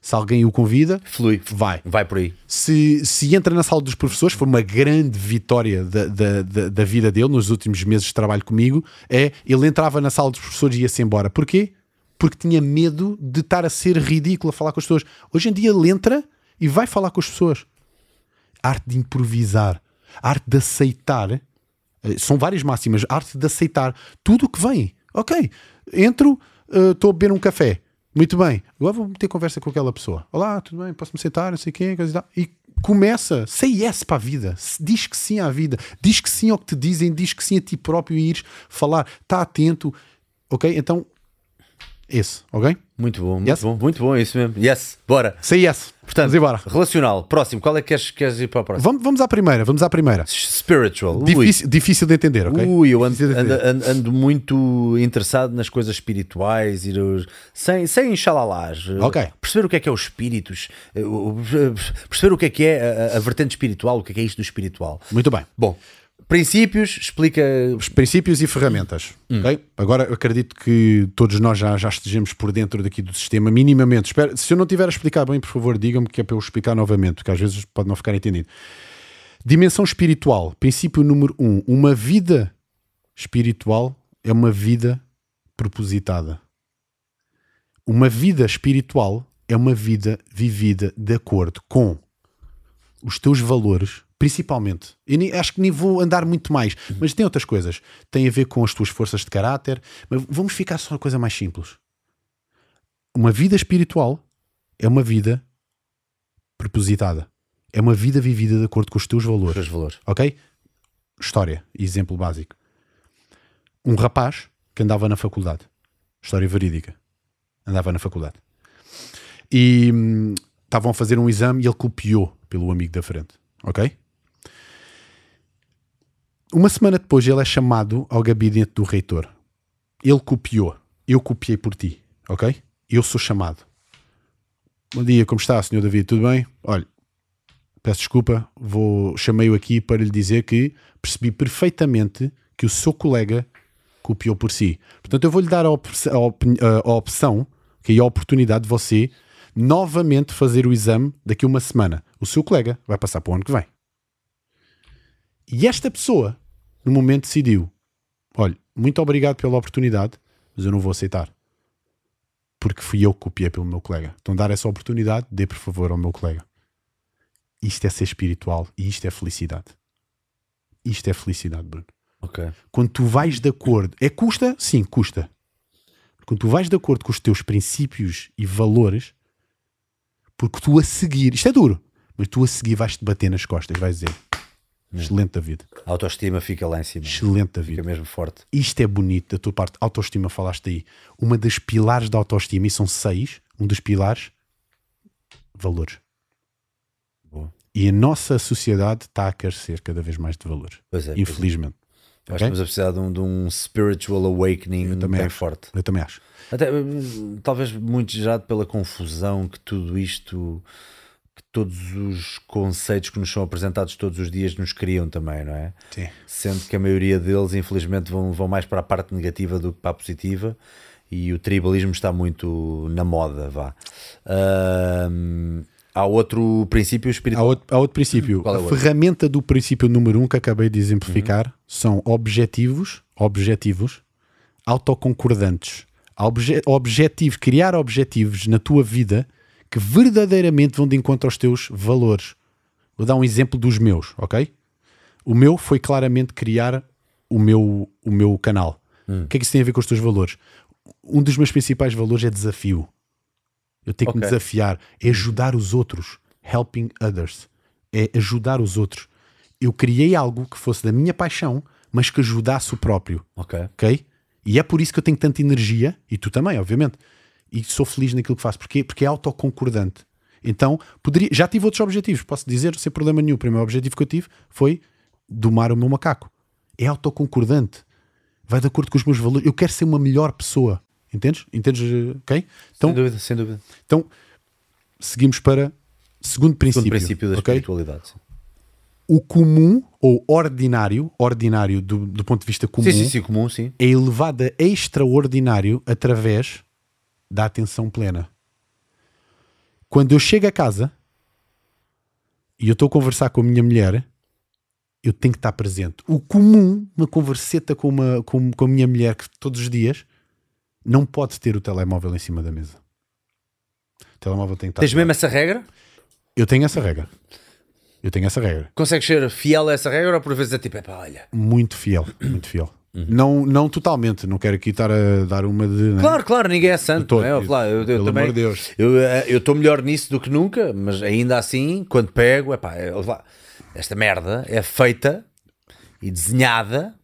Se alguém o convida, Flui. vai Vai por aí. se, se entra na sala dos professores, foi uma grande vitória da, da, da, da vida dele nos últimos meses de trabalho comigo. É ele entrava na sala dos professores e ia-se embora. Porquê? Porque tinha medo de estar a ser ridículo a falar com as pessoas. Hoje em dia ele entra e vai falar com as pessoas. Arte de improvisar, arte de aceitar. eh, São várias máximas. Arte de aceitar tudo o que vem. Ok, entro, eh, estou a beber um café. Muito bem, agora vou meter conversa com aquela pessoa. Olá, tudo bem? Posso-me sentar? Não sei quê, coisa e tal. E começa, say yes para a vida. Diz que sim à vida. Diz que sim ao que te dizem. Diz que sim a ti próprio e ires falar. Está atento. Ok? Então, Esse, ok? Muito bom, muito Yes? bom, muito bom, é isso mesmo. Yes, bora. Say yes. Portanto, Vamos embora. relacional, próximo, qual é que queres, queres ir para a próxima? Vamos, vamos à primeira, vamos à primeira. Spiritual. Difícil, difícil de entender, ok? Ui, eu ando, ando, ando- ando muito interessado nas coisas espirituais, ir sem, sem enxalalás. Ok. Perceber o que é que é os espíritos, perceber o que é que é a, a vertente espiritual, o que é que é isto do espiritual. Muito bem. Bom, princípios, explica. Os princípios e ferramentas. ok? Agora eu acredito que todos nós já, já estejamos por dentro daqui do sistema, minimamente. Espero- se eu não tiver a explicar bem, por favor, digam-me que é para eu explicar novamente, porque às vezes pode não ficar entendido. Dimensão espiritual. Princípio número um. Uma vida espiritual é uma vida propositada. Uma vida espiritual é uma vida vivida de acordo com os teus valores, principalmente. Eu nem- acho que nem vou andar muito mais, mas tem outras coisas. Tem a ver com as tuas forças de caráter. Mas vamos ficar só na coisa mais simples. Uma vida espiritual é uma vida propositada. É uma vida vivida de acordo com os teus Os valores. seus valores. Ok? História, exemplo básico. Um rapaz que andava na faculdade. História verídica. Andava na faculdade. E hum, estavam a fazer um exame e ele copiou pelo amigo da frente. Ok? Uma semana depois ele é chamado ao gabinete do reitor. Ele copiou. Eu copiei por ti. Ok? Eu sou chamado. Bom dia, como está, senhor David? Tudo bem? Olha, peço desculpa, vou chamei-o aqui para lhe dizer que percebi perfeitamente que o seu colega copiou por si. Portanto, eu vou-lhe dar a, op- a op- a opção que é a oportunidade de você novamente fazer o exame daqui a uma semana. O seu colega vai passar para o ano que vem. E esta pessoa, no momento, decidiu: olha, muito obrigado pela oportunidade, mas eu não vou aceitar. Porque fui eu que copiei pelo meu colega. Então, dar essa oportunidade, dê por favor ao meu colega. Isto é ser espiritual e isto é felicidade. Isto é felicidade, Bruno. Ok. Quando tu vais de acordo, é custa? Sim, custa. Quando tu vais de acordo com os teus princípios e valores, porque tu a seguir, isto é duro, mas tu a seguir vais-te bater nas costas, vais dizer: Excelente, David. A autoestima fica lá em cima. Excelente, Fica David. mesmo forte. Isto é bonito da tua parte. Autoestima, falaste aí. Uma das pilares da autoestima, e são seis, um dos pilares, valores. Boa. E a nossa sociedade está a carecer cada vez mais de valores. Pois é. pois é. Infelizmente. Acho que estamos a precisar de um, de um spiritual awakening bem acho. forte. Eu também acho. Até, hum, talvez muito gerado pela confusão que tudo isto, que todos os conceitos que nos são apresentados todos os dias nos criam também, não é? Sim. Sendo que a maioria deles, infelizmente, vão, vão mais para a parte negativa do que para a positiva e o tribalismo está muito na moda, vá. Há outro princípio Há espiritual. outro, há outro princípio. É a outro? ferramenta do princípio número um que acabei de exemplificar são objetivos, objetivos autoconcordantes. Obje, objetivo, criar objetivos na tua vida que verdadeiramente vão de encontro aos teus valores. Vou dar um exemplo dos meus, ok? O meu foi claramente criar o meu, o meu canal. O que é que isso tem a ver com os teus valores? Um dos meus principais valores é desafio. Eu tenho que me desafiar, é ajudar os outros. Helping others. É ajudar os outros. Eu criei algo que fosse da minha paixão, mas que ajudasse o próprio. Ok. Ok? E é por isso que eu tenho tanta energia, e tu também, obviamente. E sou feliz naquilo que faço. Porquê? Porque é autoconcordante. Então, poderia, já tive outros objetivos, posso dizer sem problema nenhum. O primeiro objetivo que eu tive foi domar o meu macaco. É autoconcordante. Vai de acordo com os meus valores. Eu quero ser uma melhor pessoa. Entendes? Entendes? eh, Ok? Então, sem dúvida, sem dúvida. então seguimos para segundo princípio. Segundo princípio da ok? espiritualidade. sim. O comum ou ordinário, ordinário do, do ponto de vista comum, Sim, sim, comum, é elevado a extraordinário através da atenção plena. Quando eu chego a casa e eu estou a conversar com a minha mulher, eu tenho que estar presente. O comum, uma converseta com, uma, com, com a minha mulher que todos os dias, não pode ter o telemóvel em cima da mesa. O telemóvel tem que estar. Tens mesmo essa regra? Eu tenho essa regra. Eu tenho essa regra. Consegues ser fiel a essa regra ou por vezes é tipo, epá, olha. Muito fiel, muito fiel. Uhum. Não, não totalmente, não quero aqui estar a dar uma de. né? Claro, claro, ninguém é santo. Todo, não é? Ouve lá, eu, eu pelo também, amor de Deus. Eu eh, eu estou melhor nisso do que nunca, mas ainda assim, quando pego, epá, lá, esta merda é feita e desenhada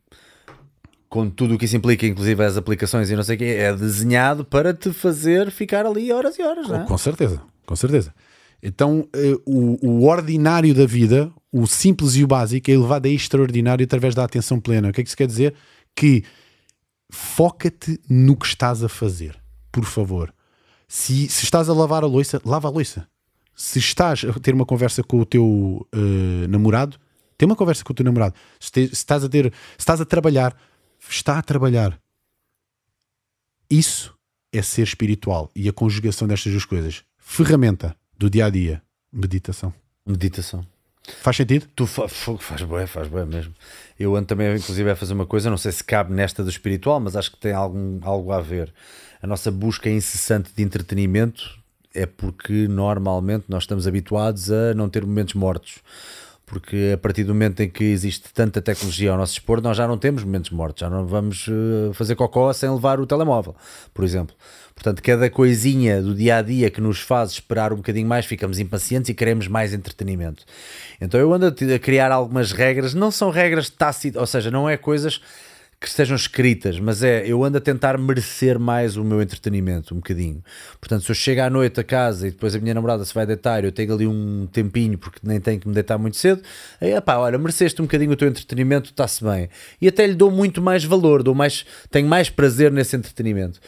com tudo o que isso implica, inclusive as aplicações e não sei o quê, é desenhado para te fazer ficar ali horas e horas, não é? Com certeza, com certeza. Então, eh, o, o ordinário da vida, o simples e o básico, é elevado a extraordinário através da atenção plena. O que é que isso quer dizer? Que foca-te no que estás a fazer, por favor. Se, se estás a lavar a louça, lava a louça. Se estás a ter uma conversa com o teu eh, namorado, tem uma conversa com o teu namorado. Se, te- se estás a ter, se estás a trabalhar, está a trabalhar. Isso é ser espiritual e a conjugação destas duas coisas. Ferramenta do dia a dia, meditação. Meditação. Faz sentido? Tu fa faz bem, faz bem mesmo. Eu ando também, inclusive, a fazer uma coisa, não sei se cabe nesta do espiritual, mas acho que tem algum, algo a ver. A nossa busca incessante de entretenimento é porque normalmente nós estamos habituados a não ter momentos mortos. Porque a partir do momento em que existe tanta tecnologia ao nosso dispor, nós já não temos momentos mortos, já não vamos eh, fazer cocó sem levar o telemóvel, por exemplo. Portanto, cada coisinha do dia a dia que nos faz esperar um bocadinho mais, ficamos impacientes e queremos mais entretenimento. Então eu ando a criar algumas regras, não são regras tácitas, ou seja, não é coisas que estejam escritas, mas é eu ando a tentar merecer mais o meu entretenimento, um bocadinho. Portanto, se eu chego à noite a casa e depois a minha namorada se vai deitar, eu tenho ali um tempinho porque nem tenho que me deitar muito cedo, aí pá, olha, mereceste um bocadinho o teu entretenimento, está-se bem. E até lhe dou muito mais valor, dou mais, tenho mais prazer nesse entretenimento.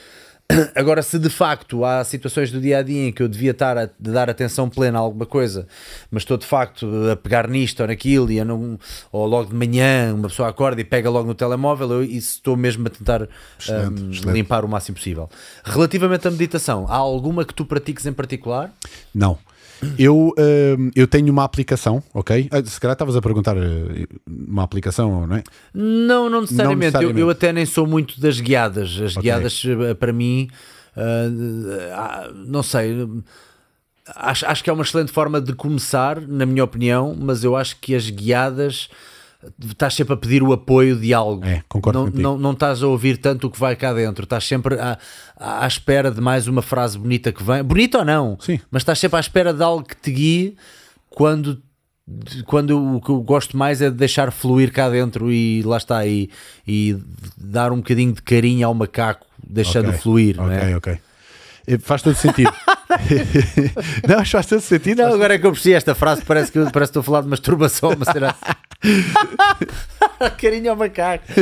Agora, se de facto há situações do dia a dia em que eu devia estar a dar atenção plena a alguma coisa, mas estou de facto a pegar nisto ou naquilo, e não, ou logo de manhã uma pessoa acorda e pega logo no telemóvel, eu isso estou mesmo a tentar Excelente, hum, excelente. limpar o máximo possível. Relativamente à meditação, há alguma que tu pratiques em particular? Não. Eu, hum, eu tenho uma aplicação, ok? Ah, Se calhar estavas a perguntar eh, uma aplicação, não é? Não, não necessariamente. necessariamente. Eu, eu até nem sou muito das guiadas. As Ok. guiadas, eh, para mim, ah, ah, não sei. Acho, acho que é uma excelente forma de começar, na minha opinião, mas eu acho que as guiadas estás sempre a pedir o apoio de algo. É, concordo não, contigo. não, não estás a ouvir tanto o que vai cá dentro, estás sempre à, à espera de mais uma frase bonita que vem, bonita ou não, Sim. mas estás sempre à espera de algo que te guie quando quando o que eu gosto mais é de deixar fluir cá dentro e lá está e, e dar um bocadinho de carinho ao macaco, deixando Ok, fluir, não é? ok. Eh, Faz todo sentido. não, faz todo sentido. Não, agora é que eu percebi esta frase, parece que, parece que estou a falar de masturbação, mas será? Carinho ao macaco.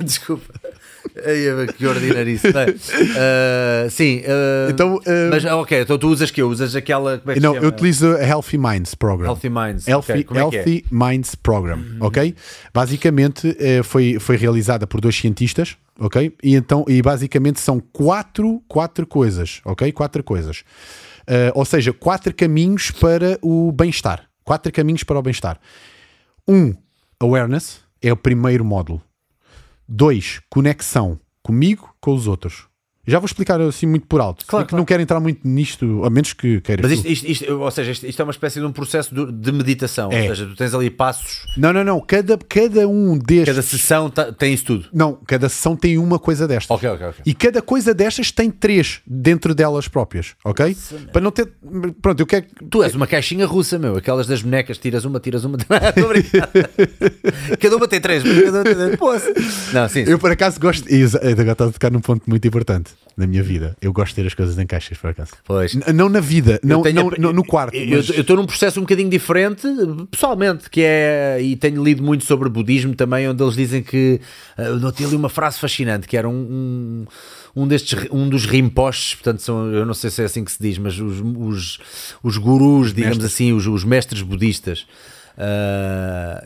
Desculpa. Que ordinarice. Ah, sim, ah, Então, ah, mas ok, então tu usas que Usas aquela. Como é que Não, eu utilizo a Healthy Minds Program. Healthy Minds. Healthy, ok, como é é? Healthy Minds Program, ok? Basicamente eh, foi, foi realizada por dois cientistas, ok? E então, e basicamente são quatro, quatro coisas, ok? Quatro coisas. Ou seja, quatro caminhos para o bem-estar. Quatro caminhos para o bem-estar. Um, awareness, é o primeiro módulo. Dois, conexão comigo, com os outros. Já vou explicar assim muito por alto. Claro, porque claro. não quero entrar muito nisto, a menos que queiras. Mas isto, isto- isto- ou seja, isto, isto é uma espécie de um processo de, de meditação. É. Ou seja, tu tens ali passos, Não, não, não. Cada, cada um destes. cada sessão tá- tem isso tudo. Não, cada sessão tem uma coisa destas. Ok, ok, ok. E cada coisa destas tem três dentro delas próprias, ok? Para não ter. Pronto, eu quero. Tu és uma caixinha russa, meu. Aquelas das bonecas, tiras uma, tiras uma. Cada uma tem três. mas Cada uma tem três. Não, sim. sim. Eu por acaso gosto. E agora estás a tocar num ponto muito importante na minha vida. Eu gosto de ter as coisas em caixas, por acaso. Pois. N- não na vida, não, tenho não, a- no, quarto. Eu mas- estou num processo um bocadinho diferente, pessoalmente, que é. E tenho lido muito sobre budismo também, onde eles dizem que. Uh, eu notei ali uma frase fascinante, que era um. um um, destes, um dos rimpoches, portanto, são, eu não sei se é assim que se diz, mas os, os, os gurus, digamos Mestres. assim, os, os mestres budistas. ah,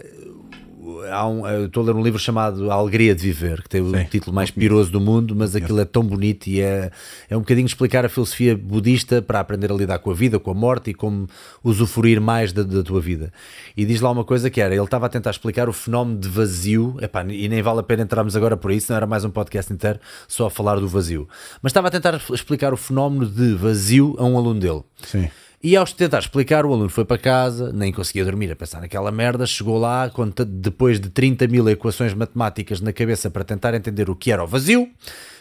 há um, eu estou a ler um livro chamado A Alegria de Viver, que tem o Sim, título mais piroso do mundo, mas aquilo é tão bonito e é, é um bocadinho explicar a filosofia budista para aprender a lidar com a vida, com a morte e como usufruir mais da, da tua vida. E diz lá uma coisa que era, ele estava a tentar explicar o fenómeno de vazio, epá, e nem vale a pena entrarmos agora por isso, não era mais um podcast inteiro só a falar do vazio, mas estava a tentar explicar o fenómeno de vazio a um aluno dele. Sim. E ao tentar explicar, o aluno foi para casa, nem conseguia dormir a pensar naquela merda, chegou lá, depois de 30 mil equações matemáticas na cabeça para tentar entender o que era o vazio,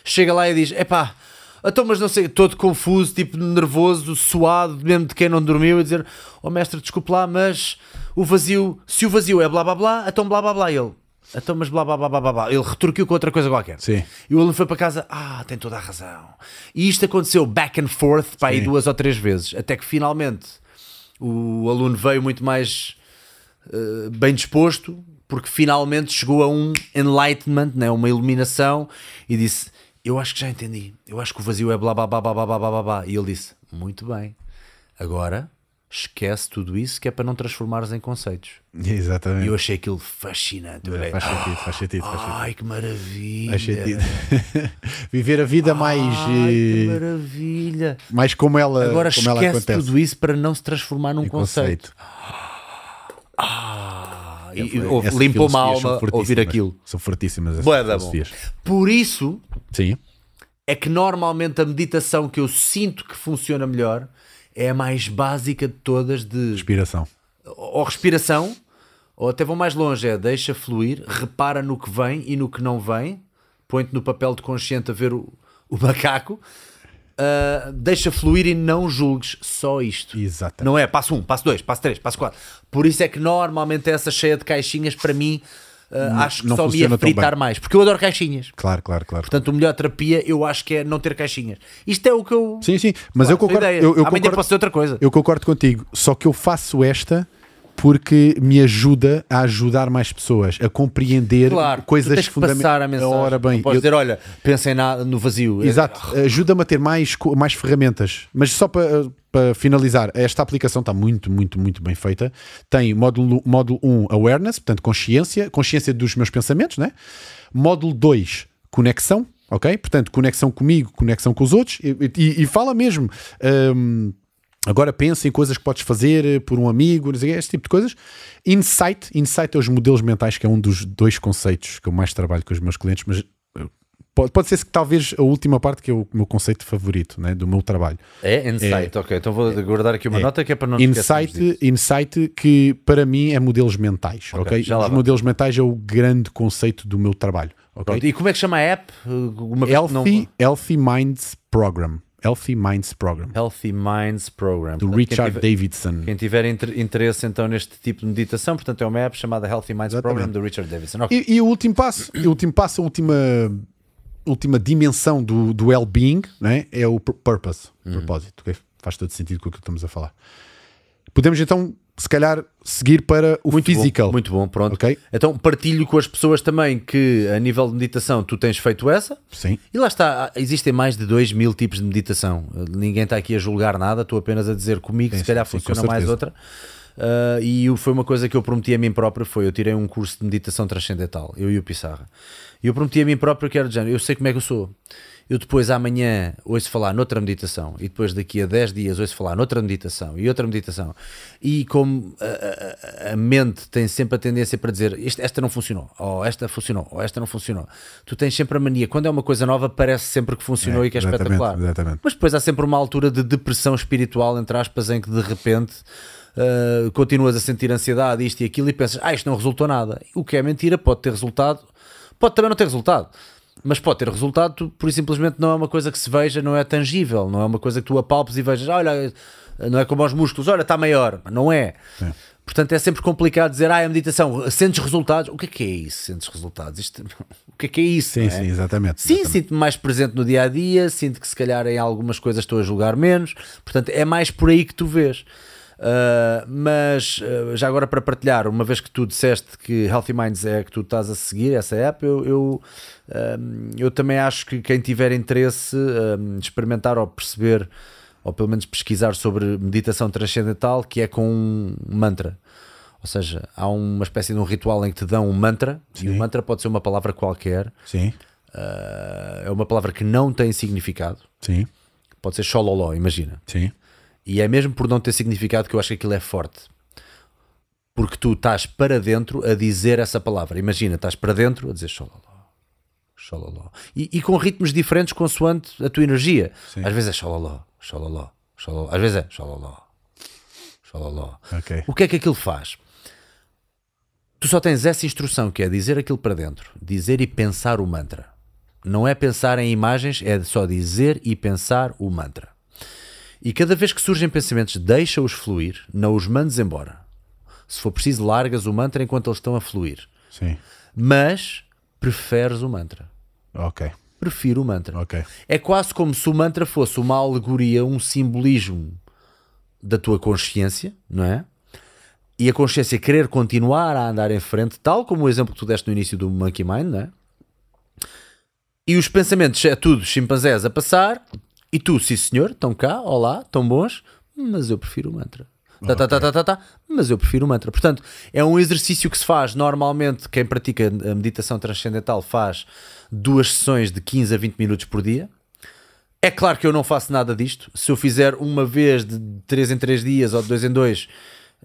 chega lá e diz: Epá, então, mas não sei, todo confuso, tipo nervoso, suado, mesmo de quem não dormiu, a dizer: Oh mestre, desculpe lá, mas o vazio, se o vazio é blá blá blá, então blá blá blá. E ele: então, mas blá blá blá blá blá. Ele retorquiu com outra coisa qualquer. Sim. E o aluno foi para casa, ah, tem toda a razão. E isto aconteceu back and forth para aí duas ou três vezes, até que finalmente o aluno veio muito mais uh, bem disposto, porque finalmente chegou a um enlightenment, né, uma iluminação, e disse: Eu acho que já entendi, eu acho que o vazio é blá blá blá blá blá blá. blá. E ele disse: Muito bem, agora esquece tudo isso que é para não transformares em conceitos. E Exatamente. eu achei aquilo fascinante. Olhei, Faz sentido, faz sentido, faz sentido. Ai, que maravilha! Faz sentido. Viver a vida mais, Ai, que eh, maravilha! mais como ela, Agora como ela esquece acontece. tudo isso para não se transformar num Em conceito. Ah, e, e, Essas ouve, limpou-me a filosofias são alma ouvir aquilo. São fortíssimas essas bom. filosofias. Por isso Sim, é que normalmente a meditação que eu sinto que funciona melhor é a mais básica de todas de inspiração. ou respiração, ou até vão mais longe, é deixa fluir, repara no que vem e no que não vem, põe-te no papel de consciente a ver o, o macaco, ah, deixa fluir e não julgues só isto. Exatamente. Não é passo um, passo dois, passo três, passo quatro. Por isso é que normalmente essa cheia de caixinhas, para mim, ah, acho que só me ia fritar mais, porque eu adoro caixinhas. Claro, claro, claro. Portanto, a melhor terapia eu acho que é não ter caixinhas. Isto é o que eu. Sim, sim, mas Claro, eu concordo. Eu, eu Amanhã concordo, posso outra coisa. eu concordo contigo. Só que eu faço esta porque me ajuda a ajudar mais pessoas a compreender Claro, coisas que fundamentais. passar a mensagem. Ora bem, podes eu- dizer, olha, pensem na- no vazio. Exato, ajuda-me a ter mais, mais ferramentas. Mas só para, para finalizar, esta aplicação está muito, muito, muito bem feita. Tem módulo, módulo 1, Awareness, portanto, consciência, consciência dos meus pensamentos, né? Módulo 2, conexão, ok? Portanto, conexão comigo, conexão com os outros. E, e- e fala mesmo. hum, Agora pensa em coisas que podes fazer eh, por um amigo, esse tipo de coisas. Insight, insight é os modelos mentais, que é um dos dois conceitos que eu mais trabalho com os meus clientes, mas eh, pode, pode ser que talvez a última parte que é o meu conceito favorito né, do meu trabalho. É insight, ok. Então vou guardar aqui uma É. nota que é para não Insight, insight que para mim é modelos mentais, ok? lá Os vamos. modelos mentais é o grande conceito do meu trabalho, ok? Pronto, E como é que chama a app? Uma que não- Healthy, Healthy Minds Program. Healthy Minds Program. Healthy Minds Program. Do Portanto, Richard quem tiver, Davidson. quem tiver inter- interesse então neste tipo de meditação, portanto é uma app chamada Healthy Minds Exatamente. Program do Richard Davidson. Ok. E, e o último passo, e o último passo, a última, última dimensão do, do well-being né, é o pur- purpose, Uhum. propósito. ok? Faz todo sentido com o que estamos a falar. Podemos então, se calhar, seguir para o Muito physical. bom, muito bom, pronto. Ok? Então partilho com as pessoas também que a nível de meditação tu tens feito essa. Sim. E lá está, existem mais de 2 mil tipos de meditação. Ninguém está aqui a julgar nada, estou apenas a dizer comigo, se Sim, calhar sim, funciona mais outra. Ah, e foi uma coisa que eu prometi a mim próprio, foi eu tirei um curso de meditação transcendental, eu e o Pissarra. E eu prometi a mim próprio que era de género, eu sei como é que eu sou. Eu depois amanhã ouço falar noutra meditação e depois daqui a 10 dias ouço falar noutra meditação e outra meditação. E como a, a- a mente tem sempre a tendência para dizer "Este- esta não funcionou, ou esta funcionou, ou esta não funcionou, tu tens sempre a mania, quando é uma coisa nova, parece sempre que funcionou É, e que é espetacular. exatamente. Mas depois há sempre uma altura de depressão espiritual, entre aspas, em que de repente uh, continuas a sentir ansiedade, isto e aquilo, e pensas, ah, isto não resultou nada. O que é mentira, pode ter resultado, pode também não ter resultado. Mas pode ter resultado, por e simplesmente não é uma coisa que se veja, não é tangível, não é uma coisa que tu apalpes e vejas, olha, não é como aos músculos, olha, está maior, não é. Portanto, é sempre complicado dizer, ah, a meditação, sentes resultados. O que é que é isso, sentes resultados? Isto, o que é que é isso? Sim, é? sim, exatamente. Sim, sinto-me mais presente no dia a dia, sinto que se calhar em algumas coisas estou a julgar menos, portanto é mais por aí que tu vês. Uh, mas uh, já agora para partilhar, uma vez que tu disseste que Healthy Minds é a que tu estás a seguir, essa app, eu, eu, um, eu também acho que quem tiver interesse um, experimentar ou perceber, ou pelo menos pesquisar sobre meditação transcendental, que é com um mantra. Ou seja, há uma espécie de um ritual em que te dão um mantra, e o mantra pode ser uma palavra qualquer, Sim, Uh, é uma palavra que não tem significado. sim, Pode ser xololó, imagina. sim. E é mesmo por não ter significado que eu acho que aquilo é forte. Porque tu estás para dentro a dizer essa palavra. Imagina, estás para dentro a dizer xololó. Xololó. E, e com ritmos diferentes consoante a tua energia. Sim. Às vezes é xololó, xololó, xololó. Às vezes é xololó, xololó. Ok. O que é que aquilo faz? Tu só tens essa instrução que é dizer aquilo para dentro, dizer e pensar o mantra. Não é pensar em imagens, é só dizer e pensar o mantra. E cada vez que surgem pensamentos, deixa-os fluir, não os mandes embora. Se for preciso, largas o mantra enquanto eles estão a fluir. Sim. mas preferes o mantra. Ok, Prefiro o mantra. ok. É quase como se o mantra fosse uma alegoria, um simbolismo da tua consciência, não é? E a consciência querer continuar a andar em frente, tal como o exemplo que tu deste no início do Monkey Mind, não é? E os pensamentos é tudo chimpanzés a passar, e tu, sim senhor, estão cá, olá, estão bons, mas eu prefiro o mantra. Tá, tá, tá, tá, tá, tá, mas eu prefiro o mantra. Portanto, é um exercício que se faz normalmente, quem pratica a meditação transcendental faz duas sessões de 15 a 20 minutos por dia. É claro que eu não faço nada disto. Se eu fizer uma vez de 3 em 3 dias ou de 2 em 2,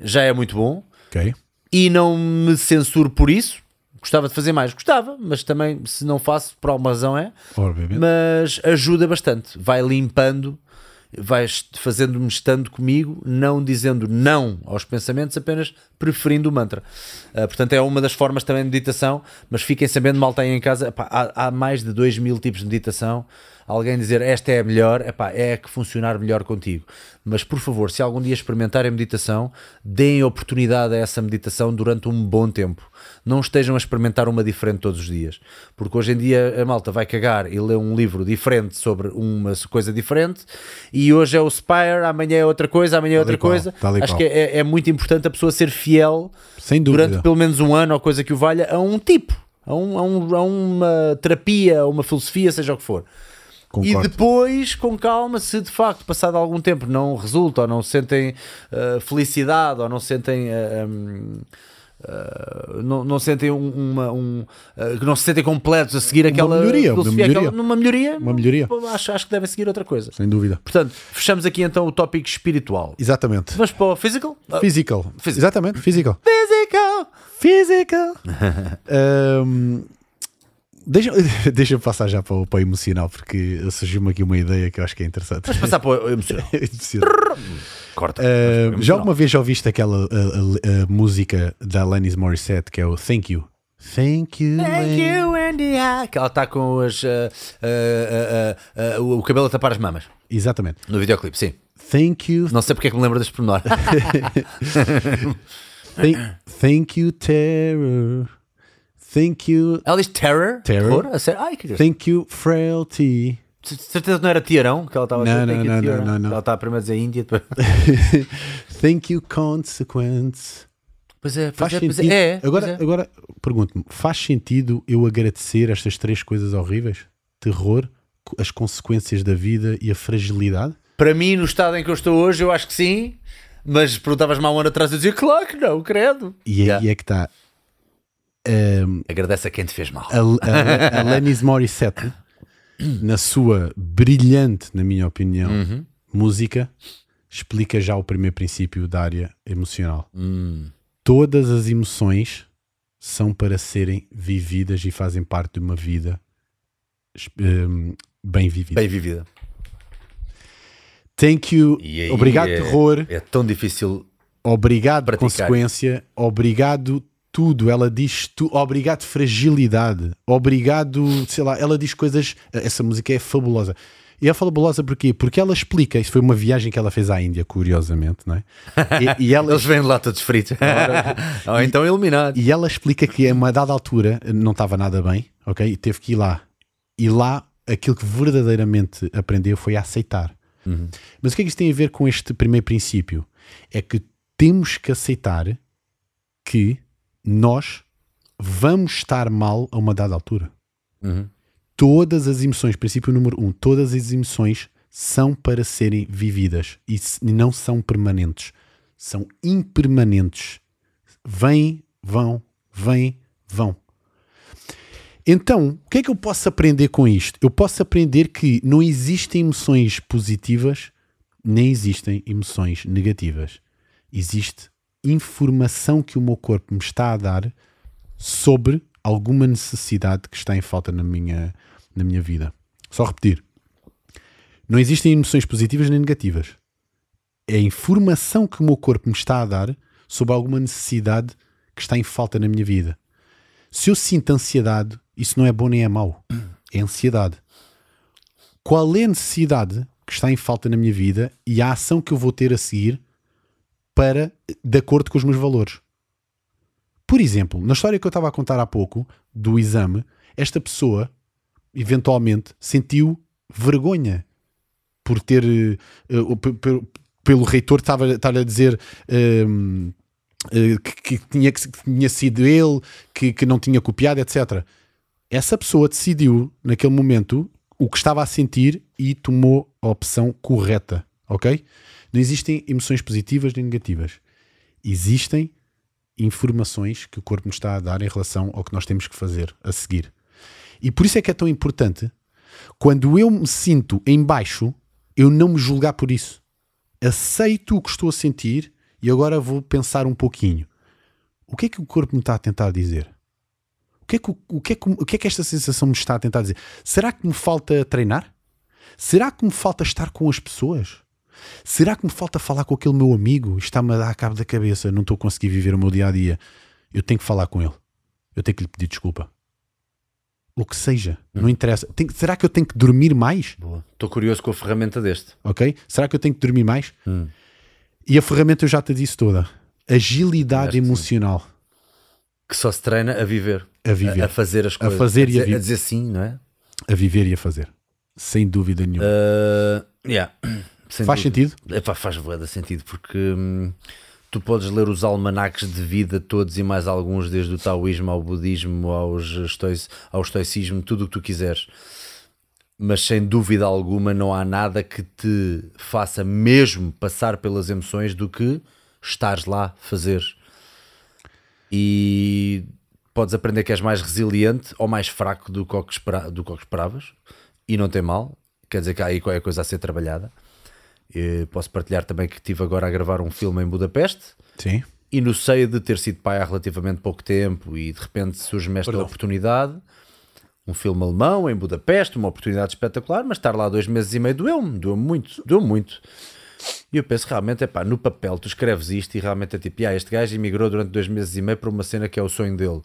já é muito bom. Ok. E não me censuro por isso. Gostava de fazer mais, gostava, mas também se não faço, por alguma razão é. Obviamente. Mas ajuda bastante. Vai limpando, vai fazendo-me estando comigo, não dizendo não aos pensamentos, apenas preferindo o mantra. Ah, portanto, é uma das formas também de meditação. Mas fiquem sabendo, mal têm em casa, epá, há, há mais de 2 mil tipos de meditação. Alguém dizer esta é a melhor, epá, é a que funcionar melhor contigo. Mas por favor, se algum dia experimentarem meditação, deem oportunidade a essa meditação durante um bom tempo. Não estejam a experimentar uma diferente todos os dias. Porque hoje em dia a malta vai cagar e lê um livro diferente sobre uma coisa diferente, e hoje é o Spire, amanhã é outra coisa, amanhã é outra qual, coisa. Acho qual. que é, é muito importante a pessoa ser fiel durante pelo menos um ano ou coisa que o valha a um tipo, a, um, a, um- a uma terapia, a uma filosofia, seja o que for. Concordo. E depois, com calma, se de facto, passado algum tempo, não resulta, ou não sentem uh, felicidade, ou não sentem. uh, um, uh, não, não sentem um- uma. Um, uh, que não se sentem completos a seguir aquela melhoria, uma melhoria. aquela- melhoria, Uma melhoria. Acho, acho que devem seguir outra coisa. Sem dúvida. Portanto, fechamos aqui então o tópico espiritual. Exatamente. Vamos para o physical? Uh, Physical. Physical. Exatamente, physical. Physical! Physical. Ahm, deixa, deixa eu passar já para o, para o emocional, porque surgiu-me aqui uma ideia que eu acho que é interessante. Vamos passar para o emocional. Emocional. Corta. Ah, Emocional. já alguma vez já ouviste aquela música da Alanis Morissette que é o Thank You? Thank you. Thank you, Andy. Que ela está com as, ah, ah, ah, ah, o cabelo a tapar as mamas. Exatamente. No videoclipe, sim. Thank you. Não sei porque é que me lembro deste pormenor. Thank, thank you, terror. Thank you. ela diz terror? Terror. A sério? Ai, que Deus. Thank you, frailty. Certeza que não era tiarão que ela estava a dizer? Não, não, não, não, não. Ela estava primeiro a dizer Índia. Depois... Thank you, consequence. Pois é, pois Faz é, pois sentido. é. é, agora, é. agora pergunto-me: faz sentido eu agradecer estas três coisas horríveis? Terror, as consequências da vida e a fragilidade? Para mim, no estado em que eu estou hoje, eu acho que sim. Mas perguntavas-me há um ano atrás e eu dizia, claro que não, credo. E aí Yeah. é que está. Agradece a quem te fez mal. a, a, a Alanis Morissette, na sua brilhante, na minha opinião, Uhum. música, explica já o primeiro princípio da área emocional. Hum. Todas as emoções são para serem vividas e fazem parte de uma vida ahm, bem vivida. Bem vivida. Thank you, aí obrigado, é- terror, É tão difícil. obrigado, praticar. consequência, obrigado, tudo. Ela diz tu, obrigado, fragilidade, obrigado, sei lá, ela diz coisas. Essa música é fabulosa. E é fabulosa porquê? Porque ela explica. Isso foi uma viagem que ela fez à Índia, curiosamente, não é? E, e ela, Eles vêm lá todos fritos. Ou então iluminados. e ela explica que a uma dada altura não estava nada bem, ok? E teve que ir lá. E lá aquilo que verdadeiramente aprendeu foi a aceitar. Mas o que é que isso tem a ver com este primeiro princípio? É que temos que aceitar que nós vamos estar mal a uma dada altura. Uhum. Todas as emoções, princípio número um, todas as emoções são para serem vividas e não são permanentes. São impermanentes. Vêm, vão, vêm, vão. Então, o que é que eu posso aprender com isto? Eu posso aprender que não existem emoções positivas, nem existem emoções negativas. Existe informação que o meu corpo me está a dar sobre alguma necessidade que está em falta na minha, na minha vida. Só repetir. Não existem emoções positivas nem negativas. É a informação que o meu corpo me está a dar sobre alguma necessidade que está em falta na minha vida. Se eu sinto ansiedade, isso não é bom nem é mau. É ansiedade. Qual é a necessidade que está em falta na minha vida e a ação que eu vou ter a seguir para de acordo com os meus valores? Por exemplo, na história que eu estava a contar há pouco, do exame, esta pessoa eventualmente sentiu vergonha por ter uh, pelo, pelo reitor estava, a dizer um, uh, que, que, tinha, que tinha sido ele que, que não tinha copiado, etc. Essa pessoa decidiu naquele momento o que estava a sentir e tomou a opção correta, ok? Não existem emoções positivas nem negativas. Existem informações que o corpo nos está a dar em relação ao que nós temos que fazer a seguir. E por isso é que é tão importante quando eu me sinto em baixo, eu não me julgar por isso. Aceito o que estou a sentir e agora vou pensar um pouquinho. O que é que o corpo me está a tentar dizer? O que, é que, o, que é que, o que é que esta sensação me está a tentar dizer? Será que me falta treinar? Será que me falta estar com as pessoas? Será que me falta falar com aquele meu amigo? Está-me a dar cabo da cabeça, não estou a conseguir viver o meu dia a dia. Eu tenho que falar com ele. Eu tenho que lhe pedir desculpa. O que seja, hum. não interessa. Tem, será que eu tenho que dormir mais? Estou curioso com a ferramenta deste. Ok? Será que eu tenho que dormir mais? Hum. E a ferramenta eu já te disse toda. Agilidade emocional. Sim. Que só se treina a viver. A viver. A, a fazer as coisas. A fazer a dizer, e a viver. A dizer sim, não é? A viver e a fazer. Sem dúvida nenhuma. Uh, yeah. Sem faz dúvida. sentido? Epá, faz boa sentido, porque hum, tu podes ler os almanaques de vida todos e mais alguns, desde o taoísmo ao budismo, aos estoic, ao estoicismo, tudo o que tu quiseres. Mas sem dúvida alguma não há nada que te faça mesmo passar pelas emoções do que estares lá fazer. E podes aprender que és mais resiliente ou mais fraco do que, espera, do que esperavas, e não tem mal, quer dizer que há aí qualquer coisa a ser trabalhada. E posso partilhar também que estive agora a gravar um filme em Budapeste. Sim. E no seio de ter sido pai há relativamente pouco tempo e de repente surge-me esta Perdão. oportunidade, um filme alemão em Budapeste, uma oportunidade espetacular, mas estar lá dois meses e meio doeu-me, doeu-me muito, doeu-me muito. E eu penso realmente, é pá, no papel tu escreves isto e realmente é tipo, ah, este gajo emigrou durante dois meses e meio para uma cena que é o sonho dele.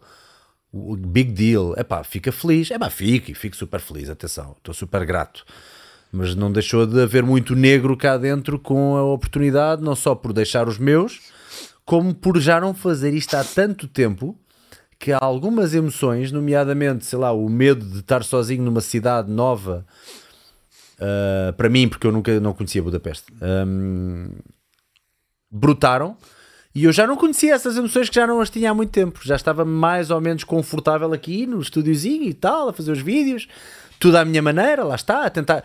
O big deal, é pá, fica feliz, é pá, fico e fico super feliz, atenção, estou super grato mas não deixou de haver muito negro cá dentro com a oportunidade, não só por deixar os meus, como por já não fazer isto há tanto tempo que algumas emoções, nomeadamente, sei lá, o medo de estar sozinho numa cidade nova, uh, para mim, porque eu nunca não conhecia Budapeste, um, brutaram. E eu já não conhecia essas emoções que já não as tinha há muito tempo. Já estava mais ou menos confortável aqui no estúdiozinho e tal, a fazer os vídeos, tudo à minha maneira, lá está, a tentar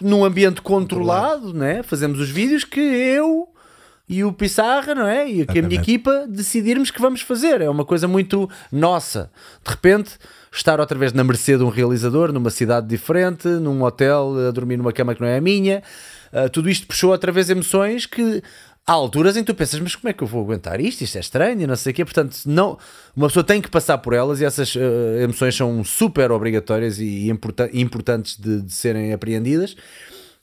num ambiente controlado, né? fazemos os vídeos que eu e o Pissarra, não é? E que a minha equipa decidirmos que vamos fazer. É uma coisa muito nossa. De repente, estar outra vez na mercê de um realizador, numa cidade diferente, num hotel, a dormir numa cama que não é a minha. Uh, tudo isto puxou outra vez emoções que há alturas em que tu pensas, mas como é que eu vou aguentar isto? Isto é estranho, não sei o quê. Portanto, não, uma pessoa tem que passar por elas e essas uh, emoções são super obrigatórias e importa importantes de, de, serem apreendidas.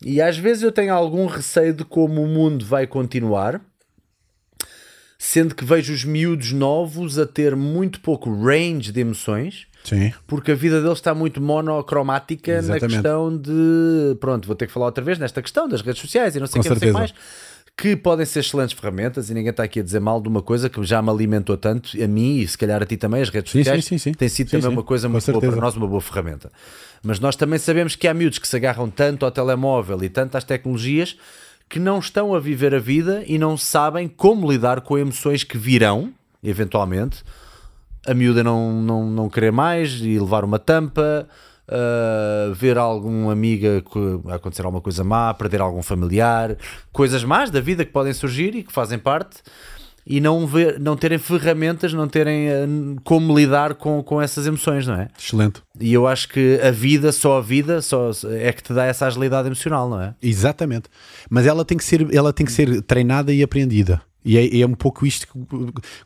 E às vezes eu tenho algum receio de como o mundo vai continuar, sendo que vejo os miúdos novos a ter muito pouco range de emoções. Sim. Porque a vida deles está muito monocromática Exatamente. na questão de. Pronto, vou ter que falar outra vez nesta questão das redes sociais e não sei o que, mais que podem ser excelentes ferramentas e ninguém está aqui a dizer mal de uma coisa que já me alimentou tanto, a mim e se calhar a ti também, as redes sim, sociais, sim, sim, tem sido também uma coisa muito boa para nós, uma boa ferramenta. Mas nós também sabemos que há miúdos que se agarram tanto ao telemóvel e tanto às tecnologias que não estão a viver a vida e não sabem como lidar com emoções que virão, eventualmente. A miúda não, não, não querer mais e levar uma tampa, uh, ver algum amiga acontecer alguma coisa má, perder algum familiar, coisas más da vida que podem surgir e que fazem parte e não, ver, não terem ferramentas, não terem uh, como lidar com, com essas emoções, não é? Excelente. E eu acho que a vida, só a vida, só é que te dá essa agilidade emocional, não é? Exatamente. Mas ela tem que ser, ela tem que ser treinada e aprendida. E é, é, um pouco isto que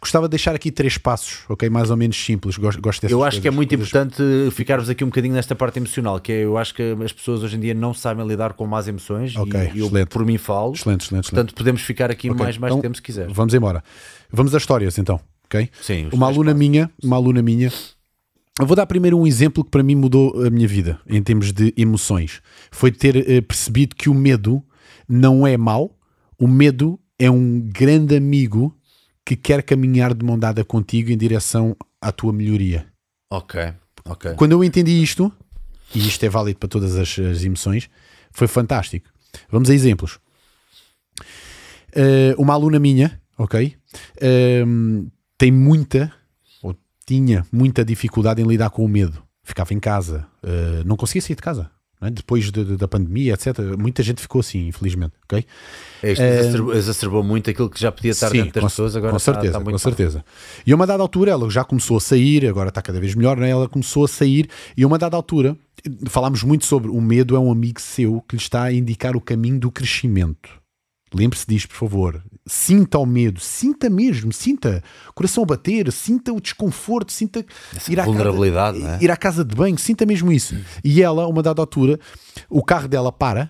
gostava de deixar aqui três passos, ok? Mais ou menos simples. Gosto, gosto Eu acho coisas, que é muito coisas... importante ficarmos aqui um bocadinho nesta parte emocional, que é, eu acho que as pessoas hoje em dia não sabem lidar com más emoções okay, e eu por mim falo. Excelente, excelente. Portanto, excelente. podemos ficar aqui okay, mais, mais então, tempo se quiser. Vamos embora. Vamos às histórias então, ok? Sim. Uma aluna passos. minha, uma aluna minha. Eu vou dar primeiro um exemplo que para mim mudou a minha vida em termos de emoções. Foi ter uh, percebido que o medo não é mau, o medo é um grande amigo que quer caminhar de mão dada contigo em direção à tua melhoria. Ok, ok. Quando eu entendi isto, e isto é válido para todas as, as emoções, foi fantástico. Vamos a exemplos. Uh, uma aluna minha, ok, uh, tem muita, ou tinha muita dificuldade em lidar com o medo. Ficava em casa, uh, não conseguia sair de casa. É? Depois de- de- da pandemia, etc., muita gente ficou assim, infelizmente. ok? Isto exacerbou, exacerbou muito aquilo que já podia estar dentro das com, pessoas, agora com está- certeza, está muito com certeza. E a uma dada altura ela já começou a sair, agora está cada vez melhor, né? ela começou a sair e a uma dada altura falámos muito sobre o medo é um amigo seu que lhe está a indicar o caminho do crescimento. Lembre-se disto, por favor. Sinta o medo, sinta mesmo, sinta o coração a bater, sinta o desconforto, sinta ir à vulnerabilidade, casa, é? ir à casa de banho, sinta mesmo isso. E ela, a uma dada altura, o carro dela para,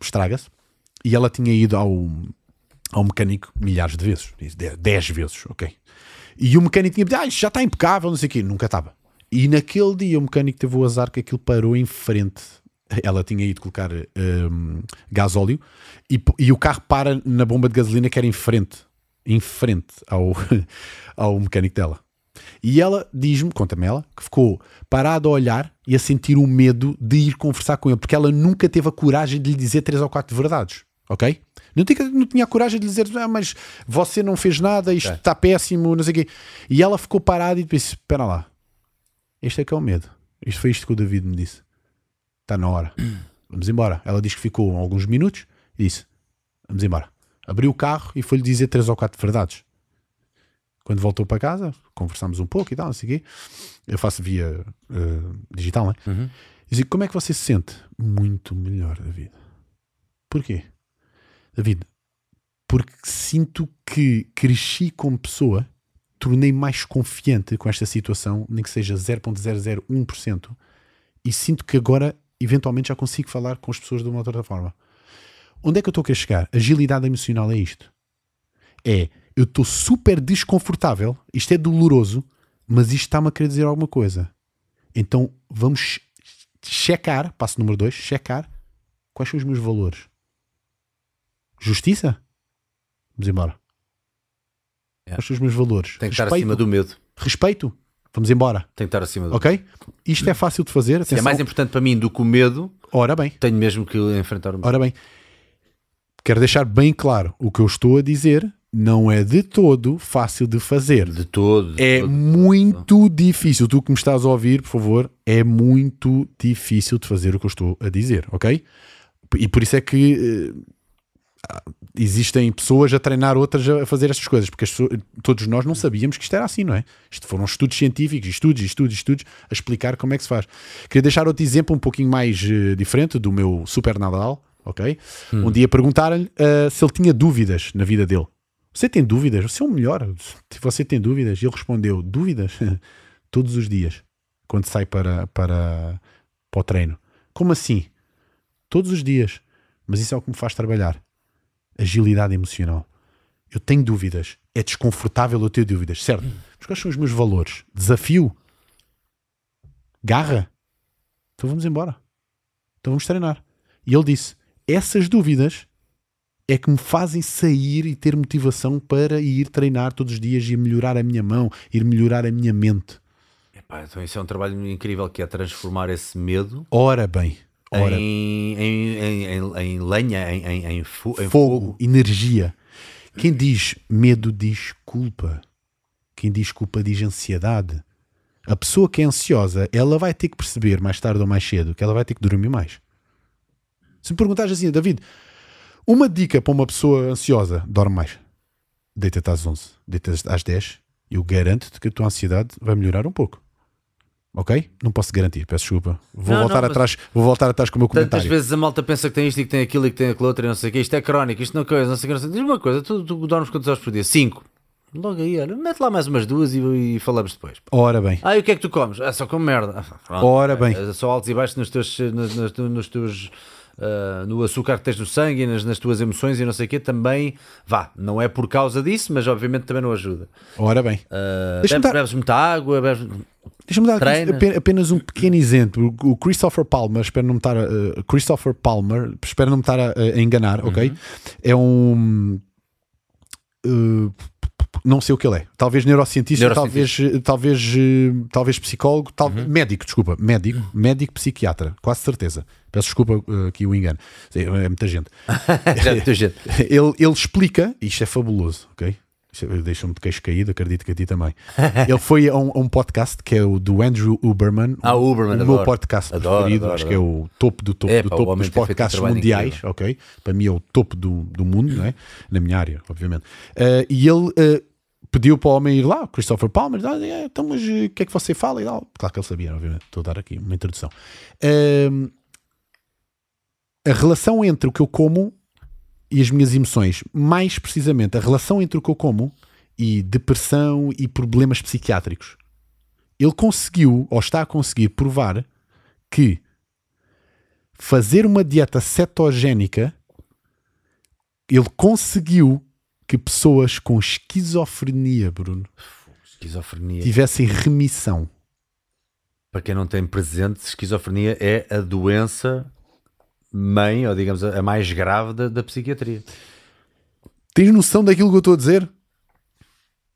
estraga-se, e ela tinha ido ao, ao mecânico milhares de vezes, de- dez vezes, ok. E o mecânico tinha dito, ah, isto já está impecável, não sei o quê, nunca estava. E naquele dia o mecânico teve o azar que aquilo parou em frente. Ela tinha ido colocar hum, gasóleo e, p- e o carro para na bomba de gasolina que era em frente, em frente ao, ao mecânico dela. E ela diz-me, conta-me ela, que ficou parada a olhar e a sentir o medo de ir conversar com ele, porque ela nunca teve a coragem de lhe dizer três ou quatro verdades, ok? Não tinha, não tinha a coragem de lhe dizer, ah, mas você não fez nada, isto está péssimo, não sei o quê. E ela ficou parada e disse: Espera lá, este é que é o medo. Isto foi isto que o David me disse. Está na hora. Vamos embora. Ela diz que ficou alguns minutos e disse: Vamos embora. Abriu o carro e foi-lhe dizer três ou quatro verdades. Quando voltou para casa, conversámos um pouco e tal, não sei o quê. Eu faço via eh, digital, não é? Uhum. E digo, como é que você se sente? Muito melhor, David. Porquê? David, porque sinto que cresci como pessoa, tornei mais confiante com esta situação, nem que seja 0.001%, e sinto que agora, eventualmente, já consigo falar com as pessoas de uma outra forma. Onde é que eu estou a querer chegar? Agilidade emocional é isto. É, eu estou super desconfortável, isto é doloroso, mas isto está-me a querer dizer alguma coisa. Então vamos che- checar, passo número 2, checar quais são os meus valores. Justiça? Vamos embora. Yeah. Quais são os meus valores? Tem que estar acima do medo. Respeito? Vamos embora. Tem que estar acima do Ok? Isto é fácil de fazer. Se é mais importante para mim do que o medo, Ora bem, tenho mesmo que enfrentar o medo. ora bem. Quero deixar bem claro: o que eu estou a dizer não é de todo fácil de fazer. De todo. de É todo. muito difícil. Tu que me estás a ouvir, por favor, é muito difícil de fazer o que eu estou a dizer, ok? E por isso é que eh, existem pessoas a treinar outras a fazer estas coisas, porque pessoas- todos nós não sabíamos que isto era assim, não é? Isto foram estudos científicos, estudos, estudos, estudos, a explicar como é que se faz. Queria deixar outro exemplo um pouquinho mais eh, diferente do meu Super Nadal, ok? Um dia perguntaram-lhe eh, se ele tinha dúvidas na vida dele. Você tem dúvidas? Você é o melhor. Se você tem dúvidas, e ele respondeu: dúvidas? Todos os dias, quando sai para, para, para o treino. Como assim? Todos os dias. Mas isso é o que me faz trabalhar. Agilidade emocional. Eu tenho dúvidas. É desconfortável eu ter dúvidas, certo? Mas quais são os meus valores? Desafio? Garra? Então vamos embora. Então vamos treinar. E ele disse: essas dúvidas é que me fazem sair e ter motivação para ir treinar todos os dias e melhorar a minha mão, ir melhorar a minha mente. Epá, então isso é um trabalho incrível que é transformar esse medo Ora bem, ora em, em, em, em- lenha, em, fo- fogo, fogo. energia. Quem diz medo diz culpa. Quem diz culpa diz ansiedade. A pessoa que é ansiosa, ela vai ter que perceber mais tarde ou mais cedo que ela vai ter que dormir mais. Se me perguntares assim, David, uma dica para uma pessoa ansiosa, dorme mais. Deita-te às 11, deita-te às 10 eu garanto-te que a tua ansiedade vai melhorar um pouco. Ok? Não posso garantir, peço desculpa. Vou, Não, voltar, não, atrás, vou voltar atrás com o meu Tantas comentário. vezes a malta pensa que tem isto e que tem aquilo e que tem aquilo outro e não sei o que. Isto é crónico, isto não é coisa, não sei o que. Diz uma coisa, tu, tu dormes quantas horas por dia? Cinco. Logo aí, olha, mete lá mais umas duas e, e falamos depois. Ora bem, Ah, e o que é que tu comes? Ah, só como merda. Ah, pronto. Ora bem. É, só altos e baixos nos teus, nos, nos- nos teus ah, no açúcar que tens no sangue e nas, nas tuas emoções e não sei o quê, também vá, não é por causa disso, mas obviamente também não ajuda. ora bem. Ah, Deixa-me bebes, bebes muita água, bebes... Deixa-me dar aqui apenas um pequeno exemplo. O Christopher Palmer, espero não me estar a, uh, Christopher Palmer, espero não me estar a, a enganar, ok? É um uh, não sei o que ele é. Talvez neurocientista, talvez, Neurocientista. talvez, eh, talvez psicólogo, tal, Uhum. médico, desculpa, médico, médico psiquiatra, quase certeza. Peço desculpa eh, aqui o engano. É é muita gente. Já muita gente. ele, ele explica, isto é fabuloso, ok? Deixa-me de queixo caído, acredito que a ti também. ele foi a um, a um podcast que é o do Andrew Uberman. Ah, o Uberman, o meu adoro. podcast Adoro, preferido, adoro, acho que é o topo do topo É, do topo dos um podcasts mundiais, incrível. ok? Para mim é o topo do, do mundo, não é? Na minha área, obviamente. Eh, e ele eh, pediu para o homem ir lá, Christopher Palmer, ah, então, mas eh, o que é que você fala? E tal. Claro que ele sabia, obviamente. Estou a dar aqui uma introdução. Ehm, a relação entre o que eu como e as minhas emoções, mais precisamente a relação entre o que eu como e depressão e problemas psiquiátricos. Ele conseguiu, ou está a conseguir, provar que fazer uma dieta cetogénica ele conseguiu que pessoas com esquizofrenia, Bruno, Esquizofrenia. tivessem remissão. Para quem não tem presente, esquizofrenia é a doença mãe, ou digamos, a mais grave da, da psiquiatria. Tens noção daquilo que eu estou a dizer?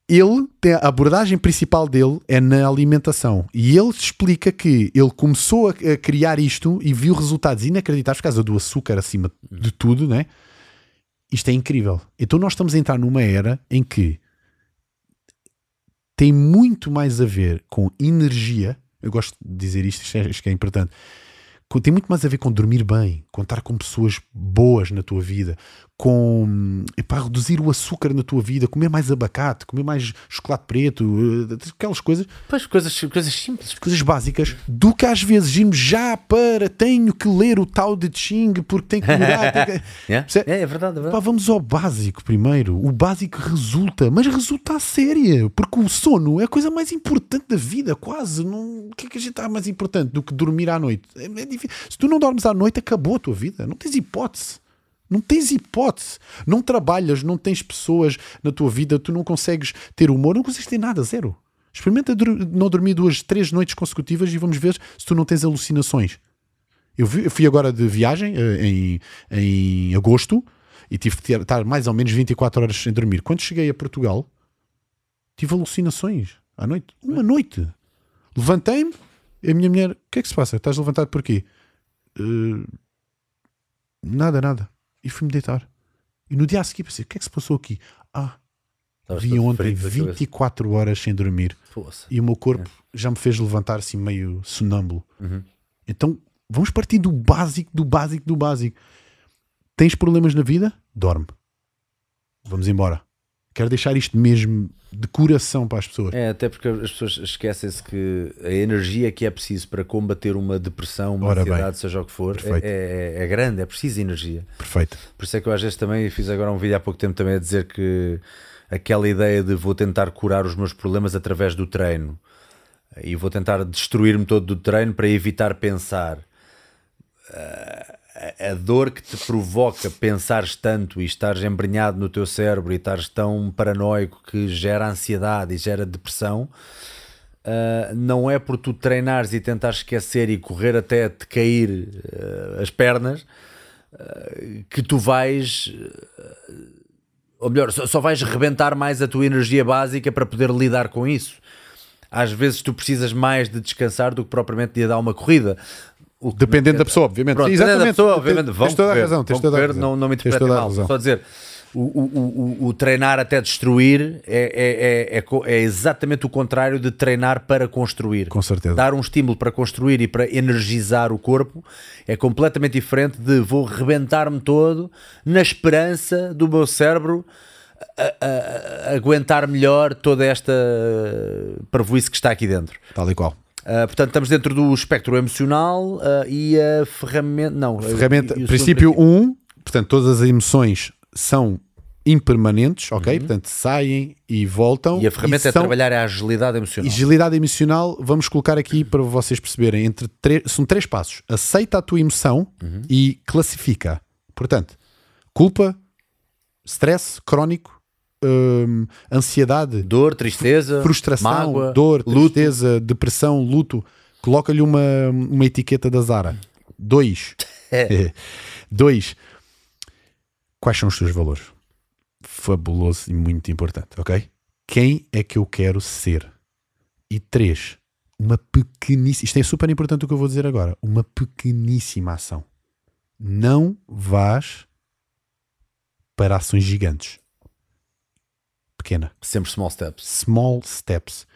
Ele tem a abordagem principal dele é na alimentação e ele explica que ele começou a, a criar isto e viu resultados inacreditáveis por causa do açúcar acima de tudo, né? Isto é incrível. Então nós estamos a entrar numa era em que tem muito mais a ver com energia. Eu gosto de dizer isto, isto é, isto é importante. Tem muito mais a ver com dormir bem, com estar com pessoas boas na tua vida, com para reduzir o açúcar na tua vida, comer mais abacate, comer mais chocolate preto, eh, aquelas coisas, Pois, coisas, coisas simples. coisas básicas, do que às vezes irmos já para tenho que ler o tal de Ching porque tenho que melhorar. tenho que- É, Percebe? é, é verdade, é verdade. vamos ao básico primeiro. O básico resulta, mas resulta a séria, porque o sono é a coisa mais importante da vida, quase. Não... O que é que a gente está mais importante do que dormir à noite? É, é difícil. Se tu não dormes à noite, acabou a tua vida. Não tens hipótese. Não tens hipótese. Não trabalhas, não tens pessoas na tua vida, tu não consegues ter humor, não consegues ter nada, zero. Experimenta não dormir duas, três noites consecutivas e vamos ver se tu não tens alucinações. Eu, fui agora de viagem eh, em, em agosto e tive que estar mais ou menos 24 horas sem dormir. Quando cheguei a Portugal, tive alucinações à noite. Uma noite. Levantei-me e a minha mulher, o que é que se passa? Estás levantado por quê? "Eh, nada, nada. E fui-me deitar. E no dia a seguir pensei, o que é que se passou aqui? Ah, Estavas vi ontem frito da cabeça. 24 horas sem dormir Poça. e o meu corpo já me fez levantar assim meio sonâmbulo. Uhum. Então vamos partir do básico, do básico, do básico. Tens problemas na vida? Dorme. Vamos embora. Quero deixar isto mesmo de coração para as pessoas. É, até porque as pessoas esquecem-se que a energia que é preciso para combater uma depressão, uma Ora bem. ansiedade, seja o que for, é, é- é grande, é preciso energia. Perfeito. Por isso é que eu às vezes também fiz agora um vídeo há pouco tempo também a dizer que aquela ideia de vou tentar curar os meus problemas através do treino e vou tentar destruir-me todo do treino para evitar pensar. Ah, a- dor que te provoca pensares tanto e estares embrenhado no teu cérebro e estares tão paranoico que gera ansiedade e gera depressão, Uh, não é por tu treinares e tentares esquecer e correr até te cair uh, as pernas uh, que tu vais ou melhor, só, só vais rebentar mais a tua energia básica para poder lidar com isso. Às vezes tu precisas mais de descansar do que propriamente de dar uma corrida. Dependendo da pessoa, obviamente. Pronto, dependendo da exatamente. pessoa, obviamente, tens vão toda a razão, tens toda a razão. Não, não me Tens interpretem toda a mal. Só dizer, o, o, o, o- treinar até destruir é, é, é, é, é exatamente o contrário de treinar para construir. Com certeza. Dar um estímulo para construir e para energizar o corpo é completamente diferente de vou rebentar-me todo na esperança do meu cérebro a- a- a- aguentar melhor toda esta parvoíce que está aqui dentro. Tal e qual. Uh, portanto, estamos dentro do espectro emocional uh, e a ferramenta. Não, Ferramenta, e- e princípio segundo 1, um, portanto, todas as emoções são impermanentes, ok? Uhum. Portanto, saem e voltam. E a ferramenta é são- trabalhar a agilidade emocional. Agilidade emocional, vamos colocar aqui para vocês perceberem. Entre são três passos: aceita a tua emoção Uhum. e classifica. Portanto, culpa, stress crónico, hum, ansiedade, Dor, tristeza, frustração, mágoa, dor, luto. tristeza, depressão, luto. Coloca-lhe uma, uma etiqueta da Zara. Dois. É. Dois. Quais são os teus valores? Fabuloso e muito importante, ok? quem é que eu quero ser? E três, uma pequeníssima. Isto é super importante o que eu vou dizer agora. Uma pequeníssima ação. Não vás para ações gigantes. Pequena. Sempre small steps. Small steps.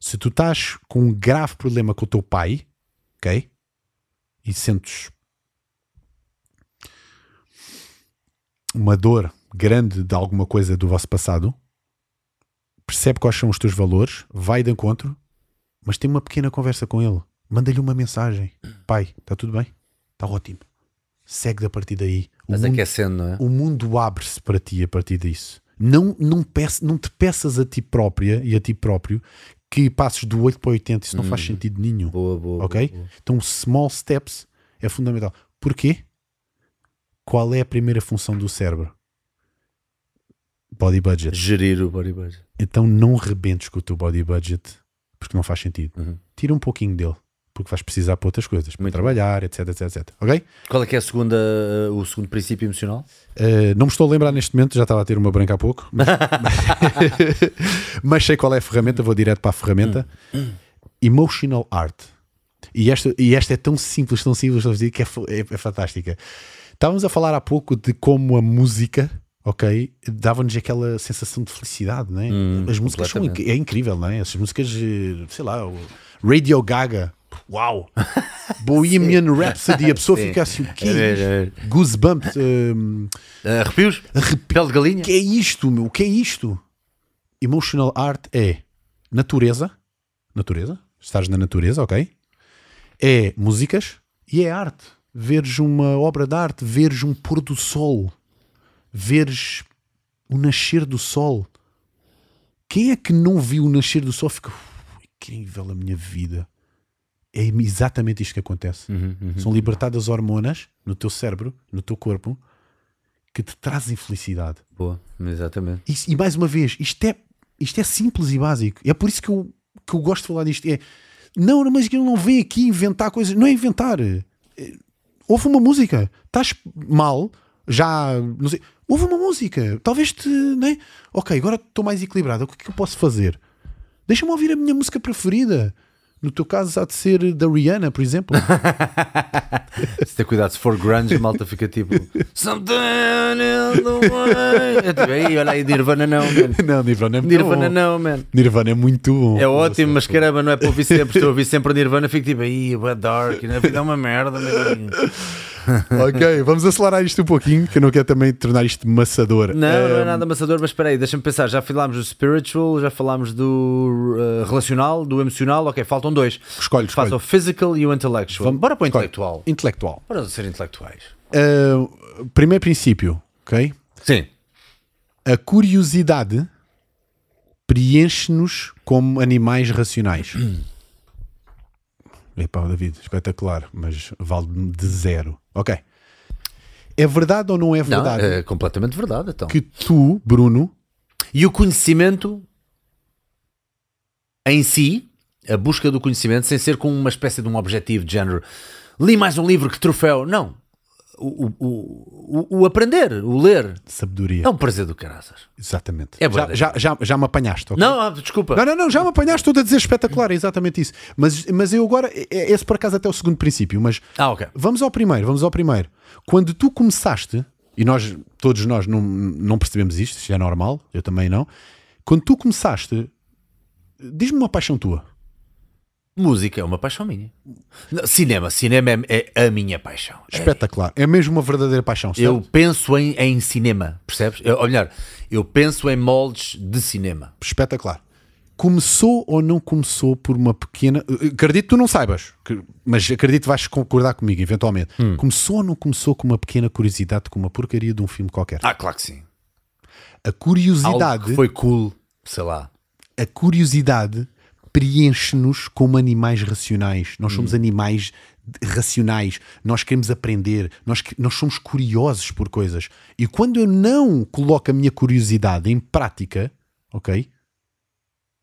Se tu estás com um grave problema com o teu pai, ok? E sentes uma dor grande de alguma coisa do vosso passado, percebe quais são os teus valores, vai de encontro, mas tem uma pequena conversa com ele. Manda-lhe uma mensagem: Pai, está tudo bem? Está ótimo. Segue a partir daí. O Mas mundo, aquecendo, não é? o mundo abre-se para ti a partir disso. Não, não, peça, não te peças a ti própria e a ti próprio que passes do 8 para o 80. Isso não faz sentido nenhum. Boa, boa. Ok? boa, boa. Então, small steps é fundamental. Porquê? Qual é a primeira função do cérebro? Body budget. Gerir o body budget. Então, não rebentes com o teu body budget porque não faz sentido. Uhum. Tira um pouquinho dele porque vais precisar para outras coisas, para Muito trabalhar, etc, etc, etc. Ok? Qual é que é a segunda, o segundo princípio emocional? Uh, não me estou a lembrar neste momento, já estava a ter uma branca há pouco, mas, mas sei qual é a ferramenta, vou direto para a ferramenta. Emotional Art. E esta, e esta é tão simples, tão simples, simples, que é, é- é fantástica. Estávamos a falar há pouco de como a música, ok, dava-nos aquela sensação de felicidade, não é? Hum, As músicas são é incrível, não é? Essas músicas, eh, sei lá, o Radio Gaga, uau! Bohemian Rhapsody, a pessoa Sim. fica assim, o que É é isto? é ver. Goosebumps, hum, Arrepios? Pele de galinha? o que é isto, meu? O que é isto? Emotional art é natureza, natureza, estás na natureza, ok? É músicas e é arte. Veres uma obra de arte, veres um pôr do sol, veres o nascer do sol. Quem é que não viu o nascer do sol? Fica, "Ui, incrível a minha vida. É exatamente isto que acontece. Uhum, uhum. São libertadas hormonas no teu cérebro, no teu corpo, que te trazem felicidade. Boa, exatamente. Isso- e mais uma vez, isto é, isto é simples e básico. É por isso que eu, que eu gosto de falar disto. É, não, mas ele não vem aqui inventar coisas. Não é inventar. É, Ouve uma música. Estás mal, já. Não sei. Ouve uma música. Talvez te. Né? Ok, agora estou mais equilibrado. O que é que eu posso fazer? Deixa-me ouvir a minha música preferida. No teu caso, há de ser da Rihanna, por exemplo. Se ter cuidado, se for grunge, malta fica tipo Something in the way. É tipo, aí, olha aí, Nirvana não, man. não, Nirvana é muito Nirvana bom. não, man. Nirvana é muito bom. É ótimo, mas caramba, não é para ouvir sempre. Estou a ouvir sempre Nirvana, fico tipo, aí, é dark, a vida é uma merda, man. ok, vamos acelerar isto um pouquinho, que eu não quero também tornar isto maçador. Não, não é nada amassador, mas espera aí, deixa-me pensar. Já falámos do spiritual, já falámos do uh, relacional, do emocional. Ok, faltam dois. Escolhe, escolhe. Faça o physical e o intellectual. Vamos- Bora para o escolhe. intelectual. Intelectual. Bora ser intelectuais. Ah, primeiro princípio, ok? Sim. A curiosidade preenche-nos como animais racionais. Epá, David, espetacular, mas vale-me de zero. Ok. É verdade ou não é Não, verdade é completamente verdade, então. que tu, Bruno, E o conhecimento em si, a busca do conhecimento, sem ser com uma espécie de um objetivo de género, li mais um livro que troféu. Não. O, o, o, o aprender, o ler, sabedoria. é um prazer do caraças. Exatamente. É já, verdade. já, já, já me apanhaste, ok? Não, ah, desculpa. Não, não, não, já me apanhaste, estou a dizer espetacular, é exatamente isso. Mas, mas eu agora, é- é- esse por acaso até é o segundo princípio, mas Ah, ok. vamos ao primeiro, vamos ao primeiro. Quando tu começaste, e nós, todos nós não, não percebemos isto, isto é normal, eu também não. Quando tu começaste, diz-me uma paixão tua. Música é uma paixão minha. Cinema, cinema é, é a minha paixão. Espetacular, é mesmo uma verdadeira paixão. certo? Eu penso em, em cinema, percebes? Eu, ou melhor, eu penso em moldes de cinema. Espetacular. Começou ou não começou por uma pequena. Acredito que tu não saibas, mas acredito que vais concordar comigo, eventualmente. Hum. Começou ou não começou com uma pequena curiosidade com uma porcaria de um filme qualquer? Ah, claro que sim. A curiosidade, foi cool, sei lá. a curiosidade preenche-nos como animais racionais. Nós Hum. somos animais de- racionais. Nós queremos aprender. Nós, nós somos curiosos por coisas. E quando eu não coloco a minha curiosidade em prática, ok?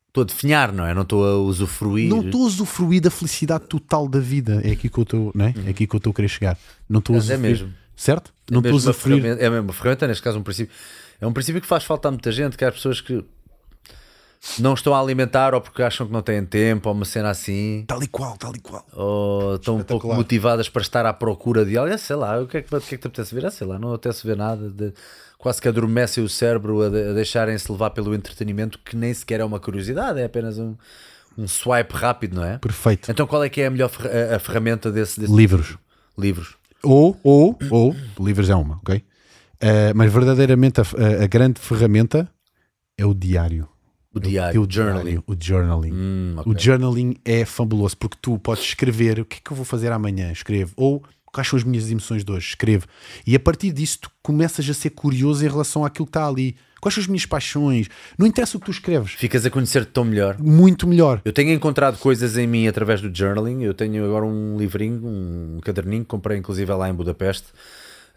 Estou a definhar, não é? Não estou a usufruir. Não estou a usufruir da felicidade total da vida. É aqui que eu estou, não é? É aqui que eu estou a querer chegar. Não estou a Mas é usufruir. mesmo. Certo? É não estou a mesmo uma usufruir. É mesmo uma ferramenta, neste caso um princípio. É um princípio que faz falta a muita gente, que há pessoas que não estão a alimentar ou porque acham que não têm tempo ou uma cena assim, Tal e qual, tal e qual. ou estão um pouco motivadas para estar à procura de algo, Ah, sei lá, o que é que, o que, é que te apetece ver? Ah, sei lá, não apetece ver nada, de- quase que adormecem o cérebro a, de- a deixarem-se levar pelo entretenimento que nem sequer é uma curiosidade, é apenas um, um swipe rápido, não é? Perfeito. Então qual é que é a melhor ferra- a, a ferramenta desse, desse Livros. livros? Ou, ou, ou, livros é uma, ok? Eh, mas verdadeiramente a, a- a grande ferramenta é o diário. O diário, É o journaling. o journaling. Hum, ok. O journaling é fabuloso porque tu podes escrever o que é que eu vou fazer amanhã, escrevo. Ou quais são as minhas emoções de hoje, escrevo. E a partir disso tu começas a ser curioso em relação àquilo que está ali. Quais são as minhas paixões? Não interessa o que tu escreves. Ficas a conhecer-te tão melhor. Muito melhor. Eu tenho encontrado coisas em mim através do journaling. Eu tenho agora um livrinho, um caderninho que comprei inclusive lá em Budapeste.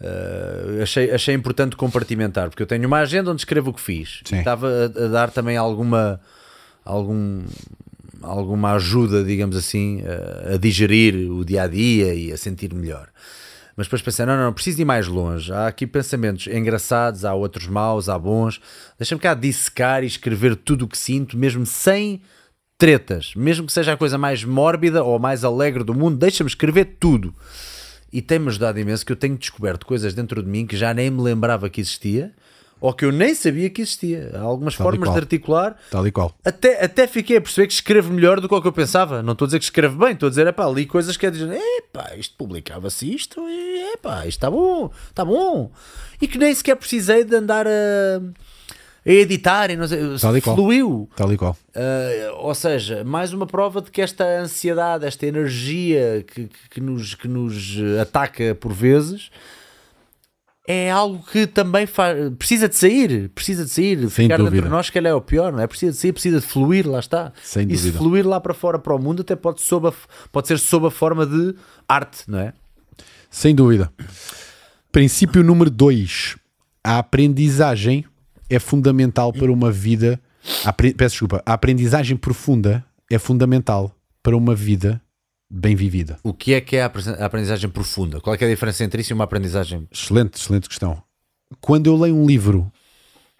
Uh, achei, achei importante compartimentar, porque eu tenho uma agenda onde escrevo o que fiz. Estava a, a dar também alguma, algum, alguma ajuda, digamos assim, a, a digerir o dia a dia e a sentir melhor. Mas depois pensei, não, não, não, preciso ir mais longe. Há aqui pensamentos engraçados, há outros maus, há bons. Deixa-me cá dissecar e escrever tudo o que sinto, mesmo sem tretas, mesmo que seja a coisa mais mórbida ou mais alegre do mundo, deixa-me escrever tudo. E tem-me ajudado imenso que eu tenho descoberto coisas dentro de mim que já nem me lembrava que existia ou que eu nem sabia que existia. Há algumas Tal formas de articular. Tal e qual. Até, até fiquei a perceber que escrevo melhor do que o que eu pensava. Não estou a dizer que escrevo bem, estou a dizer, epá, li coisas que é dizer, epá, isto publicava-se isto, e epá, isto está bom, está bom. E que nem sequer precisei de andar a, a editar e não sei, Tal e qual. fluiu. Tal e qual. Uh, ou seja, mais uma prova de que esta ansiedade, esta energia que, que- nos, que nos ataca por vezes é algo que também faz, precisa de sair, precisa de sair, Sem ficar dentro dúvida. de nós que ele é o pior, não é? Precisa de sair, precisa de fluir, lá está. Sem e se dúvida. fluir lá para fora para o mundo até pode, sob a- pode ser sob a forma de arte, não é? Sem dúvida. Princípio número 2. A aprendizagem é fundamental para uma vida. a Peço desculpa. A aprendizagem profunda é fundamental para uma vida bem vivida. O que é que é a aprendizagem profunda? Qual é, é a diferença entre isso e uma aprendizagem? Excelente, excelente questão. Quando eu leio um livro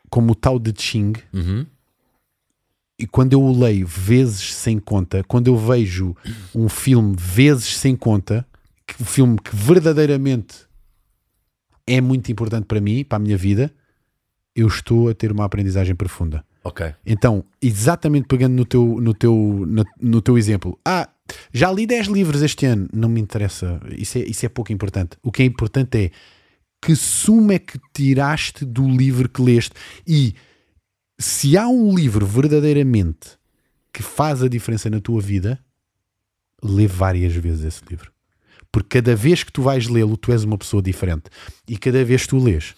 como o Tao Te Ching, Uhum. e quando eu o leio vezes sem conta, quando eu vejo um filme vezes sem conta, que, um filme que verdadeiramente é muito importante para mim, para a minha vida, eu estou a ter uma aprendizagem profunda. Ok. Então, exatamente pegando no teu, no teu, no, no teu exemplo, ah, já li 10 livros este ano, não me interessa, isso é, isso é pouco importante. O que é importante é que suma é que tiraste do livro que leste e se há um livro verdadeiramente que faz a diferença na tua vida, lê várias vezes esse livro. Porque cada vez que tu vais lê-lo, tu és uma pessoa diferente. E cada vez que tu lês,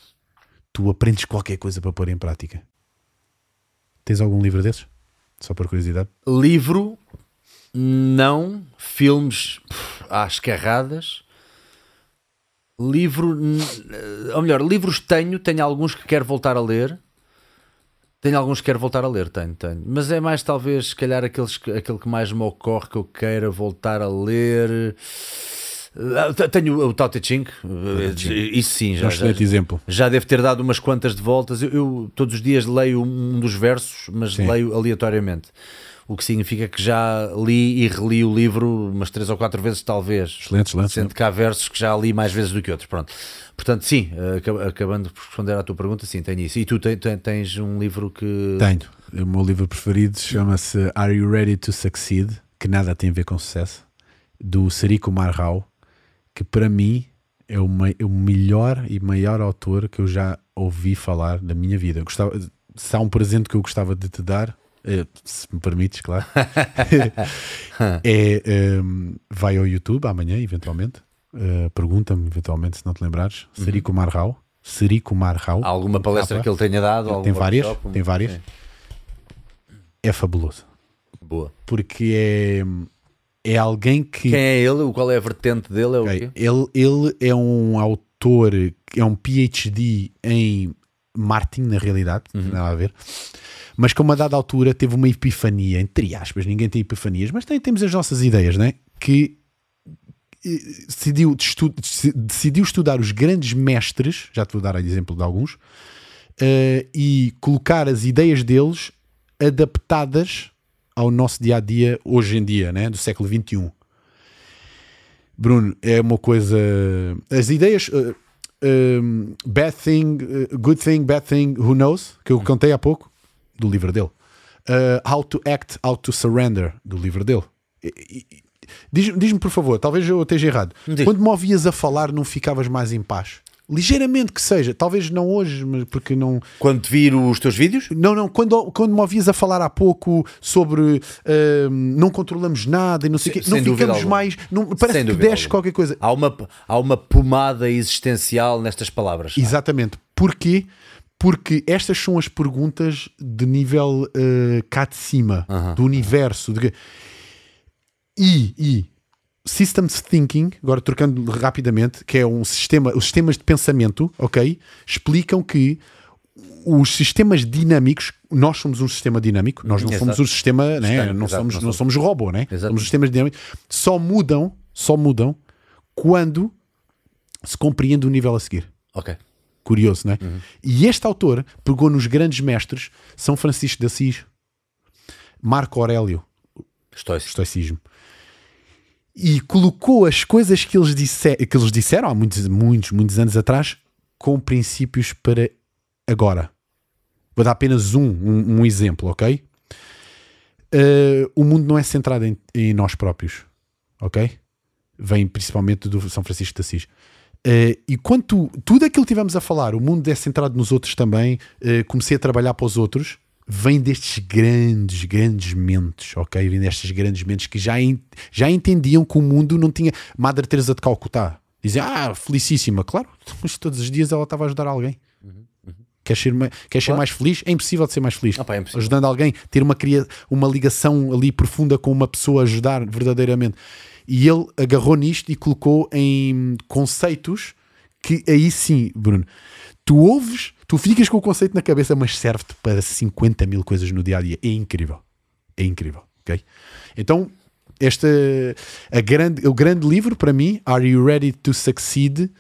tu aprendes qualquer coisa para pôr em prática. Tens algum livro desses? Só por curiosidade. Livro, não. Filmes, pff, às carradas. Livro, n- ou melhor, livros tenho. Tenho alguns que quero voltar a ler. Tenho alguns que quero voltar a ler, tenho, tenho. Mas é mais talvez, se calhar, aqueles, que- aquele que mais me ocorre que eu queira voltar a ler. Ah, te- Tenho o Tao Te Ching, isso sim, um já, já, exemplo. já deve ter dado umas quantas de voltas. Eu, eu todos os dias leio um dos versos, mas Sim. leio aleatoriamente. O que significa que já li e reli o livro umas três ou quatro vezes, talvez. Excelente, excelente. Sendo que há versos que já li mais vezes do que outros. Pronto. Portanto, sim, aca- acabando por responder à tua pergunta, sim, tenho isso. E tu te- te- tens um livro que. Tenho. O meu livro preferido chama-se Are You Ready to Succeed? Que nada tem a ver com sucesso. Do Serico Marrau, que para mim é o, é o melhor e maior autor que eu já ouvi falar da minha vida. Eu gostava, se há um presente que eu gostava de te dar, eh, se me permites, claro, é ehm, vai ao YouTube amanhã, eventualmente. eh, Pergunta-me, eventualmente, se não te lembrares. Serico Marrau. Serico Marrau. Há alguma palestra Capa. que ele tenha dado? Tem várias, workshop? tem várias. Sim. É fabuloso. Boa. porque é, é alguém que Quem é ele? O Qual é a vertente dele? É o Ok, quê? ele, ele é um autor, é um PhD em marketing, na realidade, não tem nada a ver, mas que a uma dada altura teve uma epifania, entre aspas, ninguém tem epifanias, mas tem, temos as nossas ideias, né? que eh, decidiu, estu- decidiu estudar os grandes mestres, já te vou dar exemplo de alguns, eh, e colocar as ideias deles adaptadas ao nosso dia a dia hoje em dia, né? do século XXI. Bruno, é uma coisa. As ideias. uh, um, bad thing, uh, good thing, bad thing, who knows? Que eu contei há pouco, do livro dele. Uh, how to act, how to surrender, do livro dele. E- e- e- Diz- Diz-me, por favor, talvez eu esteja errado. Diz. Quando me ouvias a falar, não ficavas mais em paz? Ligeiramente que seja, talvez não hoje, mas porque não. Quando te vir os teus vídeos, Não, não, quando, quando me ouvias a falar há pouco sobre hum, não controlamos nada e não sei o quê, não ficamos alguma. mais. Não, parece Sem que desce qualquer coisa. há uma, há uma pomada existencial nestas palavras. Exatamente. Porquê? Porque estas são as perguntas de nível eh, cá de cima, do universo. de- E, e Systems Thinking, agora trocando rapidamente, que é um sistema, os sistemas de pensamento, ok? Explicam que os sistemas dinâmicos, nós somos um sistema dinâmico, nós não Exato. somos um sistema, né? Sistema, não, exato, somos, não somos robô, né? Exato. Somos sistemas dinâmicos, só mudam, só mudam quando se compreende o nível a seguir. Ok. Curioso, não é? E este autor pegou nos grandes mestres São Francisco de Assis, Marco Aurélio, Estou estoicismo, e colocou as coisas que eles, que eles disseram há muitos, muitos, muitos anos atrás com princípios para agora. Vou dar apenas um, um, um exemplo, ok? Uh, o mundo não é centrado em, em nós próprios, ok? Vem principalmente do São Francisco de Assis. Uh, e quanto tudo aquilo que tivemos a falar, o mundo é centrado nos outros também. uh, comecei a trabalhar para os outros. Vem destes grandes, grandes mentes, ok? Vem destes grandes mentes que já, en- já entendiam que o mundo não tinha. Madre Teresa de Calcutá dizia, ah, felicíssima, claro, mas todos os dias ela estava a ajudar alguém. Ser, ma- queres ser Claro. mais feliz? É impossível de ser mais feliz. Pá, é. Ajudando alguém, ter uma, cria- uma ligação ali profunda com uma pessoa, ajudar verdadeiramente. E ele agarrou nisto e colocou em conceitos que aí sim, Bruno, tu ouves, tu ficas com o conceito na cabeça, mas serve-te para 50 mil coisas no dia a dia. É incrível. É incrível. ok? Então, este, a grande, o grande livro para mim, Are You Ready to Succeed?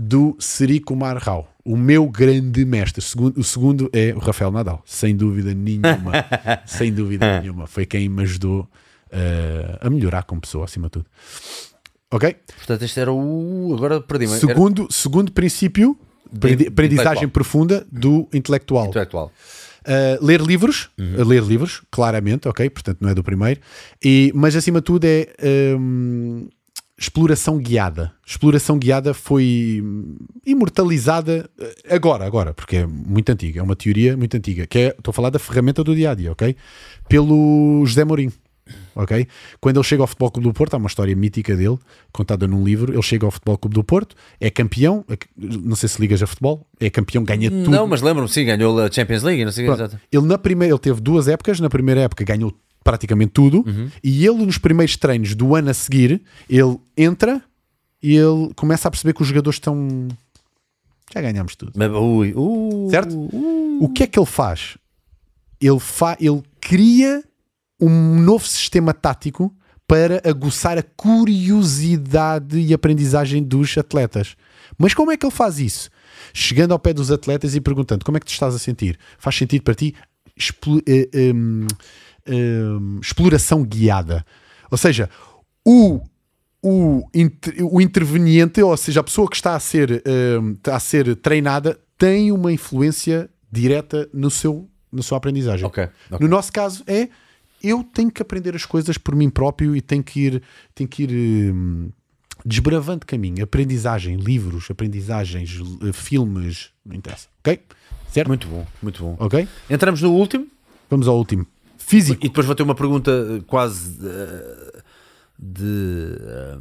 do Sri Kumar Rao, o meu grande mestre. O segundo, o segundo é o Rafael Nadal, sem dúvida nenhuma. sem dúvida nenhuma. Foi quem me ajudou eh, a melhorar como pessoa, acima de tudo. Ok? Portanto, este era o. Agora perdi-me. Era Segundo, segundo princípio, aprendizagem profunda do intelectual. intelectual. Uh, ler livros, Uhum. uh, ler livros, claramente, ok? Portanto, não é do primeiro. E, mas acima de tudo é um, exploração guiada. Exploração guiada foi imortalizada uh, agora, agora, porque é muito antiga, é uma teoria muito antiga, que é, estou a falar da ferramenta do dia a dia, ok? Pelo José Mourinho. Ok? Quando ele chega ao Futebol Clube do Porto, há uma história mítica dele, contada num livro. Ele chega ao Futebol Clube do Porto, é campeão. é- Não sei se ligas a futebol, é campeão, ganha tudo. Não, mas lembro-me, sim, ganhou a Champions League. Não sei Pronto. Ele na primeira, ele teve duas épocas, na primeira época ganhou praticamente tudo, Uhum. e ele nos primeiros treinos do ano a seguir, ele entra e ele começa a perceber que os jogadores estão já ganhamos tudo. Mas, ui, uh, Certo? uh. O que é que ele faz? Ele, fa ele cria um novo sistema tático para aguçar a curiosidade e aprendizagem dos atletas. Mas como é que ele faz isso? Chegando ao pé dos atletas e perguntando como é que te estás a sentir? Faz sentido para ti? Explo- eh, em, em, exploração guiada. Ou seja, o, o, o interveniente, ou seja, a pessoa que está a ser, está a ser treinada, tem uma influência direta no seu, na sua aprendizagem. Ok, ok. No nosso caso é eu tenho que aprender as coisas por mim próprio e tenho que ir, tenho que ir hum, desbravando caminho. Aprendizagem, livros, aprendizagens, eh, filmes, não interessa. Ok? Certo? Muito bom, muito bom. Ok? Entramos no último Vamos ao último. Físico. e depois vou ter uma pergunta eh, quase eh, de. eh,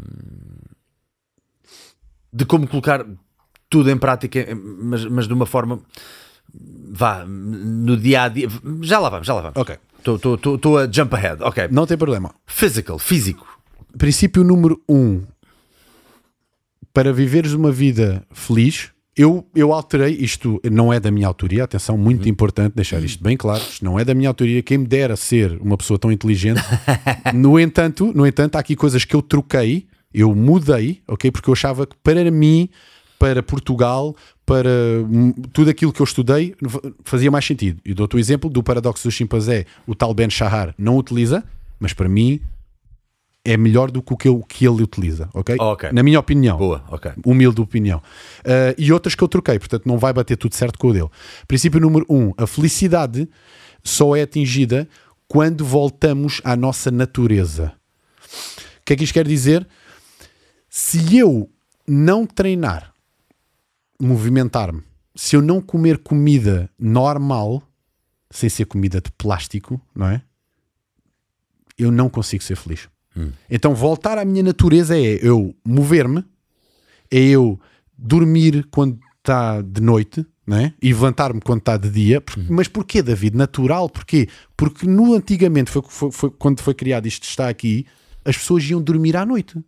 de como colocar tudo em prática, mas, mas de uma forma. Vá, no dia a dia. Já lá vamos, já lá vamos. Ok. Estou a jump ahead. Ok. Não tem problema. Physical, físico. Princípio número um. Para viveres uma vida feliz, eu, eu alterei, isto não é da minha autoria, atenção, muito importante deixar isto bem claro, isto não é da minha autoria, quem me dera ser uma pessoa tão inteligente. no entanto, no entanto, há aqui coisas que eu troquei, eu mudei, ok? Porque eu achava que para mim, para Portugal, para tudo aquilo que eu estudei fazia mais sentido. E dou-te o exemplo do paradoxo do chimpanzé, o tal Ben Shahar não utiliza, mas para mim é melhor do que o que, eu, que ele utiliza, ok? Ok. Na minha opinião. Boa, ok. Humilde opinião. Uh, e outras que eu troquei, portanto não vai bater tudo certo com o dele. Princípio número um: a felicidade só é atingida quando voltamos à nossa natureza. O que é que isto quer dizer? Se eu não treinar, movimentar-me, se eu não comer comida normal, sem ser comida de plástico, não é? Eu não consigo ser feliz. Hum. Então, voltar à minha natureza é eu mover-me, é eu dormir quando está de noite, né? e levantar-me quando está de dia. Por, Mas porquê, David? Natural? Porquê? Porque no antigamente, foi, foi, foi, quando foi criado isto está aqui, as pessoas iam dormir à noite.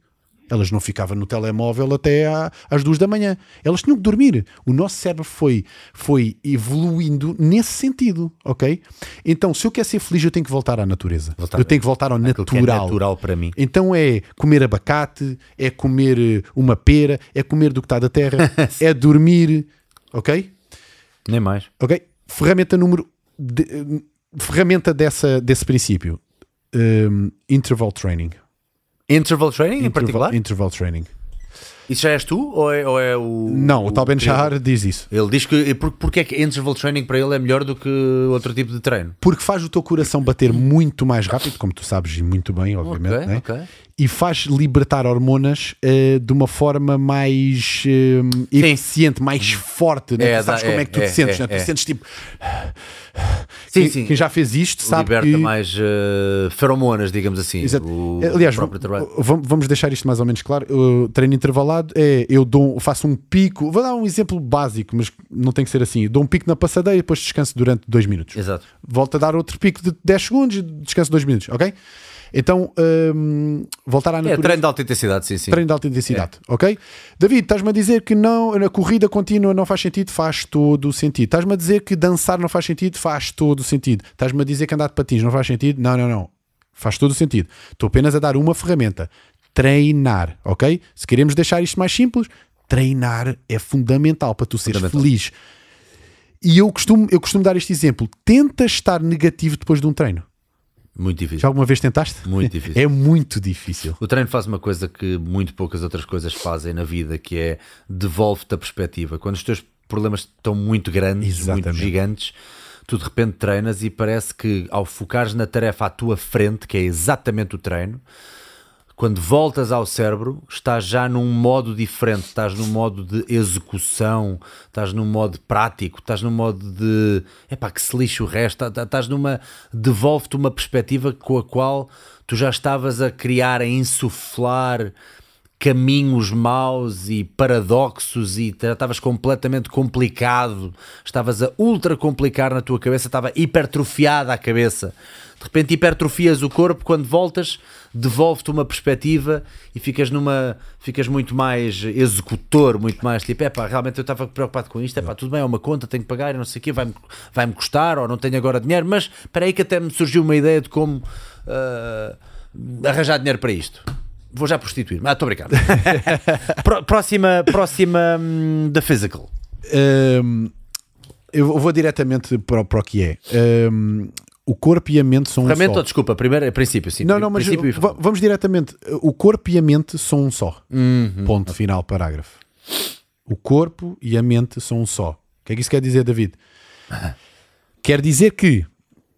Elas não ficavam no telemóvel até à, às duas da manhã. Elas tinham que dormir. O nosso cérebro foi, foi evoluindo nesse sentido, ok? Então, se eu quero ser feliz, eu tenho que voltar à natureza. Voltar eu tenho que voltar ao Aquilo que é natural. natural para mim. Então é comer abacate, é comer eh, uma pera, é comer do que está da terra, é dormir, ok? Nem mais. Ok? Ferramenta número. de- eh, ferramenta dessa, desse princípio: Um, interval training. Interval training em Interval, particular? interval training. Isso já és tu ou é, ou é o. Não, o, tal Ben Shahar diz isso. Ele diz que. Por, porque é que interval training para ele é melhor do que outro tipo de treino? Porque faz o teu coração bater muito mais rápido, como tu sabes e muito bem, obviamente, Ok, né? ok. e faz libertar hormonas eh, de uma forma mais eh, eficiente, mais forte. Né? É, tu sabes dá- como é, é que tu te é, sentes? é, né? Tu é. sentes tipo. Sim, quem, sim. quem já fez isto sabe Liberta que. mais eh, feromonas, digamos assim. Exato. O, Aliás, o vamos, deixar isto mais ou menos claro. O treino intervalado é eu dou, faço um pico. Vou dar um exemplo básico, mas não tem que ser assim. Dou um pico na passadeira e depois descanso durante dois minutos. Exato. Volto a dar outro pico de 10 segundos e descanso dois minutos, ok? Então, hum, voltar à É natureza. treino de alta intensidade, sim, sim. Treino de alta intensidade, ok? David, estás-me a dizer que não, a corrida contínua não faz sentido? Faz todo o sentido. Estás-me a dizer que dançar não faz sentido? Faz todo o sentido. Estás-me a dizer que andar de patins não faz sentido? Não, não, não. Faz todo o sentido. Estou apenas a dar uma ferramenta. Treinar, ok? Se queremos deixar isto mais simples, treinar é fundamental para tu seres feliz. E eu costumo, eu costumo dar este exemplo. Tenta estar negativo depois de um treino. Muito difícil. Já alguma vez tentaste? Muito difícil. É muito difícil. O treino faz uma coisa que muito poucas outras coisas fazem na vida, que é devolve-te a perspectiva. Quando os teus problemas estão muito grandes, muito Exatamente. gigantes, tu de repente treinas e parece que ao focares na tarefa à tua frente, que é exatamente o treino, quando voltas ao cérebro, estás já num modo diferente, estás num modo de execução, estás num modo prático, estás num modo de epá, que se lixe o resto, tá- tá- estás numa. devolve-te uma perspectiva com a qual tu já estavas a criar, a insuflar caminhos maus e paradoxos e estavas completamente complicado, estavas a ultra complicar na tua cabeça, estava hipertrofiada a cabeça. De repente hipertrofias o corpo, quando voltas, devolve-te uma perspectiva e ficas numa ficas muito mais executor, muito mais tipo, é pá, realmente eu estava preocupado com isto, é pá, tudo bem, é uma conta, tenho que pagar e não sei o quê, vai-me vai-me custar ou não tenho agora dinheiro, mas espera aí que até me surgiu uma ideia de como ah, arranjar dinheiro para isto. Vou já prostituir-me. Ah, estou. Pró- próxima, próxima hum, da Physical. Hum, eu vou diretamente para, o- para o que é. Hum, o corpo e a mente são um só. desculpa? Primeiro é princípio, sim. Não, não, mas princípio va- vamos diretamente. O corpo e a mente são um só. Uhum. Ponto final, parágrafo. O corpo e a mente são um só. O que é que isso quer dizer, David? Quer dizer que,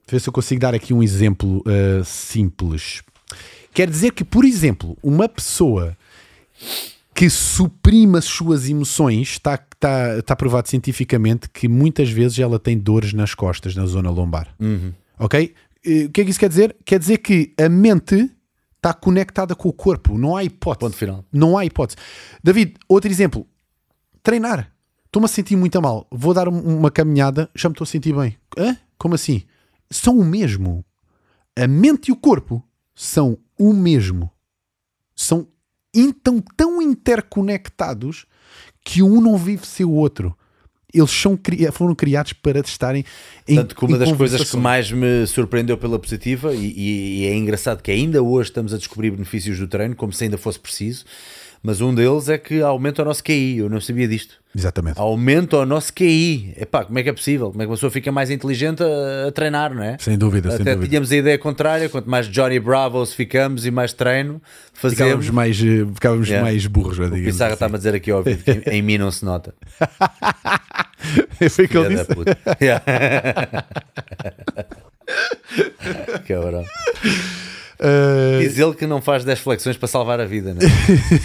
ver se eu consigo dar aqui um exemplo uh, simples. Quer dizer que, por exemplo, uma pessoa que suprime as suas emoções está, está, está provado cientificamente que muitas vezes ela tem dores nas costas, na zona lombar. Ok? O que é que isso quer dizer? Quer dizer que a mente está conectada com o corpo, não há hipótese. Ponto final. Não há hipótese. David, outro exemplo: treinar. Estou-me a sentir muito mal. Vou dar um- uma caminhada, já me estou a sentir bem. Hã? Como assim? São o mesmo. A mente e o corpo são o mesmo. São então tão interconectados que um não vive sem o outro. Eles são, foram criados para estarem em Tanto que uma das coisas que mais me surpreendeu pela positiva, e- e é engraçado que ainda hoje estamos a descobrir benefícios do treino, como se ainda fosse preciso, mas um deles é que aumenta o nosso QI. Eu não sabia disto. Exatamente. Aumenta o nosso QI. Epá, como é que é possível? Como é que uma pessoa fica mais inteligente a, a treinar, não é? Sem dúvida, sem Até dúvida. tínhamos a ideia contrária, quanto mais Johnny Bravos ficamos e mais treino fazemos. Ficávamos mais, eh, ficávamos Yeah. mais burros, já O digamos Pissarra assim. está-me a dizer aqui ouvido que em- mim não se nota. Foi o que ele disse. Yeah. Cabrão. Eh, Diz ele que não faz 10 flexões para salvar a vida?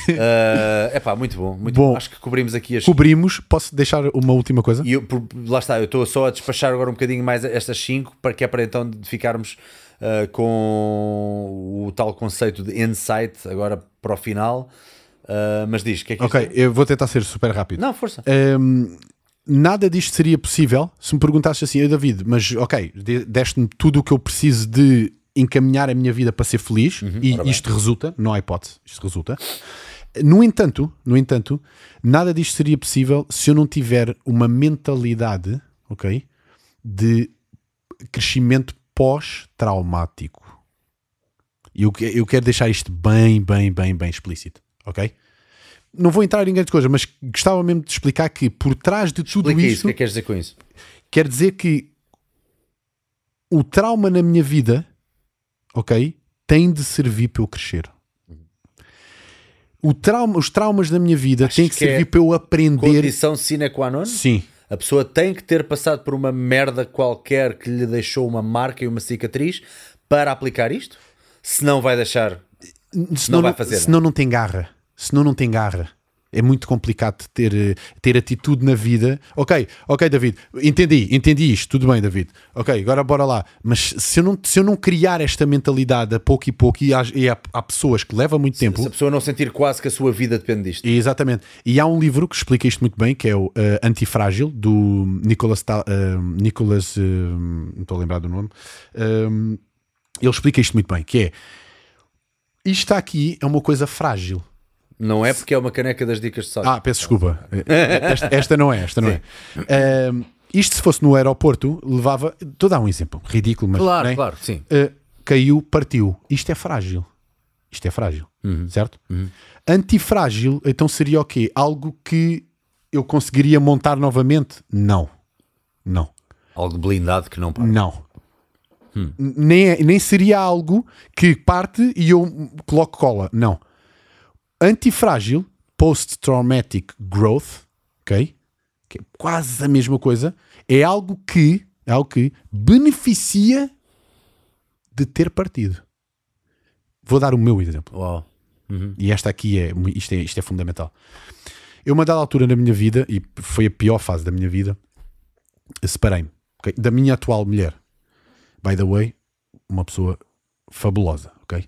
É epá, muito bom, muito Bom. bom. Acho que cobrimos aqui as. cobrimos. Posso deixar uma última coisa? E eu, por- lá está, eu estou só a despachar agora um bocadinho mais estas 5 para que é para então ficarmos ah, com o tal conceito de insight agora para o final. Ah, mas diz, o que é que Ok, é? eu vou tentar ser super rápido. Não, força. Hum, nada disto seria possível se me perguntasses assim, "Ei, David, mas ok, de- deste-me tudo o que eu preciso de encaminhar a minha vida para ser feliz e ora bem. isto resulta, não há hipótese, isto resulta. No entanto, no entanto, nada disto seria possível se eu não tiver uma mentalidade, ok, de crescimento pós-traumático. E eu, eu quero deixar isto bem, bem, bem, bem explícito, ok? Não vou entrar em grandes coisas, mas gostava mesmo de explicar que por trás de tudo Explica isso, isto, o que é que queres dizer com isso? quer dizer que o trauma na minha vida, ok, tem de servir para eu crescer. O trauma, os traumas da minha vida Achas têm que, que é servir para eu aprender. Condição sine qua non? Sim, A pessoa tem que ter passado por uma merda qualquer que lhe deixou uma marca e uma cicatriz para aplicar isto? Senão vai deixar. senão vai fazer, senão não tem garra. Senão não tem garra. É muito complicado ter, eh, ter atitude na vida. Ok, ok, David, entendi, entendi isto, tudo bem, David. Ok, agora bora lá. Mas se eu não, se eu não criar esta mentalidade a pouco e pouco, e há, e há, há pessoas que levam muito tempo. Se a pessoa não sentir quase que a sua vida depende disto. Exatamente. E há um livro que explica isto muito bem, que é o eh, Antifrágil, do Nicholas, Ta- eh, Nicholas eh, não estou a lembrar do nome. Ele explica isto muito bem, que é isto aqui é uma coisa frágil. Não é porque é uma caneca das dicas de sócio. Ah, peço desculpa. Esta, esta não é, esta não é. Eh, isto se fosse no aeroporto, levava. Estou a dar um exemplo, ridículo, mas. claro, né? claro, sim. Uh, caiu, partiu. Isto é frágil. Isto é frágil. Uhum. Certo? Antifrágil, então seria o quê? Algo que eu conseguiria montar novamente? Não. Não. Algo blindado que não para. Não. N- Nem, é- nem seria algo que parte e eu coloco cola. Não. Antifrágil, post-traumatic growth, ok? Que é quase a mesma coisa. É algo que, é algo que beneficia de ter partido. Vou dar o meu exemplo. Uau. E esta aqui é, isto é, isto é fundamental. Eu, uma dada altura na minha vida, e foi a pior fase da minha vida, separei-me ok? da minha atual mulher. By the way, uma pessoa fabulosa, ok?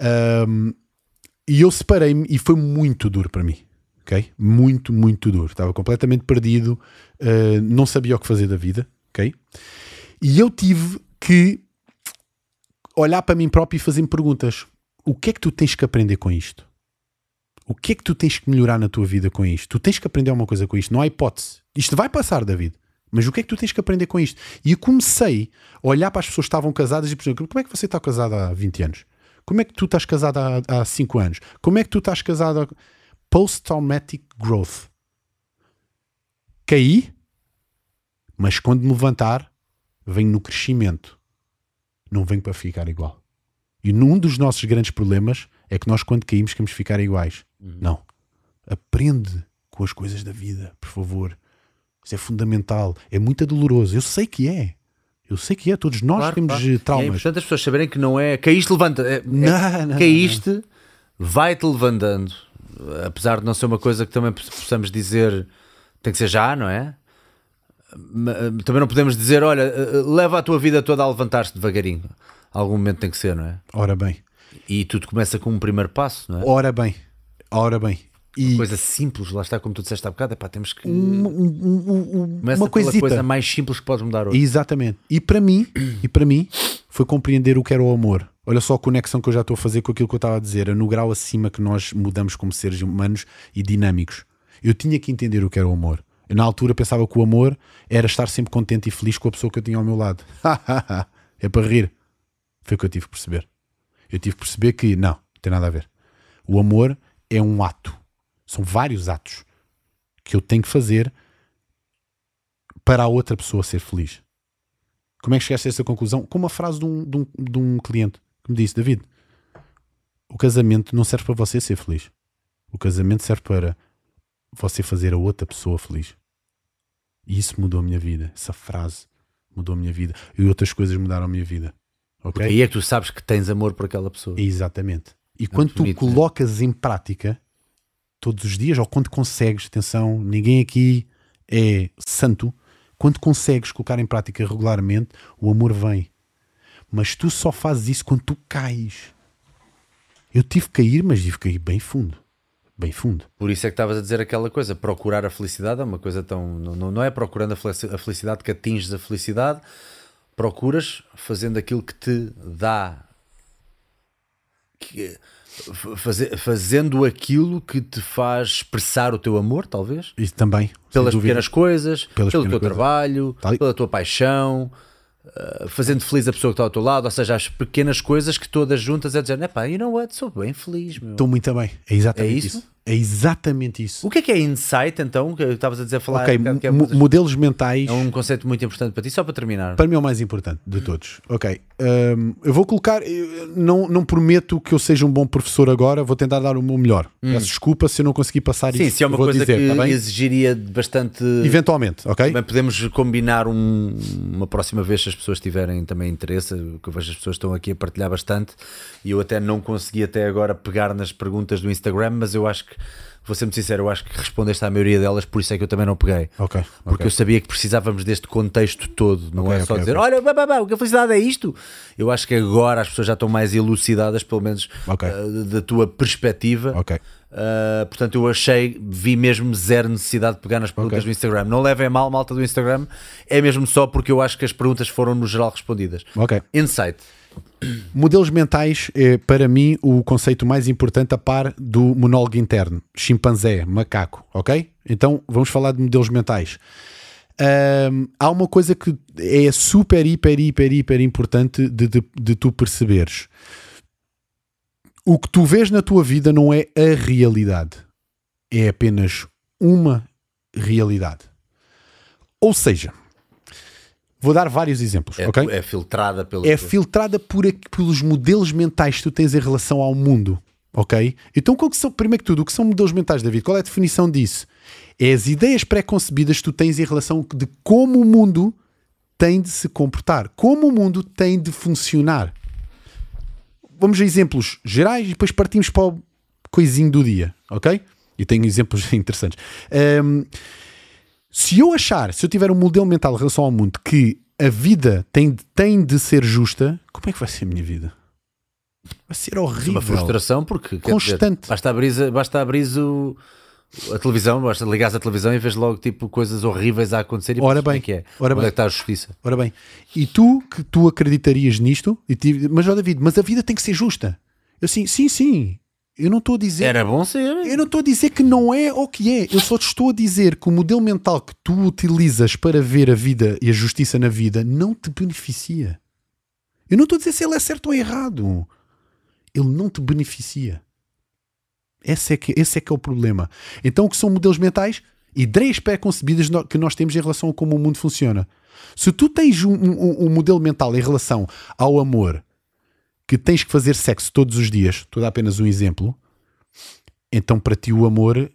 Ahm, e eu separei-me e foi muito duro para mim, ok? Muito, muito duro. Estava completamente perdido, ah, não sabia o que fazer da vida, ok? E eu tive que olhar para mim próprio e fazer-me perguntas. O que é que tu tens que aprender com isto? O que é que tu tens que melhorar na tua vida com isto? Tu tens que aprender alguma coisa com isto, não há hipótese. Isto vai passar, David. Mas o que é que tu tens que aprender com isto? E eu comecei a olhar para as pessoas que estavam casadas e exemplo, como é que você está casado há 20 anos? Como é que tu estás casado há, há 5 anos? Como é que tu estás casado há... Post-traumatic growth. Caí, mas quando me levantar, venho no crescimento. Não venho para ficar igual. E num dos nossos grandes problemas é que nós, quando caímos, queremos ficar iguais. Não. Aprende com as coisas da vida, por favor. Isso é fundamental. É muito doloroso. Eu sei que é. Eu sei que é. Todos nós Claro, temos claro. eh, E É traumas. importante as pessoas saberem que não é. Caíste, levanta. É, é- Não, não, caíste, vai-te levantando. Apesar de não ser uma coisa que também possamos dizer tem que ser já, não é? Ma- Também não podemos dizer, olha, eh, leva a tua vida toda a levantar-se devagarinho. Algum momento tem que ser, não é? Ora bem. E tudo começa com um primeiro passo, não é? Ora bem. Ora bem. E Coisa simples, lá está, como tu disseste há bocado, epá, temos que. um- um- um- um- uma coisa mais simples que podes mudar hoje. Exatamente. E para mim, e para mim, foi compreender o que era o amor. Olha só a conexão que eu já estou a fazer com aquilo que eu estava a dizer, é no grau acima que nós mudamos como seres humanos e dinâmicos. Eu tinha que entender o que era o amor. Eu, na altura pensava que o amor era estar sempre contente e feliz com a pessoa que eu tinha ao meu lado. é para rir. Foi o que eu tive que perceber. Eu tive que perceber que não, não tem nada a ver. O amor é um ato. São vários atos que eu tenho que fazer para a outra pessoa ser feliz. Como é que chegaste a essa conclusão? Com uma frase de um, de um, de um cliente que me disse: David, o casamento não serve para você ser feliz. O casamento serve para você fazer a outra pessoa feliz. E isso mudou a minha vida. Essa frase mudou a minha vida. E outras coisas mudaram a minha vida. Ok? Porque aí é que tu sabes que tens amor por aquela pessoa. Exatamente. E quando tu né? colocas em prática todos os dias, ou quando consegues, atenção, ninguém aqui é santo, quando consegues colocar em prática regularmente, o amor vem. Mas tu só fazes isso quando tu cais. Eu tive que cair, mas tive que cair bem fundo. Bem fundo. Por isso é que estavas a dizer aquela coisa, procurar a felicidade é uma coisa tão. Não, não- é procurando a felici- a felicidade que atinges a felicidade, procuras fazendo aquilo que te dá. que- faze- fazendo aquilo que te faz expressar o teu amor, talvez, Isso também. pelas pequenas coisas, Pelas pelo pequenas teu coisas. trabalho, Tal e- pela tua paixão, uh, fazendo feliz a pessoa que está ao teu lado, ou seja, as pequenas coisas que todas juntas é dizer, epá, you know what, sou bem feliz, meu. Estou muito bem. É exatamente É isso? isso? É exatamente isso. O que é que é insight, então? Que estavas a dizer, falar ok, um é, mo- modelos mentais. é um conceito muito importante para ti, só para terminar. Para mim é o mais importante de todos. Ok. hum, eu vou colocar. eu não, não prometo que eu seja um bom professor agora, vou tentar dar o meu melhor. Peço desculpa se eu não conseguir passar Hum. Sim, isso. se é uma coisa dizer, que tá exigiria bastante... Eventualmente, ok? Podemos combinar um- uma próxima vez se as pessoas tiverem também interesse, que eu vejo as pessoas estão aqui a partilhar bastante e eu até não consegui até agora pegar nas perguntas do Instagram, mas eu acho que, vou ser muito sincero, eu acho que respondeste à maioria delas, por isso é que eu também não peguei. Ok. Porque ok. eu sabia que precisávamos deste contexto todo, não Ok, é só ok, dizer, olha, o que a felicidade é isto. Eu acho que agora as pessoas já estão mais elucidadas, pelo menos ah, da tua perspectiva. Ok. Uh, portanto, eu achei, vi mesmo zero necessidade de pegar nas perguntas Ok. do Instagram. Não levem mal, malta do Instagram, é mesmo só porque eu acho que as perguntas foram no geral respondidas. Ok. Insight. Modelos mentais é, para mim, o conceito mais importante a par do monólogo interno. Chimpanzé, macaco, ok? Então vamos falar de modelos mentais. Ahm, há uma coisa que é super, hiper, hiper, hiper importante de, de, de tu perceberes. O que tu vês na tua vida não é a realidade. É apenas uma realidade. Ou seja, vou dar vários exemplos, É, ok? é filtrada pelo. é filtrada por, pelos modelos mentais que tu tens em relação ao mundo. Ok? Então, qual que são, primeiro que tudo, o que são modelos mentais, David? Qual é a definição disso? É as ideias pré-concebidas que tu tens em relação de como o mundo tem de se comportar, como o mundo tem de funcionar. Vamos a exemplos gerais e depois partimos para o coisinho do dia, ok? E tenho exemplos interessantes. Ahm, se eu achar, se eu tiver um modelo mental em relação ao mundo que a vida tem, tem de ser justa, como é que vai ser a minha vida? Vai ser horrível. uma frustração porque quer dizer, Constante. basta abrir, basta abrir o, a televisão, basta ligares a televisão e vês logo tipo coisas horríveis a acontecer e Ora como bem, é que é? ora Onde bem. é que está a justiça? Ora bem, e tu que tu acreditarias nisto, e ti- mas ó David, mas a vida tem que ser justa. Eu assim, sim, sim. Eu não estou a dizer. Era bom ser. Eu não estou a dizer que não é ou que é. Eu só te estou a dizer que o modelo mental que tu utilizas para ver a vida e a justiça na vida não te beneficia. Eu não estou a dizer se ele é certo ou errado. Ele não te beneficia. Esse é que, esse é, que é o problema. Então, o que são modelos mentais? Ideias pré-concebidas que nós temos em relação a como o mundo funciona. Se tu tens um, um- um modelo mental em relação ao amor, que tens que fazer sexo todos os dias, estou a dar apenas um exemplo, então para ti o amor eh,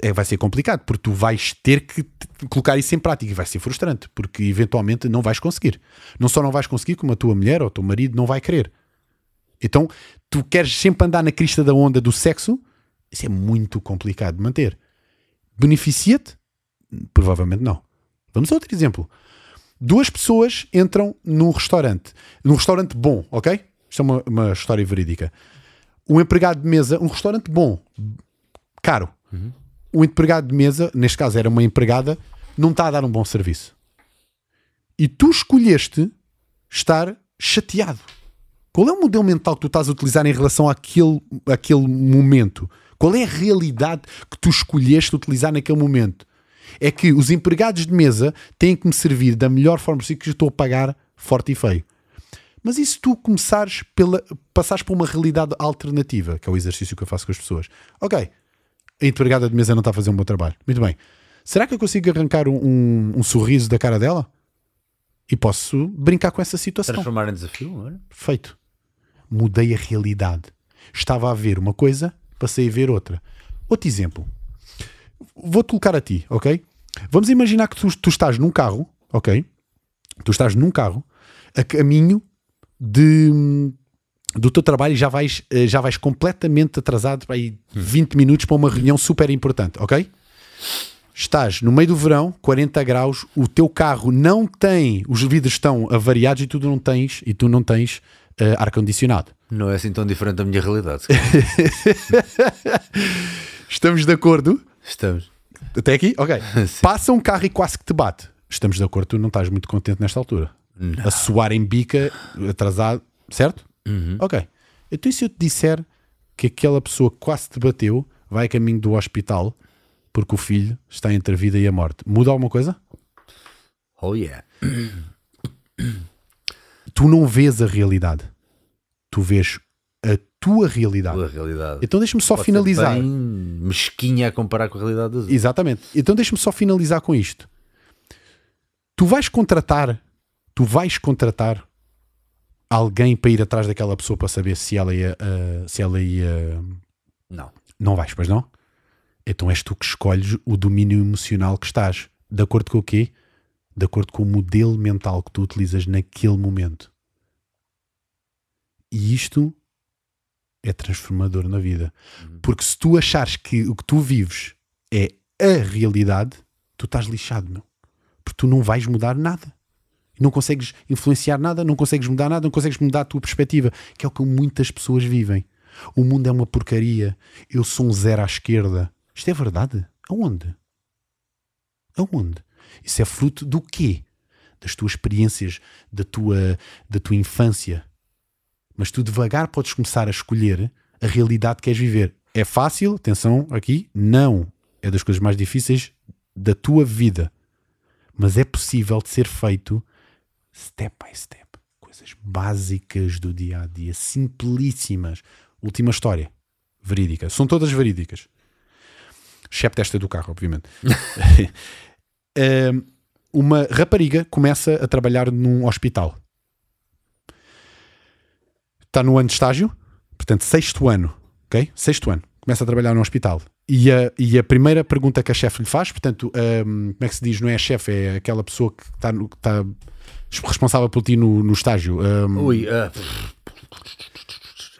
é, vai ser complicado, porque tu vais ter que colocar isso em prática e vai ser frustrante, porque eventualmente não vais conseguir. Não só não vais conseguir, como a tua mulher ou o teu marido não vai querer. Então tu queres sempre andar na crista da onda do sexo, isso é muito complicado de manter. Beneficia-te? Provavelmente não. Vamos a outro exemplo. Duas pessoas entram num restaurante, num restaurante bom, ok? Isto é uma, uma história verídica. Um empregado de mesa, um restaurante bom, caro. O empregado de mesa, neste caso era uma empregada, não está a dar um bom serviço. E tu escolheste estar chateado. Qual é o modelo mental que tu estás a utilizar em relação àquele, àquele momento? Qual é a realidade que tu escolheste utilizar naquele momento? É que os empregados de mesa têm que me servir da melhor forma possível que eu estou a pagar forte e feio. Mas e se tu começares pela. passares por uma realidade alternativa, que é o exercício que eu faço com as pessoas? Ok, a empregada de mesa não está a fazer um bom trabalho. Muito bem. Será que eu consigo arrancar um, um, um sorriso da cara dela? E posso brincar com essa situação. Transformar em desafio, olha. Perfeito. Mudei a realidade. Estava a ver uma coisa, passei a ver outra. Outro exemplo. Vou-te colocar a ti, ok? Vamos imaginar que tu, tu estás num carro, ok? Tu estás num carro a caminho de, do teu trabalho e já vais, eh, já vais completamente atrasado para aí 20 minutos para uma reunião super importante, ok? Estás no meio do verão, 40 graus, o teu carro não tem, os vidros estão avariados e tu não tens, e tu não tens eh, ar-condicionado. Não é assim tão diferente da minha realidade. Estamos de acordo? Estamos. Até aqui? Ok. Passa um carro e quase que te bate. Estamos de acordo, tu não estás muito contente nesta altura. A suar em bica, atrasado, certo? Ok. Então e se eu te disser que aquela pessoa que quase te bateu vai a caminho do hospital porque o filho está entre a vida e a morte? Muda alguma coisa? Oh yeah. Tu não vês a realidade. Tu vês a tua realidade. Pela realidade. Então deixa-me só Pode finalizar. Bem mesquinha a comparar com a realidade dos outros. Exatamente. Então deixa-me só finalizar com isto. Tu vais contratar, tu vais contratar alguém para ir atrás daquela pessoa para saber se ela ia, ah, se ela ia. Não. Não vais, pois não? Então és tu que escolhes o domínio emocional que estás. De acordo com o quê? De acordo com o modelo mental que tu utilizas naquele momento. E isto é transformador na vida. Porque se tu achares que o que tu vives é a realidade, tu estás lixado, meu. Porque tu não vais mudar nada. Não consegues influenciar nada, não consegues mudar nada, não consegues mudar a tua perspectiva, que é o que muitas pessoas vivem. O mundo é uma porcaria. Eu sou um zero à esquerda. Isto é verdade? Aonde? Aonde? Isso é fruto do quê? Das tuas experiências, da tua, da tua infância. Mas tu devagar podes começar a escolher a realidade que queres viver. É fácil? Atenção aqui. Não. É das coisas mais difíceis da tua vida. Mas é possível de ser feito step by step. Coisas básicas do dia a dia, simplíssimas. Última história. Verídica. São todas verídicas. Excepto esta do carro, obviamente. Um, uma rapariga começa a trabalhar num hospital. Está no ano de estágio, portanto, sexto ano, ok? Sexto ano. Começa a trabalhar num hospital. E a, e a primeira pergunta que a chefe lhe faz, portanto, um, como é que se diz? Não é a chefe, é aquela pessoa que está, no- que está responsável por ti no, no estágio. Um, Ui,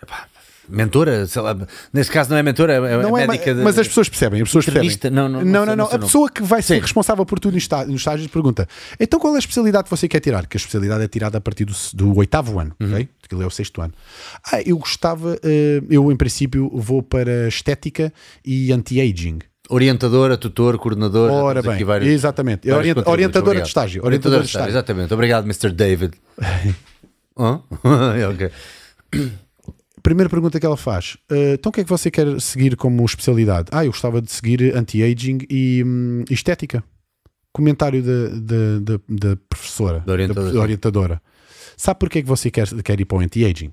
epá, mentora, sei lá, nesse caso não é mentora, é, Não é é, ma- médica de- mas as pessoas percebem, as pessoas percebem. Não, não, não não, não, não A pessoa que vai ser Sim. responsável por tudo no estágio, no estágio pergunta: então qual é a especialidade que você quer tirar? Que a especialidade é tirada a partir do, do oitavo ano, Uhum. ok? Aquilo é o sexto ano. Ah, eu gostava, eh, eu em princípio vou para estética e anti-aging. Orientadora, tutor, coordenadora. Ora bem, vários- exatamente. vários Orient- orientadora obrigado. de estágio. Orientadora de estágio, exatamente. Obrigado, Mr. David. Hã? ok. Primeira pergunta que ela faz: eh, então o que é que você quer seguir como especialidade? Ah, eu gostava de seguir anti-aging e hum, estética. Comentário da, da, professora, Da orientadora. da orientadora. Sabe porquê que você quer, quer ir para o anti-aging?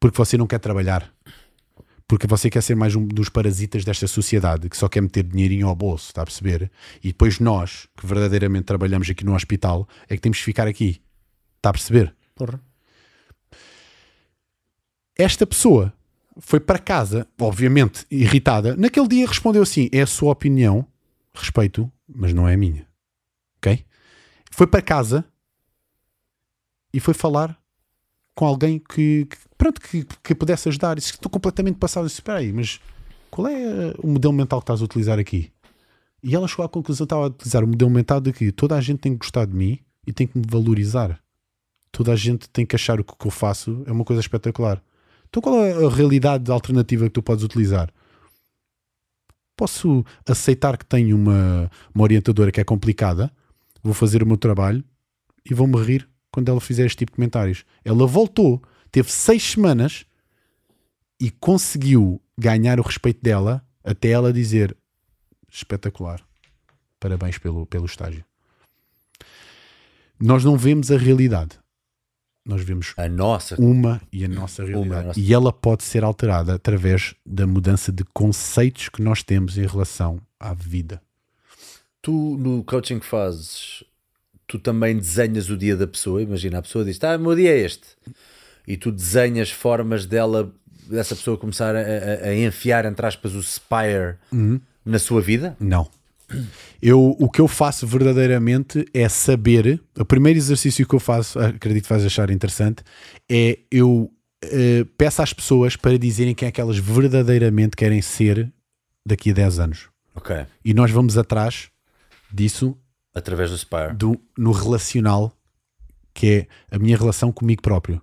Porque você não quer trabalhar. Porque você quer ser mais um dos parasitas desta sociedade que só quer meter dinheirinho ao bolso, está a perceber? E depois nós, que verdadeiramente trabalhamos aqui no hospital, é que temos que ficar aqui. Está a perceber? Porra. Esta pessoa foi para casa, obviamente irritada. Naquele dia respondeu assim: é a sua opinião, respeito, mas não é a minha. Ok? Foi para casa e foi falar com alguém que, que- pronto, que, que pudesse ajudar. Que estou completamente passado. Disse: espera aí, mas qual é o modelo mental que estás a utilizar aqui? E ela chegou à conclusão estava a utilizar o modelo mental de que toda a gente tem que gostar de mim e tem que me valorizar. Toda a gente tem que achar o que que eu faço é uma coisa espetacular. Então qual é a realidade alternativa que tu podes utilizar? Posso aceitar que tenho uma, uma orientadora que é complicada, vou fazer o meu trabalho e vou-me rir quando ela fizer este tipo de comentários. Ela voltou, teve seis semanas e conseguiu ganhar o respeito dela até ela dizer espetacular. Parabéns pelo, pelo estágio. Nós não vemos a realidade. nós vemos A nossa. uma e a nossa realidade. a nossa. E ela pode ser alterada através da mudança de conceitos que nós temos em relação à vida. Tu, no coaching que fazes, tu também desenhas o dia da pessoa. Imagina, a pessoa diz: Ah, o meu dia é este. E tu desenhas formas dela, dessa pessoa começar a, a- a enfiar, entre aspas, o spire na sua vida. Não. Eu, o que eu faço verdadeiramente é saber. O primeiro exercício que eu faço, acredito que vais achar interessante, é eu eh, peço às pessoas para dizerem quem é que elas verdadeiramente querem ser daqui a 10 anos. Ok. E nós vamos atrás disso Através do spire. do, no relacional, que é a minha relação comigo próprio.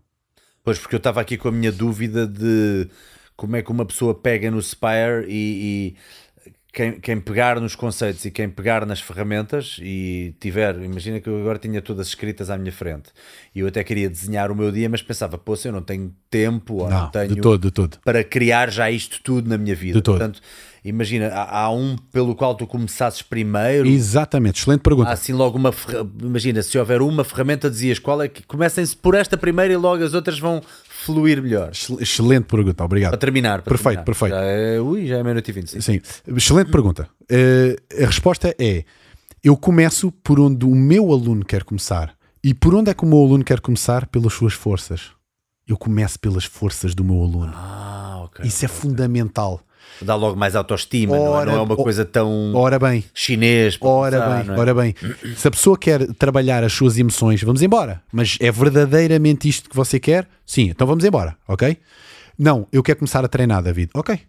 Pois, porque eu estava aqui com a minha dúvida de como é que uma pessoa pega no Spire e, e quem, quem pegar nos conceitos e quem pegar nas ferramentas e tiver, imagina que eu agora tinha todas escritas à minha frente e eu até queria desenhar o meu dia, mas pensava, pô, se eu não tenho tempo ou não, Não, tenho de todo, de todo. para criar já isto tudo na minha vida. De todo. Portanto, imagina, há, há um pelo qual tu começasses primeiro. Exatamente, excelente pergunta. Há assim logo uma imagina se houver uma ferramenta dizias qual é que comecem-se por esta primeira e logo as outras vão fluir melhor Excel- Excelente pergunta, para obrigado. terminar para Perfeito, terminar. perfeito. já é, ui, já é meia-noite e vinte sim. Sim, excelente pergunta. Eh, a resposta é: eu começo por onde o meu aluno quer começar. E por onde é que o meu aluno quer começar? Pelas suas forças. Eu começo pelas forças do meu aluno. ah ok Isso é fundamental. Dá logo mais autoestima não é? Ora, não é uma coisa tão Ora bem, chinês ora começar, bem, é? ora bem. Se a pessoa quer trabalhar as suas emoções, vamos embora. Mas é verdadeiramente isto que você quer? Sim, então vamos embora, ok? Não, eu quero começar a treinar, David. Ok.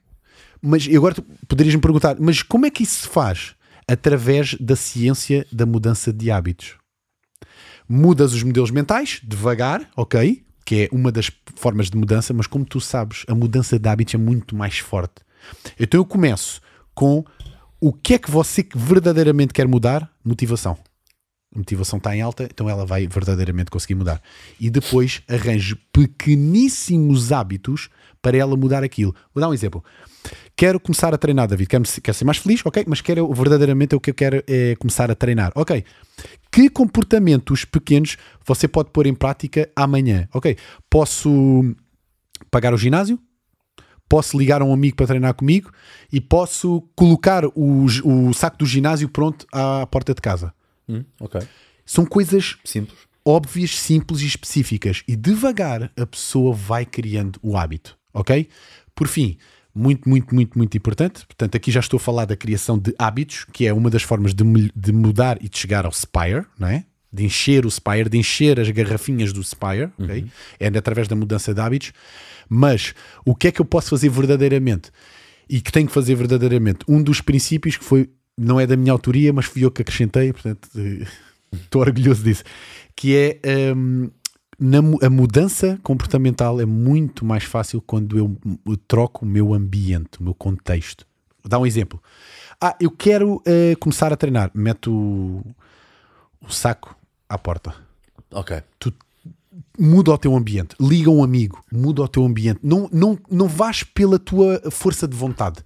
Mas agora tu poderias me perguntar, mas como é que isso se faz? Através da ciência da mudança de hábitos. Mudas os modelos mentais, devagar, ok? Que é uma das formas de mudança, mas como tu sabes, a mudança de hábitos é muito mais forte. Então eu começo com o que é que você verdadeiramente quer mudar? Motivação. A motivação está em alta, então ela vai verdadeiramente conseguir mudar. E depois arranjo pequeníssimos hábitos para ela mudar aquilo. Vou dar um exemplo. Quero começar a treinar, David. Quero, quero ser mais feliz, ok? Mas quero verdadeiramente o que eu quero é começar a treinar, ok? Que comportamentos pequenos você pode pôr em prática amanhã, ok? Posso pagar o ginásio? Posso ligar a um amigo para treinar comigo e posso colocar o, o saco do ginásio pronto à porta de casa. Hum, ok São coisas simples óbvias, simples e específicas. E devagar a pessoa vai criando o hábito, ok? Por fim, muito, muito, muito, muito importante. Portanto, aqui já estou a falar da criação de hábitos, que é uma das formas de, de mudar e de chegar ao Spire, não é? De encher o Spire, de encher as garrafinhas do Spire, ok? É através da mudança de hábitos. Mas o que é que eu posso fazer verdadeiramente? E que tenho que fazer verdadeiramente? Um dos princípios que foi, não é da minha autoria, mas fui eu que acrescentei, portanto, eh, estou orgulhoso disso, que é hum, na mu- a mudança comportamental é muito mais fácil quando eu, eu troco o meu ambiente, o meu contexto. Vou dar um exemplo. Ah, eu quero eh, começar a treinar. Meto o, o saco à porta. ok Tu muda o teu ambiente. Liga um amigo. Muda o teu ambiente. Não, não, não vais pela tua força de vontade.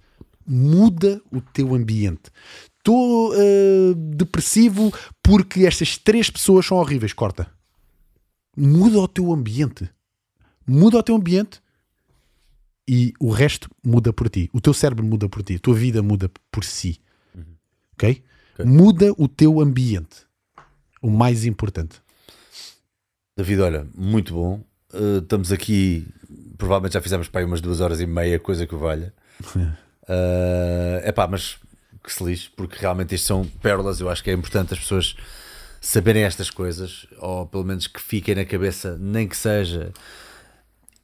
Muda o teu ambiente. Estou eh, depressivo porque estas três pessoas são horríveis. Corta. Muda o teu ambiente. Muda o teu ambiente e o resto muda por ti. O teu cérebro muda por ti. A tua vida muda por si. Ok? Muda o teu ambiente. O mais importante. David, olha, muito bom. Uh, estamos aqui, provavelmente já fizemos para aí umas duas horas e meia, coisa que valha. É pá, mas que se lixe, porque realmente isto são pérolas. Eu acho que é importante as pessoas saberem estas coisas, ou pelo menos que fiquem na cabeça, nem que seja.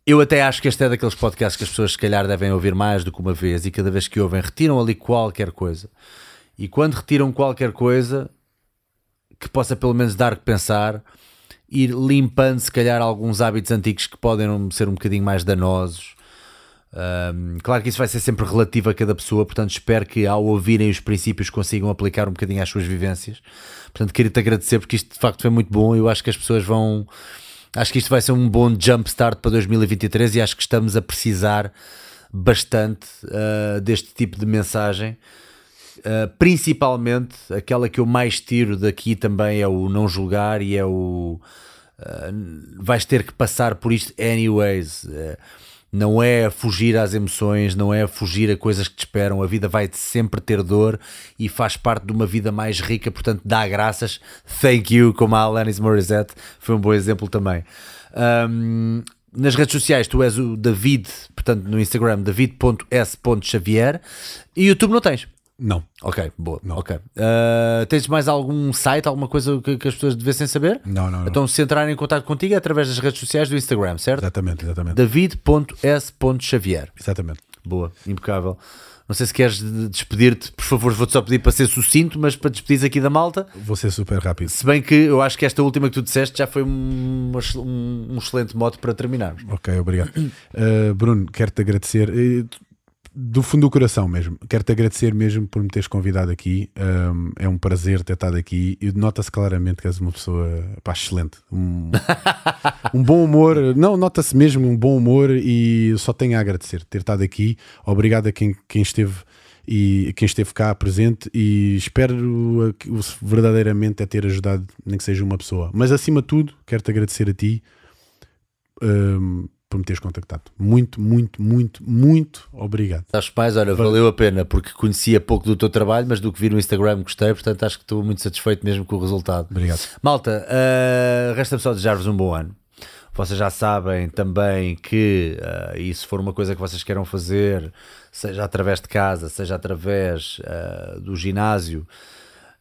Eu até acho que este é daqueles podcasts que as pessoas se calhar devem ouvir mais do que uma vez, e cada vez que ouvem, retiram ali qualquer coisa. E quando retiram qualquer coisa, que possa pelo menos dar que pensar, ir limpando se calhar alguns hábitos antigos que podem ser um bocadinho mais danosos. Um, claro que isso vai ser sempre relativo a cada pessoa, portanto espero que ao ouvirem os princípios consigam aplicar um bocadinho às suas vivências. Portanto, queria-te agradecer porque isto de facto foi muito bom. Eu acho que as pessoas vão. Acho que isto vai ser um bom jump start para 2023 e acho que estamos a precisar bastante uh, deste tipo de mensagem. Uh, principalmente aquela que eu mais tiro daqui também é o não julgar e é o uh, vais ter que passar por isto anyways. Uh, não é fugir às emoções, não é fugir a coisas que te esperam. A vida vai sempre ter dor e faz parte de uma vida mais rica, portanto, dá graças. Thank you, como a Alanis Morissette foi um bom exemplo também. Um, nas redes sociais, tu és o David, portanto, no Instagram, david.s.xavier e YouTube não tens. Não. Ok, boa. Não. Ok. Uh, tens mais algum site, alguma coisa que, que, as pessoas devessem saber? Não, não. Então, se entrarem em contato contigo é através das redes sociais do Instagram, certo? Exatamente, exatamente. David.s.xavier. Exatamente. Boa, impecável. Não sei se queres despedir-te, por favor, vou-te só pedir para ser sucinto, mas para despedir aqui da malta. Vou ser super rápido. Se bem que eu acho que esta última que tu disseste já foi um, um, um excelente modo para terminarmos. Ok, obrigado. Uh, Bruno, quero-te agradecer do fundo do coração mesmo. Quero-te agradecer mesmo por me teres convidado aqui. Um, é um prazer ter estado aqui e nota-se claramente que és uma pessoa pá, excelente. Um, um bom humor. Não, nota-se mesmo um bom humor e só tenho a agradecer ter estado aqui. Obrigado a quem, quem esteve e quem esteve cá presente e espero verdadeiramente é ter ajudado nem que seja uma pessoa. Mas acima de tudo, quero-te agradecer a ti. Um, por me teres contactado. Muito, muito, muito, muito obrigado. Acho mais, olha, valeu a pena, porque conhecia pouco do teu trabalho, mas do que vi no Instagram gostei, portanto acho que estou muito satisfeito mesmo com o resultado. Obrigado. Malta, uh, resta-me só desejar-vos um bom ano. Vocês já sabem também que, uh, e se for uma coisa que vocês queiram fazer, seja através de casa, seja através uh, do ginásio,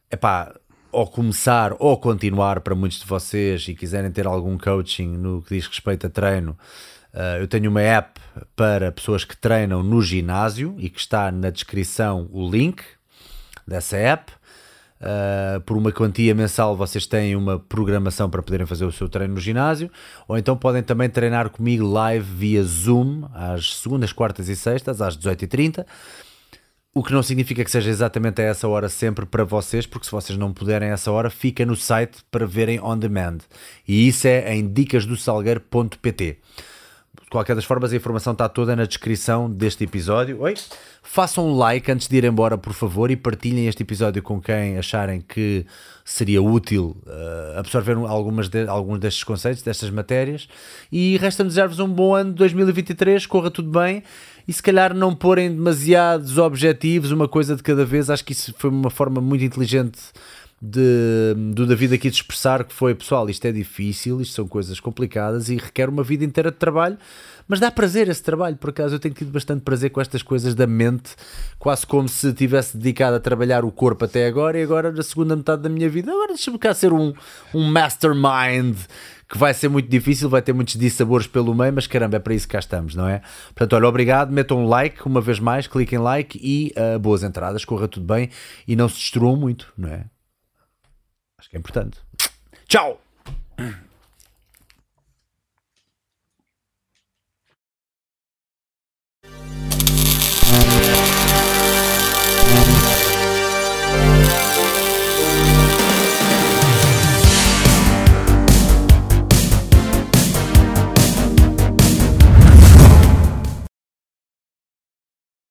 é pá, ou começar ou continuar para muitos de vocês e quiserem ter algum coaching no que diz respeito a treino, Uh, eu tenho uma app para pessoas que treinam no ginásio e que está na descrição o link dessa app. Uh, por uma quantia mensal vocês têm uma programação para poderem fazer o seu treino no ginásio, ou então podem também treinar comigo live via Zoom às segundas, quartas e sextas, às 18h30. O que não significa que seja exatamente a essa hora sempre para vocês, porque se vocês não puderem a essa hora, fica no site para verem on demand. E isso é em dicasdosalgueiro.pt. Qualquer das formas, a informação está toda na descrição deste episódio. Oi? Façam um like antes de ir embora, por favor, e partilhem este episódio com quem acharem que seria útil uh, absorver algumas de, alguns destes conceitos, destas matérias. E resta-me desejar-vos um bom ano de 2023, corra tudo bem. E se calhar não porem demasiados objetivos, uma coisa de cada vez. Acho que isso foi uma forma muito inteligente de, do David aqui de expressar que foi, pessoal, isto é difícil, isto são coisas complicadas e requer uma vida inteira de trabalho, mas dá prazer esse trabalho, por acaso eu tenho tido bastante prazer com estas coisas da mente, quase como se tivesse dedicado a trabalhar o corpo até agora e agora na segunda metade da minha vida, agora deixa-me cá ser um, um mastermind que vai ser muito difícil, vai ter muitos dissabores pelo meio, mas caramba, é para isso que cá estamos, não é? Portanto, olha, obrigado, metam um like uma vez mais, cliquem like e uh, boas entradas, corra tudo bem e não se destruam muito, não é? Acho que é importante. Tchau!